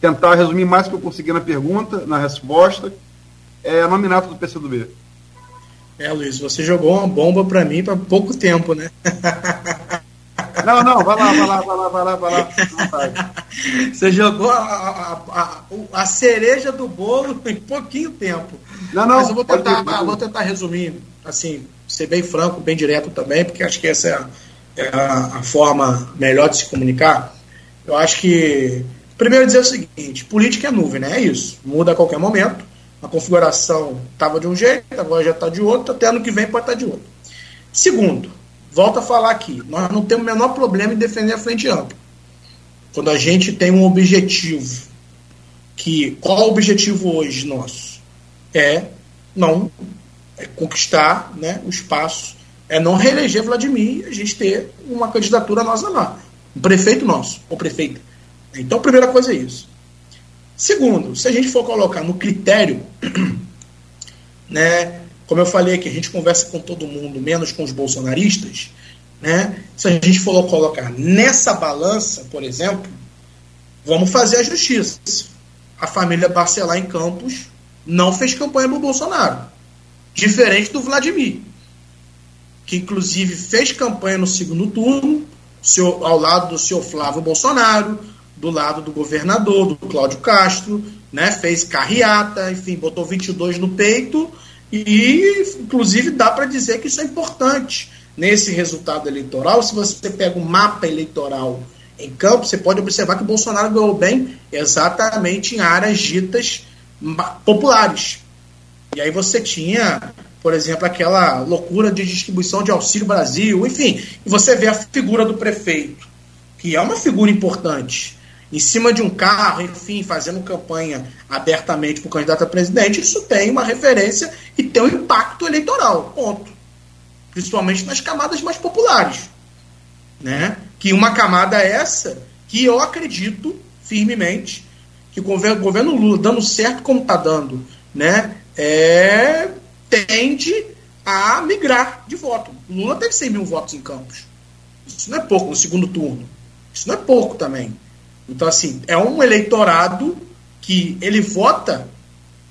S4: tentar resumir mais que eu consegui na pergunta, na resposta, é a nominato do PCdoB.
S3: É, Luiz, você jogou uma bomba para mim para pouco tempo, né?
S4: Não, não, vai lá, vai lá, vai lá, vai lá, vai lá.
S3: Você jogou a, a, a, a, cereja do bolo em pouquinho tempo. Não, não. Mas eu vou tentar, ir, vou tentar resumir, assim, ser bem franco, bem direto também, porque acho que essa é a, é a forma melhor de se comunicar. Eu acho que. Primeiro dizer o seguinte, política é nuvem, né? É isso. Muda a qualquer momento. A configuração estava de um jeito, agora já está de outro, até ano que vem pode estar tá de outro. Segundo, volto a falar aqui, nós não temos o menor problema em defender a frente ampla. Quando a gente tem um objetivo, que qual o objetivo hoje nosso? É não é conquistar né, o espaço, é não reeleger Vladimir e a gente ter uma candidatura nossa lá. Um prefeito nosso, ou prefeita. Então, a primeira coisa é isso. Segundo, se a gente for colocar no critério né, como eu falei aqui, a gente conversa com todo mundo, menos com os bolsonaristas. Né? Se a gente for colocar nessa balança, por exemplo, vamos fazer a justiça. A família Barcelar em Campos não fez campanha para Bolsonaro. Diferente do Vladimir, que inclusive fez campanha no segundo turno, ao lado do senhor Flávio Bolsonaro, do lado do governador, do Cláudio Castro, né? fez carreata, enfim, botou 22 no peito e, inclusive, dá para dizer que isso é importante nesse resultado eleitoral. Se você pega o um mapa eleitoral em campo, você pode observar que o Bolsonaro ganhou bem exatamente em áreas ditas populares. E aí você tinha, por exemplo, aquela loucura de distribuição de Auxílio Brasil, enfim, e você vê a figura do prefeito, que é uma figura importante em cima de um carro, enfim, fazendo campanha abertamente para o candidato a presidente, isso tem uma referência e tem um impacto eleitoral, ponto. Principalmente nas camadas mais populares. Né? Que uma camada é essa que eu acredito firmemente que o governo, o governo Lula, dando certo como está dando, né, é, tende a migrar de voto. Lula teve 100 mil votos em Campos. Isso não é pouco no segundo turno. Isso não é pouco também. Então, assim, é um eleitorado que ele vota,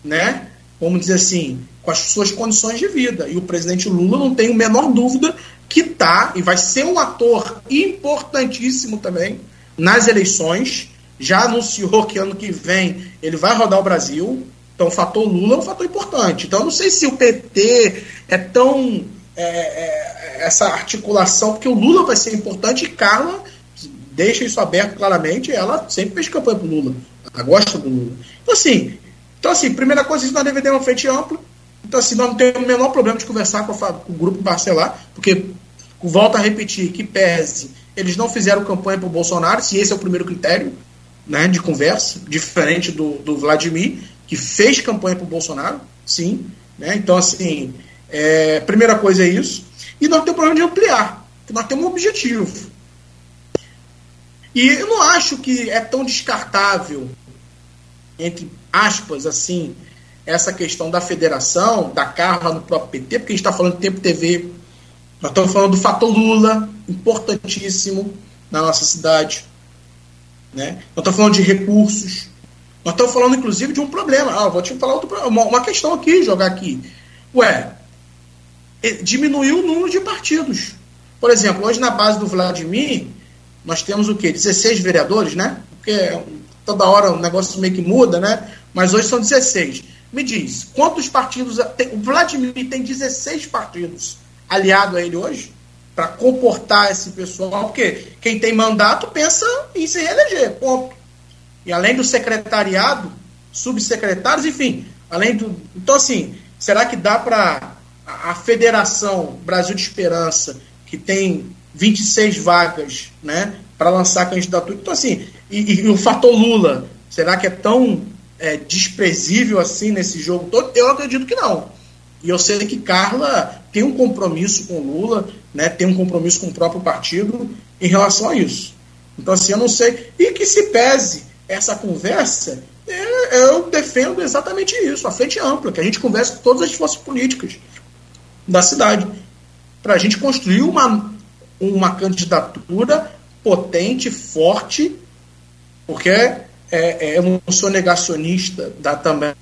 S3: né, vamos dizer assim, com as suas condições de vida. E o presidente Lula não tem a menor dúvida que está e vai ser um ator importantíssimo também nas eleições. Já anunciou que ano que vem ele vai rodar o Brasil. Então, o fator Lula é um fator importante. Então, eu não sei se o PT é tão. É, é, essa articulação, porque o Lula vai ser importante e Carla deixa isso aberto claramente, ela sempre fez campanha pro Lula. Ela gosta do Lula. Então, assim, então, assim primeira coisa, nós devemos ter uma frente ampla. Então, assim, nós não temos o menor problema de conversar com, a, com o grupo Barcelar, porque, volto a repetir, que pese, eles não fizeram campanha pro Bolsonaro, se esse é o primeiro critério né, de conversa, diferente do, do Vladimir, que fez campanha pro Bolsonaro, sim. Né? Então, assim, é, primeira coisa é isso. E nós temos problema de ampliar, nós temos um objetivo. E eu não acho que é tão descartável, entre aspas, assim, essa questão da federação, da Carla no próprio PT, porque a gente está falando de Tempo TV, nós estamos falando do fator Lula, importantíssimo na nossa cidade. Né? Nós estamos falando de recursos. Nós estamos falando, inclusive, de um problema. Ah, vou te falar outro, uma, uma questão aqui, jogar aqui. Ué, diminuiu o número de partidos. Por exemplo, hoje na base do Vladimir, nós temos o quê? 16 vereadores, né? Porque toda hora o negócio meio que muda, né? Mas hoje são 16. Me diz, quantos partidos. Tem, o Vladimir tem 16 partidos aliado a ele hoje para comportar esse pessoal, porque quem tem mandato pensa em se reeleger, ponto. E além do secretariado, subsecretários, enfim, além do. Então, assim, será que dá para a Federação Brasil de Esperança, que tem 26 vagas né, para lançar candidatura. Então, assim, e, e, o fator Lula, será que é tão é, desprezível assim nesse jogo todo? Eu acredito que não. E eu sei que Carla tem um compromisso com Lula, né, tem um compromisso com o próprio partido em relação a isso. Então, assim, eu não sei. E que se pese essa conversa, é, eu defendo exatamente isso, a frente ampla, que a gente converse com todas as forças políticas da cidade, para a gente construir uma, uma candidatura potente, forte, porque é, é, eu não sou negacionista da, também,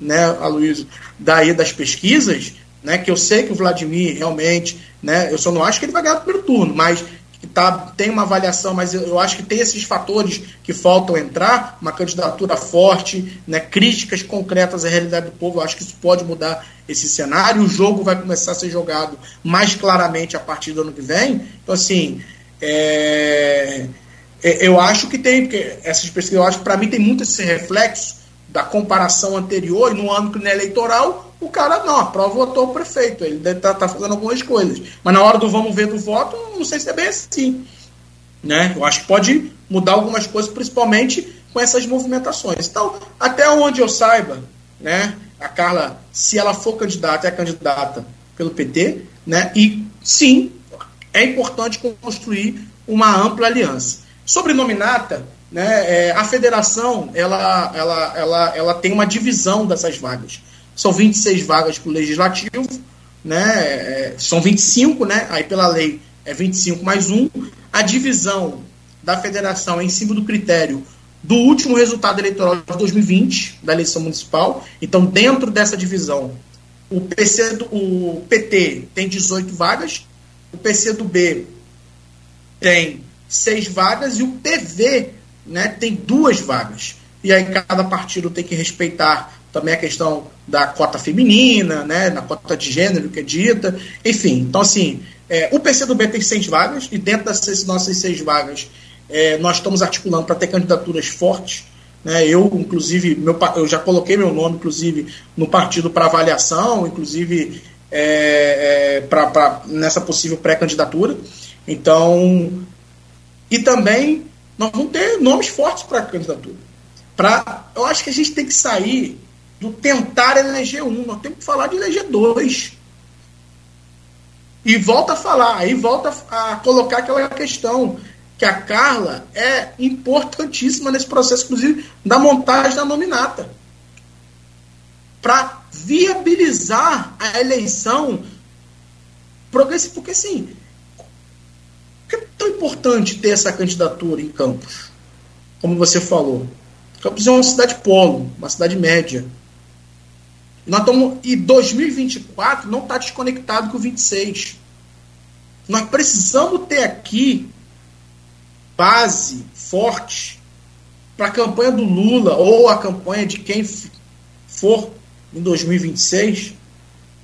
S3: né, Aloysio, daí das pesquisas, né, que eu sei que o Vladimir realmente, né, eu só não acho que ele vai ganhar o primeiro turno, mas tá, tem uma avaliação, mas eu, eu, acho que tem esses fatores que faltam entrar, uma candidatura forte, né, críticas concretas à realidade do povo, eu acho que isso pode mudar esse cenário, o jogo vai começar a ser jogado mais claramente a partir do ano que vem, então assim, é, é, eu acho que tem, porque essas pesquisas, eu acho para mim tem muito esse reflexo da comparação anterior, e no é eleitoral, o cara não, aprova votou o prefeito, ele deve tá, tá fazendo algumas coisas. Mas na hora do vamos ver do voto, não sei se é bem assim. Né? Eu acho que pode mudar algumas coisas, principalmente com essas movimentações. Então, até onde eu saiba, né, a Carla, se ela for candidata, é candidata pelo PT, né, e sim, é importante construir uma ampla aliança. Sobre nominata, né, é, a federação ela, ela, ela, ela tem uma divisão dessas vagas. São 26 vagas para o legislativo, né, é, são 25, né, aí pela lei é 25 mais um. A divisão da federação é em cima do critério do último resultado eleitoral de 2020, da eleição municipal. Então, dentro dessa divisão, o, PC do, o PT tem 18 vagas, o PC do B tem 6 vagas e o PV né, tem duas vagas. E aí cada partido tem que respeitar também a questão da cota feminina, né, na cota de gênero que é dita, enfim. Então, assim, é, o PCdoB tem seis vagas, e dentro dessas nossas seis vagas, é, nós estamos articulando para ter candidaturas fortes. Né, eu, inclusive, meu, eu já coloquei meu nome, inclusive, no partido para avaliação, inclusive é, é, pra, pra, nessa possível pré-candidatura. Então, e também nós vamos ter nomes fortes para a candidatura. Pra, eu acho que a gente tem que sair do tentar eleger um, nós temos que falar de eleger dois. E volta a falar, aí volta a colocar aquela questão que a Carla é importantíssima nesse processo, inclusive, da montagem da nominata. Para viabilizar a eleição progressiva. Porque, assim, que é tão importante ter essa candidatura em Campos? Como você falou. Campos é uma cidade polo, uma cidade média. Nós estamos, e 2024 não está desconectado com o 26. Nós precisamos ter aqui base forte para a campanha do Lula ou a campanha de quem for em 2026,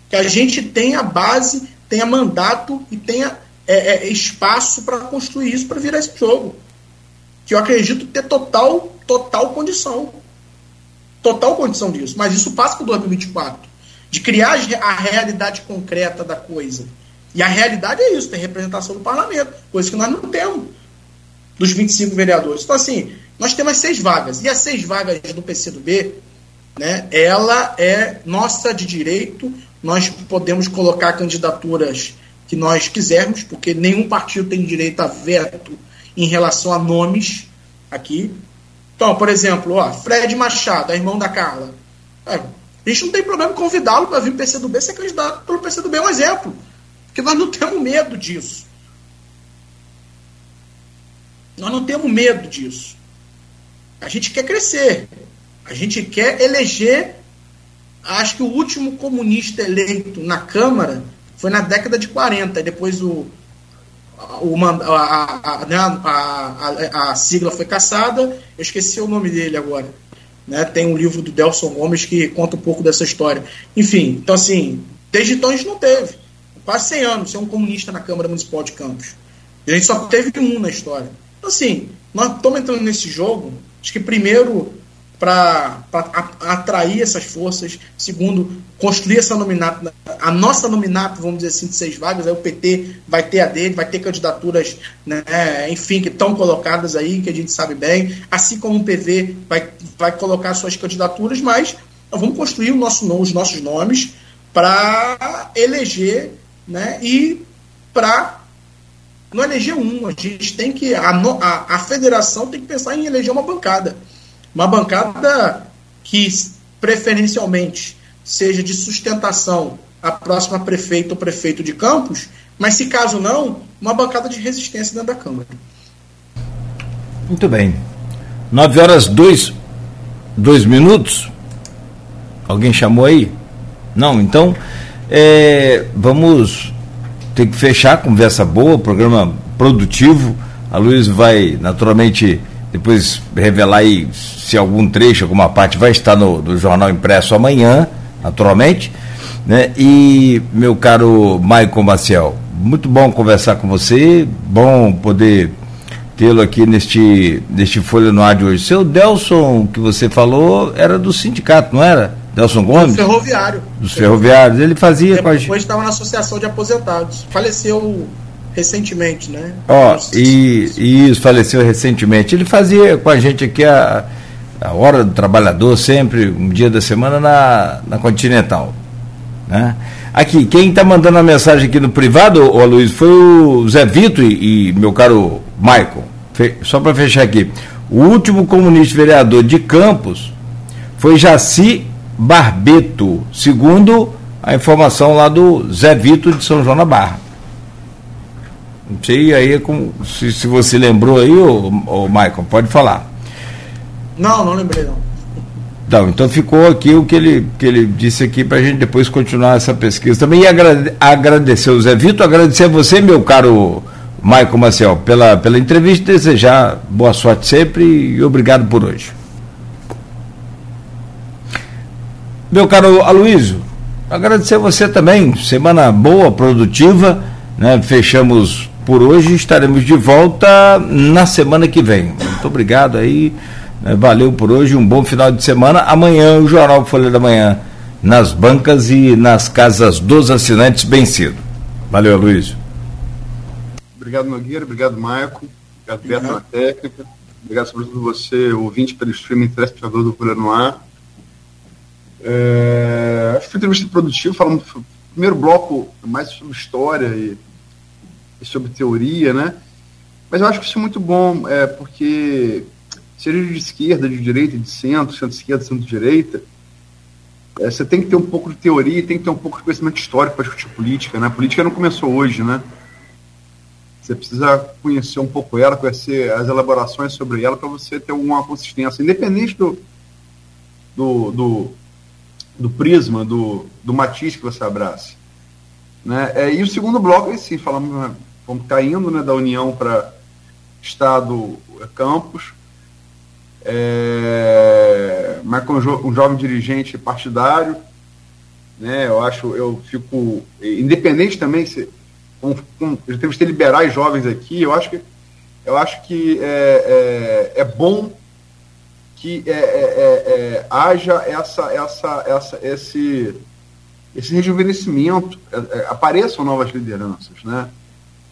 S3: que a gente tenha base, tenha mandato e tenha é, é, espaço para construir isso, para virar esse jogo. Que eu acredito ter total, total condição. Total condição disso. Mas isso passa para 2024. De criar a realidade concreta da coisa. E a realidade é isso, tem representação do parlamento, coisa que nós não temos dos 25 vereadores. Então, assim, nós temos seis vagas. E as seis vagas do PCdoB, né, ela é nossa de direito, nós podemos colocar candidaturas que nós quisermos, porque nenhum partido tem direito a veto em relação a nomes aqui. Então, por exemplo, ó, Fred Machado, é irmão da Carla. É, a gente não tem problema convidá-lo para vir para o PCdoB ser candidato pelo PCdoB, é um exemplo. Porque nós não temos medo disso. Nós não temos medo disso. A gente quer crescer. A gente quer eleger. Acho que o último comunista eleito na Câmara foi na década de 40, depois o, o né, a, a, a, sigla foi caçada, eu esqueci o nome dele agora. Né? Tem um livro do Delson Gomes que conta um pouco dessa história. Enfim, então assim, desde então a gente não teve. Quase 100 anos, ser um comunista na Câmara Municipal de Campos. a gente só teve um na história. Então assim, nós estamos entrando nesse jogo, acho que primeiro para atrair essas forças. Segundo, construir essa nominata, a nossa nominata, vamos dizer assim, de seis vagas, aí o PT vai ter a dele, vai ter candidaturas, né, enfim, que estão colocadas aí, que a gente sabe bem, assim como o PV vai, vai colocar suas candidaturas, mas vamos construir o nosso, os nossos nomes para eleger né, e para não eleger um, a gente tem que, a, a, a federação tem que pensar em eleger uma bancada uma bancada que preferencialmente seja de sustentação a próxima prefeita ou prefeito de Campos, mas se caso não, uma bancada de resistência dentro da Câmara.
S2: Muito bem. 9 horas 2 dois, minutos. Alguém chamou aí? Não, então é, vamos ter que fechar, conversa boa, programa produtivo. A Luiz vai naturalmente depois revelar aí se algum trecho, alguma parte vai estar no, jornal impresso amanhã, naturalmente. Né? E meu caro Maicon Maciel, muito bom conversar com você, bom poder tê-lo aqui neste, neste Folha no Ar de hoje. Seu Delson, que você falou, era do sindicato, não era? Delson Gomes? Do
S3: ferroviário.
S2: Dos ferroviários. Ele fazia
S3: Depois com a gente. Depois estava na Associação de Aposentados. Faleceu recentemente, né?
S2: Ó, oh, e, e isso, faleceu recentemente. Ele fazia com a gente aqui a, a Hora do Trabalhador, sempre, um dia da semana, na, na Continental. Né? Aqui, quem está mandando a mensagem aqui no privado, ô Luiz, foi o Zé Vito e, e meu caro Michael. Só para fechar aqui. O último comunista vereador de Campos foi Jaci Barbeto, segundo a informação lá do Zé Vito de São João da Barra. Não sei aí é se, se você lembrou aí, ô, ô Michael, pode falar.
S3: Não, não lembrei não.
S2: Então, então ficou aqui o que ele, que ele disse aqui para a gente depois continuar essa pesquisa. Também agrade, agradecer o Zé Vitor, agradecer a você, meu caro Maicon Maciel, pela, pela entrevista, desejar boa sorte sempre e obrigado por hoje. Meu caro Aloysio, agradecer a você também, semana boa, produtiva, né? fechamos por hoje, estaremos de volta na semana que vem. Muito obrigado aí, né? valeu por hoje, um bom final de semana. Amanhã o Jornal Folha da Manhã nas bancas e nas casas dos assinantes bem cedo. Valeu, Aloysio.
S4: Obrigado, Nogueira. Obrigado, Maico. Obrigado, Beto, na técnica. Obrigado, sobretudo, você, ouvinte pelo streaming telespectador do Folha no Ar. É, acho que foi uma entrevista produtiva, falando primeiro bloco mais sobre história e, e, sobre teoria, né? Mas eu acho que isso é muito bom, é, porque seja de esquerda, de direita, de centro, centro-esquerda, centro-direita, é, você tem que ter um pouco de teoria e tem que ter um pouco de conhecimento histórico para discutir política, né? A política não começou hoje, né? Você precisa conhecer um pouco ela, conhecer as elaborações sobre ela para você ter uma consistência, independente do, do, do, do, prisma, do, do matiz que você abrace. Né? É, e o segundo bloco, sim, falamos, vamos caindo né, da União para Estado é, Campos, é, mas com um, jo um jovem dirigente partidário, né, eu acho, eu fico, independente também se com, com, temos que ter liberais jovens aqui, eu acho que, eu acho que é, é, é bom que é, é, é, é haja essa, essa, essa, esse, esse rejuvenescimento, apareçam novas lideranças. Né?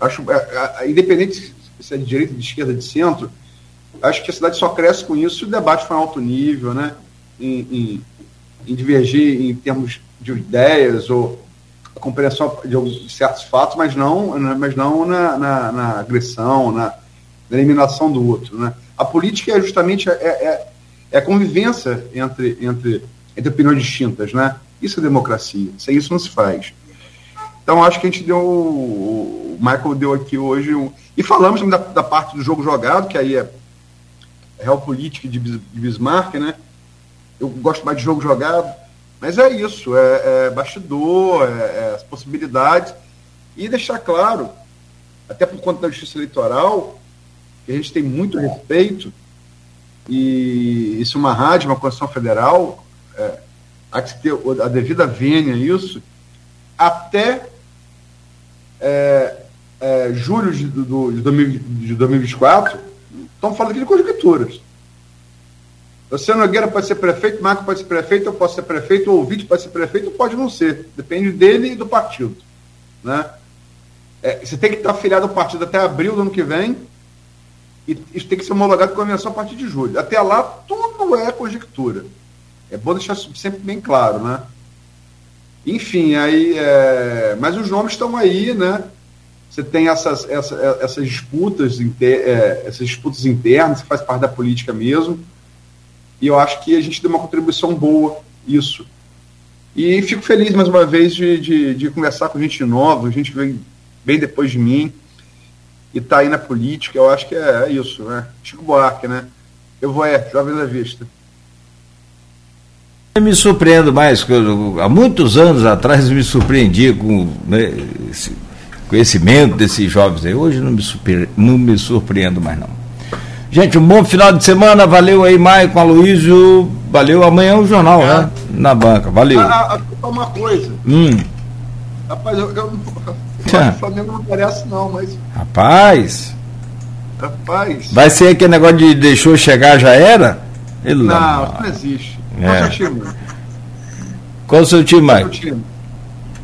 S4: Acho, independente se é de direita, de esquerda, de centro, acho que a cidade só cresce com isso se o debate for em alto nível, né? em, em, em divergir em termos de ideias ou a compreensão de certos fatos, mas não, né, mas não na, na, na agressão, na, na, eliminação do outro. Né? A política é justamente é, é, é, a convivência entre, entre, entre opiniões distintas. Né? Isso é democracia. Sem isso não se faz. Então, acho que a gente deu. Michael deu aqui hoje. Um, e falamos da, da parte do jogo jogado, que aí é real política de, de Bismarck, né? Eu gosto mais de jogo jogado mas é isso, é, é bastidor, é, é, as possibilidades. E deixar claro, até por conta da justiça eleitoral, que a gente tem muito respeito, e isso é uma rádio, uma Constituição Federal, é, há que ter a devida vênia isso, até é, é, julho de, do, de, 2024, estamos falando aqui de conjunturas. Você Nogueira pode ser prefeito, Marco pode ser prefeito, eu posso ser prefeito, o ouvinte pode ser prefeito, ou pode não ser. Depende dele e do partido. Né? É, você tem que estar afiliado ao partido até abril do ano que vem, e isso tem que ser homologado com a convenção a partir de julho. Até lá, tudo é conjectura. É bom deixar sempre bem claro, né? Enfim, aí, é... mas os nomes estão aí, né? Você tem essas, essas, essas disputas, inter... É, essas disputas internas, que faz parte da política mesmo. E eu acho que a gente deu uma contribuição boa, isso. E fico feliz mais uma vez de, de, de conversar com gente nova, gente vem bem depois de mim e tá aí na política, eu acho que é, é isso, né? Chico Buarque, né? Eu vou é, Jovem da Vista.
S2: Eu me surpreendo mais, eu, há muitos anos atrás me surpreendi com né, esse conhecimento desses jovens aí. Hoje não me, surpre, não me surpreendo mais não. Gente, um bom final de semana, valeu aí, Maicon, Aloysio, valeu, amanhã o jornal, é. né? Na banca, valeu.
S4: Ah, ah, uma coisa.
S2: Hum.
S4: Rapaz, eu, eu, eu, o Flamengo não parece não, mas...
S2: Rapaz...
S4: Rapaz...
S2: Vai ser aquele negócio de deixou chegar, já era?
S4: Ele não, não, não existe. É. time?
S2: Qual o seu time, Mike?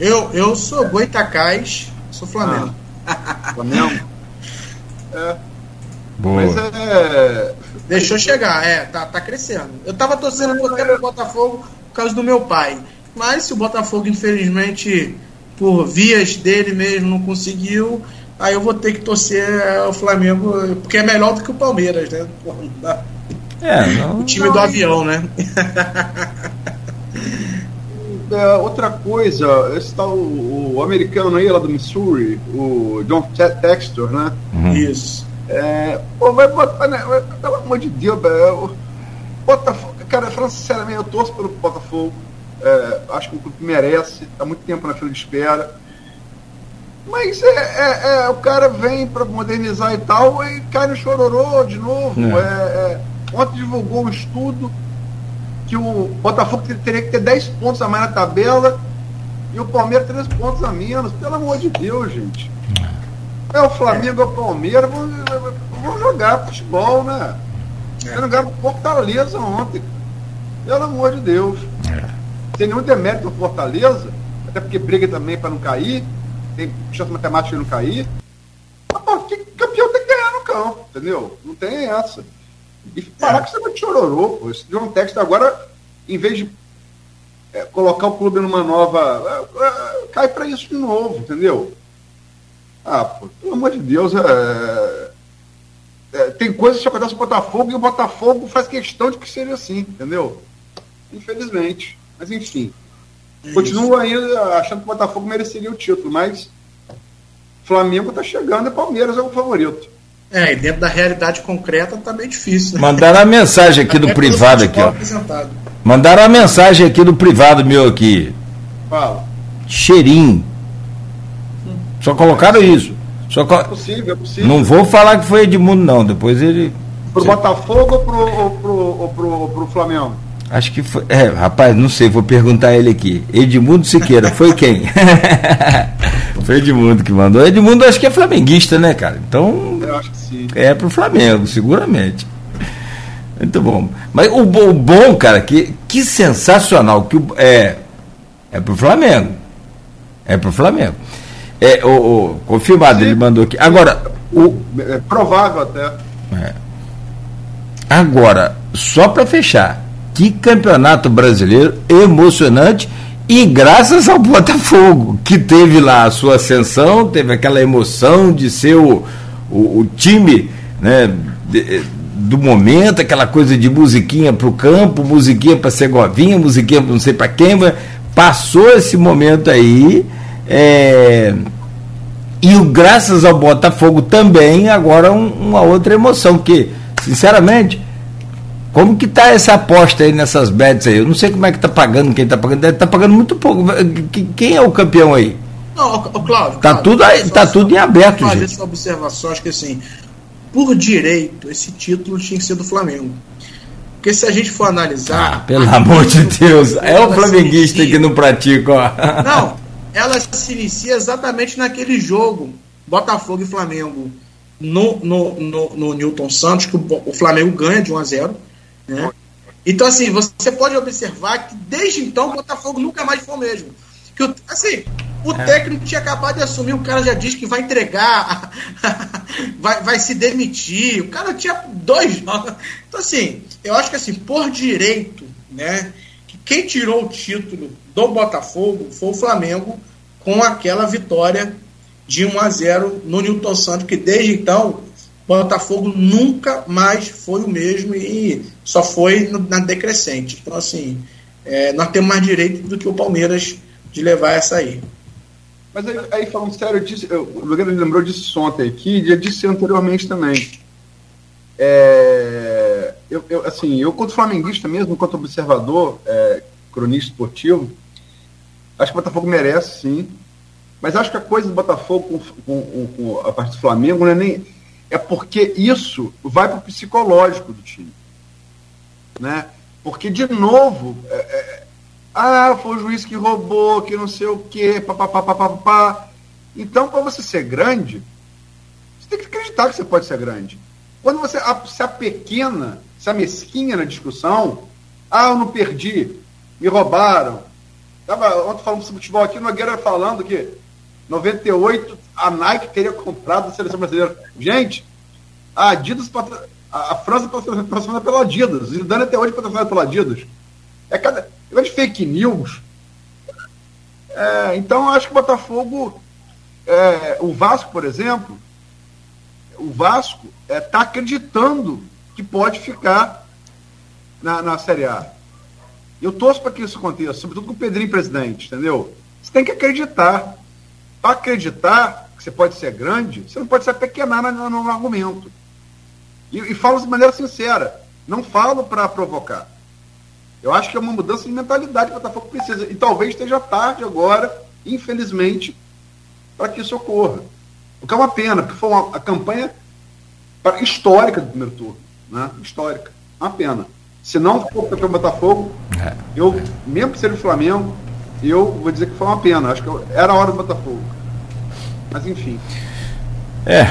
S3: Eu, eu sou Goitacás, sou Flamengo.
S4: Ah. Flamengo?
S3: é. Boa. Mas é. Deixou chegar, é, tá, tá crescendo. Eu tava torcendo até pro Botafogo por causa do meu pai. Mas se o Botafogo, infelizmente, por vias dele mesmo, não conseguiu, aí eu vou ter que torcer o Flamengo, porque é melhor do que o Palmeiras, né? Não dá. É, não, o time não, do avião, né?
S4: é, outra coisa, esse tal o, o, americano aí lá do Missouri, o John Textor, né?
S3: Uhum. Isso.
S4: É, pô, vai botar, né? Pelo amor de Deus, velho. Botafogo, cara, falando sinceramente, eu torço pelo Botafogo. É, acho que o clube merece, tá muito tempo na fila de espera. Mas é, é, é o cara vem para modernizar e tal, e cai no chororô de novo. É. é, é Ontem divulgou um estudo que o Botafogo teria que ter 10 pontos a mais na tabela e o Palmeiras 3 pontos a menos. Pelo amor de Deus, gente. É o Flamengo, é o Palmeiras, vamos, jogar futebol, né? É. Jogaram Fortaleza ontem. Pelo amor de Deus. É. Sem nenhum demérito no Fortaleza, até porque briga também para não cair, tem chance matemática de não cair. Mas, pô, que campeão tem que ganhar no campo, entendeu? Não tem essa. E parar com esse negócio de chororô, pô. Esse John Textor agora, em vez de é, colocar o clube numa nova. É, é, cai para isso de novo, entendeu? Ah, pô, pelo amor de Deus, é, é, tem coisas que acontecem no Botafogo e o Botafogo faz questão de que seja assim, entendeu? Infelizmente. Mas enfim. Continuo ainda achando que o Botafogo mereceria o título, mas Flamengo está chegando e Palmeiras é o favorito.
S3: É, e dentro da realidade concreta tá bem difícil. Né?
S2: Mandaram a mensagem aqui do privado aqui, ó. Apresentado. Mandaram a mensagem aqui do privado meu aqui.
S4: Fala.
S2: Cheirinho. Só colocaram isso. Só co... É possível, é possível. Não vou falar que foi Edmundo, não. Depois ele.
S4: Pro Botafogo ou pro, ou pro, ou pro, ou pro Flamengo?
S2: Acho que foi. É, rapaz, não sei, vou perguntar ele aqui. Edmundo Siqueira, foi quem? foi Edmundo que mandou. Edmundo acho que é flamenguista, né, cara? Então.
S4: Eu acho que sim.
S2: É pro Flamengo, seguramente. Muito bom. Mas o, o bom, cara, que, que sensacional. que É, é pro Flamengo. É pro Flamengo. É, o, o confirmado, sim. ele mandou aqui. Agora. O,
S4: é provável até. É.
S2: Agora, só para fechar que campeonato brasileiro emocionante e graças ao Botafogo, que teve lá a sua ascensão, teve aquela emoção de ser o, o, o time né, de, do momento, aquela coisa de musiquinha para o campo, musiquinha para Segovinha, musiquinha para não sei para quem, passou esse momento aí. É, e o, graças ao Botafogo também, agora um, uma outra emoção, que, sinceramente, como que tá essa aposta aí nessas bets aí? Eu não sei como é que tá pagando, quem tá pagando, deve tá pagando muito pouco. Quem é o campeão aí?
S3: Não, o Cláudio.
S2: Tá tudo aí, tá tudo em aberto,
S3: fazer gente. essa observação, acho que assim, por direito, esse título tinha que ser do Flamengo. Porque se a gente for analisar.
S2: Ah, pelo amor de Deus, é o flamenguista inicia, que não pratica,
S3: ó. Não, ela se inicia exatamente naquele jogo, Botafogo e Flamengo, no, no, no, no Newton Santos, que o, o Flamengo ganha de 1 a 0 né? Então, assim, você pode observar que desde então o Botafogo nunca mais foi o mesmo. Que, assim, o é. técnico tinha acabado de assumir, o cara já disse que vai entregar, vai, vai se demitir. O cara tinha dois jogos. Então, assim, eu acho que, assim, por direito, né, que quem tirou o título do Botafogo foi o Flamengo com aquela vitória de 1 a 0 no Newton Santos, que desde então Botafogo nunca mais foi o mesmo e só foi na decrescente. Então, assim, é, nós temos mais direito do que o Palmeiras de levar essa aí.
S4: Mas aí, aí falando sério, eu disse, eu, o Lugano lembrou disso ontem aqui, e já disse anteriormente também. É, eu, eu, assim, eu, quanto flamenguista mesmo, quanto observador, é, cronista esportivo, acho que o Botafogo merece, sim. Mas acho que a coisa do Botafogo com, com, com a parte do Flamengo não é nem. É porque isso vai para o psicológico do time. Né? Porque, de novo, é, é, ah, foi o juiz que roubou, que não sei o quê, papapá, papapá. Então, para você ser grande, você tem que acreditar que você pode ser grande. Quando você se apequena, se amesquinha na discussão, ah, eu não perdi, me roubaram. Tava ontem falando sobre futebol aqui, Nogueira falando que 98 a Nike teria comprado a seleção brasileira. Gente, a Adidas, a, França patrocinada pela Adidas, Zidane até hoje patrocinada pela Adidas. É cada. de fake news. É, então, acho que o Botafogo, é, o Vasco, por exemplo, o Vasco está é, tá acreditando que pode ficar na, na Série A. Eu torço para que isso aconteça, sobretudo com o Pedrinho presidente, entendeu? Você tem que acreditar. Para acreditar que você pode ser grande, você não pode se apequenar no, no argumento. E, e falo de maneira sincera. Não falo para provocar. Eu acho que é uma mudança de mentalidade que o Botafogo precisa. E talvez esteja tarde agora, infelizmente, para que isso ocorra. O que é uma pena, porque foi uma a campanha histórica do primeiro turno. Né? Histórica. Uma pena. Se não for para o Botafogo, é. eu, mesmo que seja o Flamengo, eu vou dizer que foi uma pena. Acho que era a hora do Botafogo. Mas enfim.
S2: É.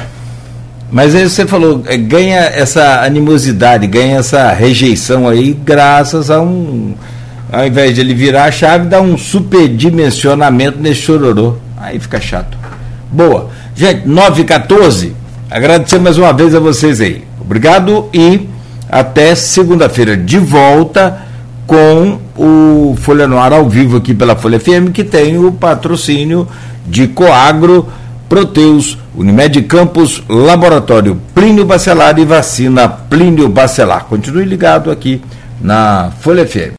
S2: Mas aí você falou, é, ganha essa animosidade, ganha essa rejeição aí, graças a um. Ao invés de ele virar a chave, dá um superdimensionamento nesse chororô. Aí fica chato. Boa. Gente, 9 e 14 agradecer mais uma vez a vocês aí. Obrigado e até segunda-feira de volta com o Folha no ao vivo aqui pela Folha FM, que tem o patrocínio de Coagro, Proteus, Unimed Campos, Laboratório Plínio Bacelar e Vacina Plínio Bacelar. Continue ligado aqui na Folha FM.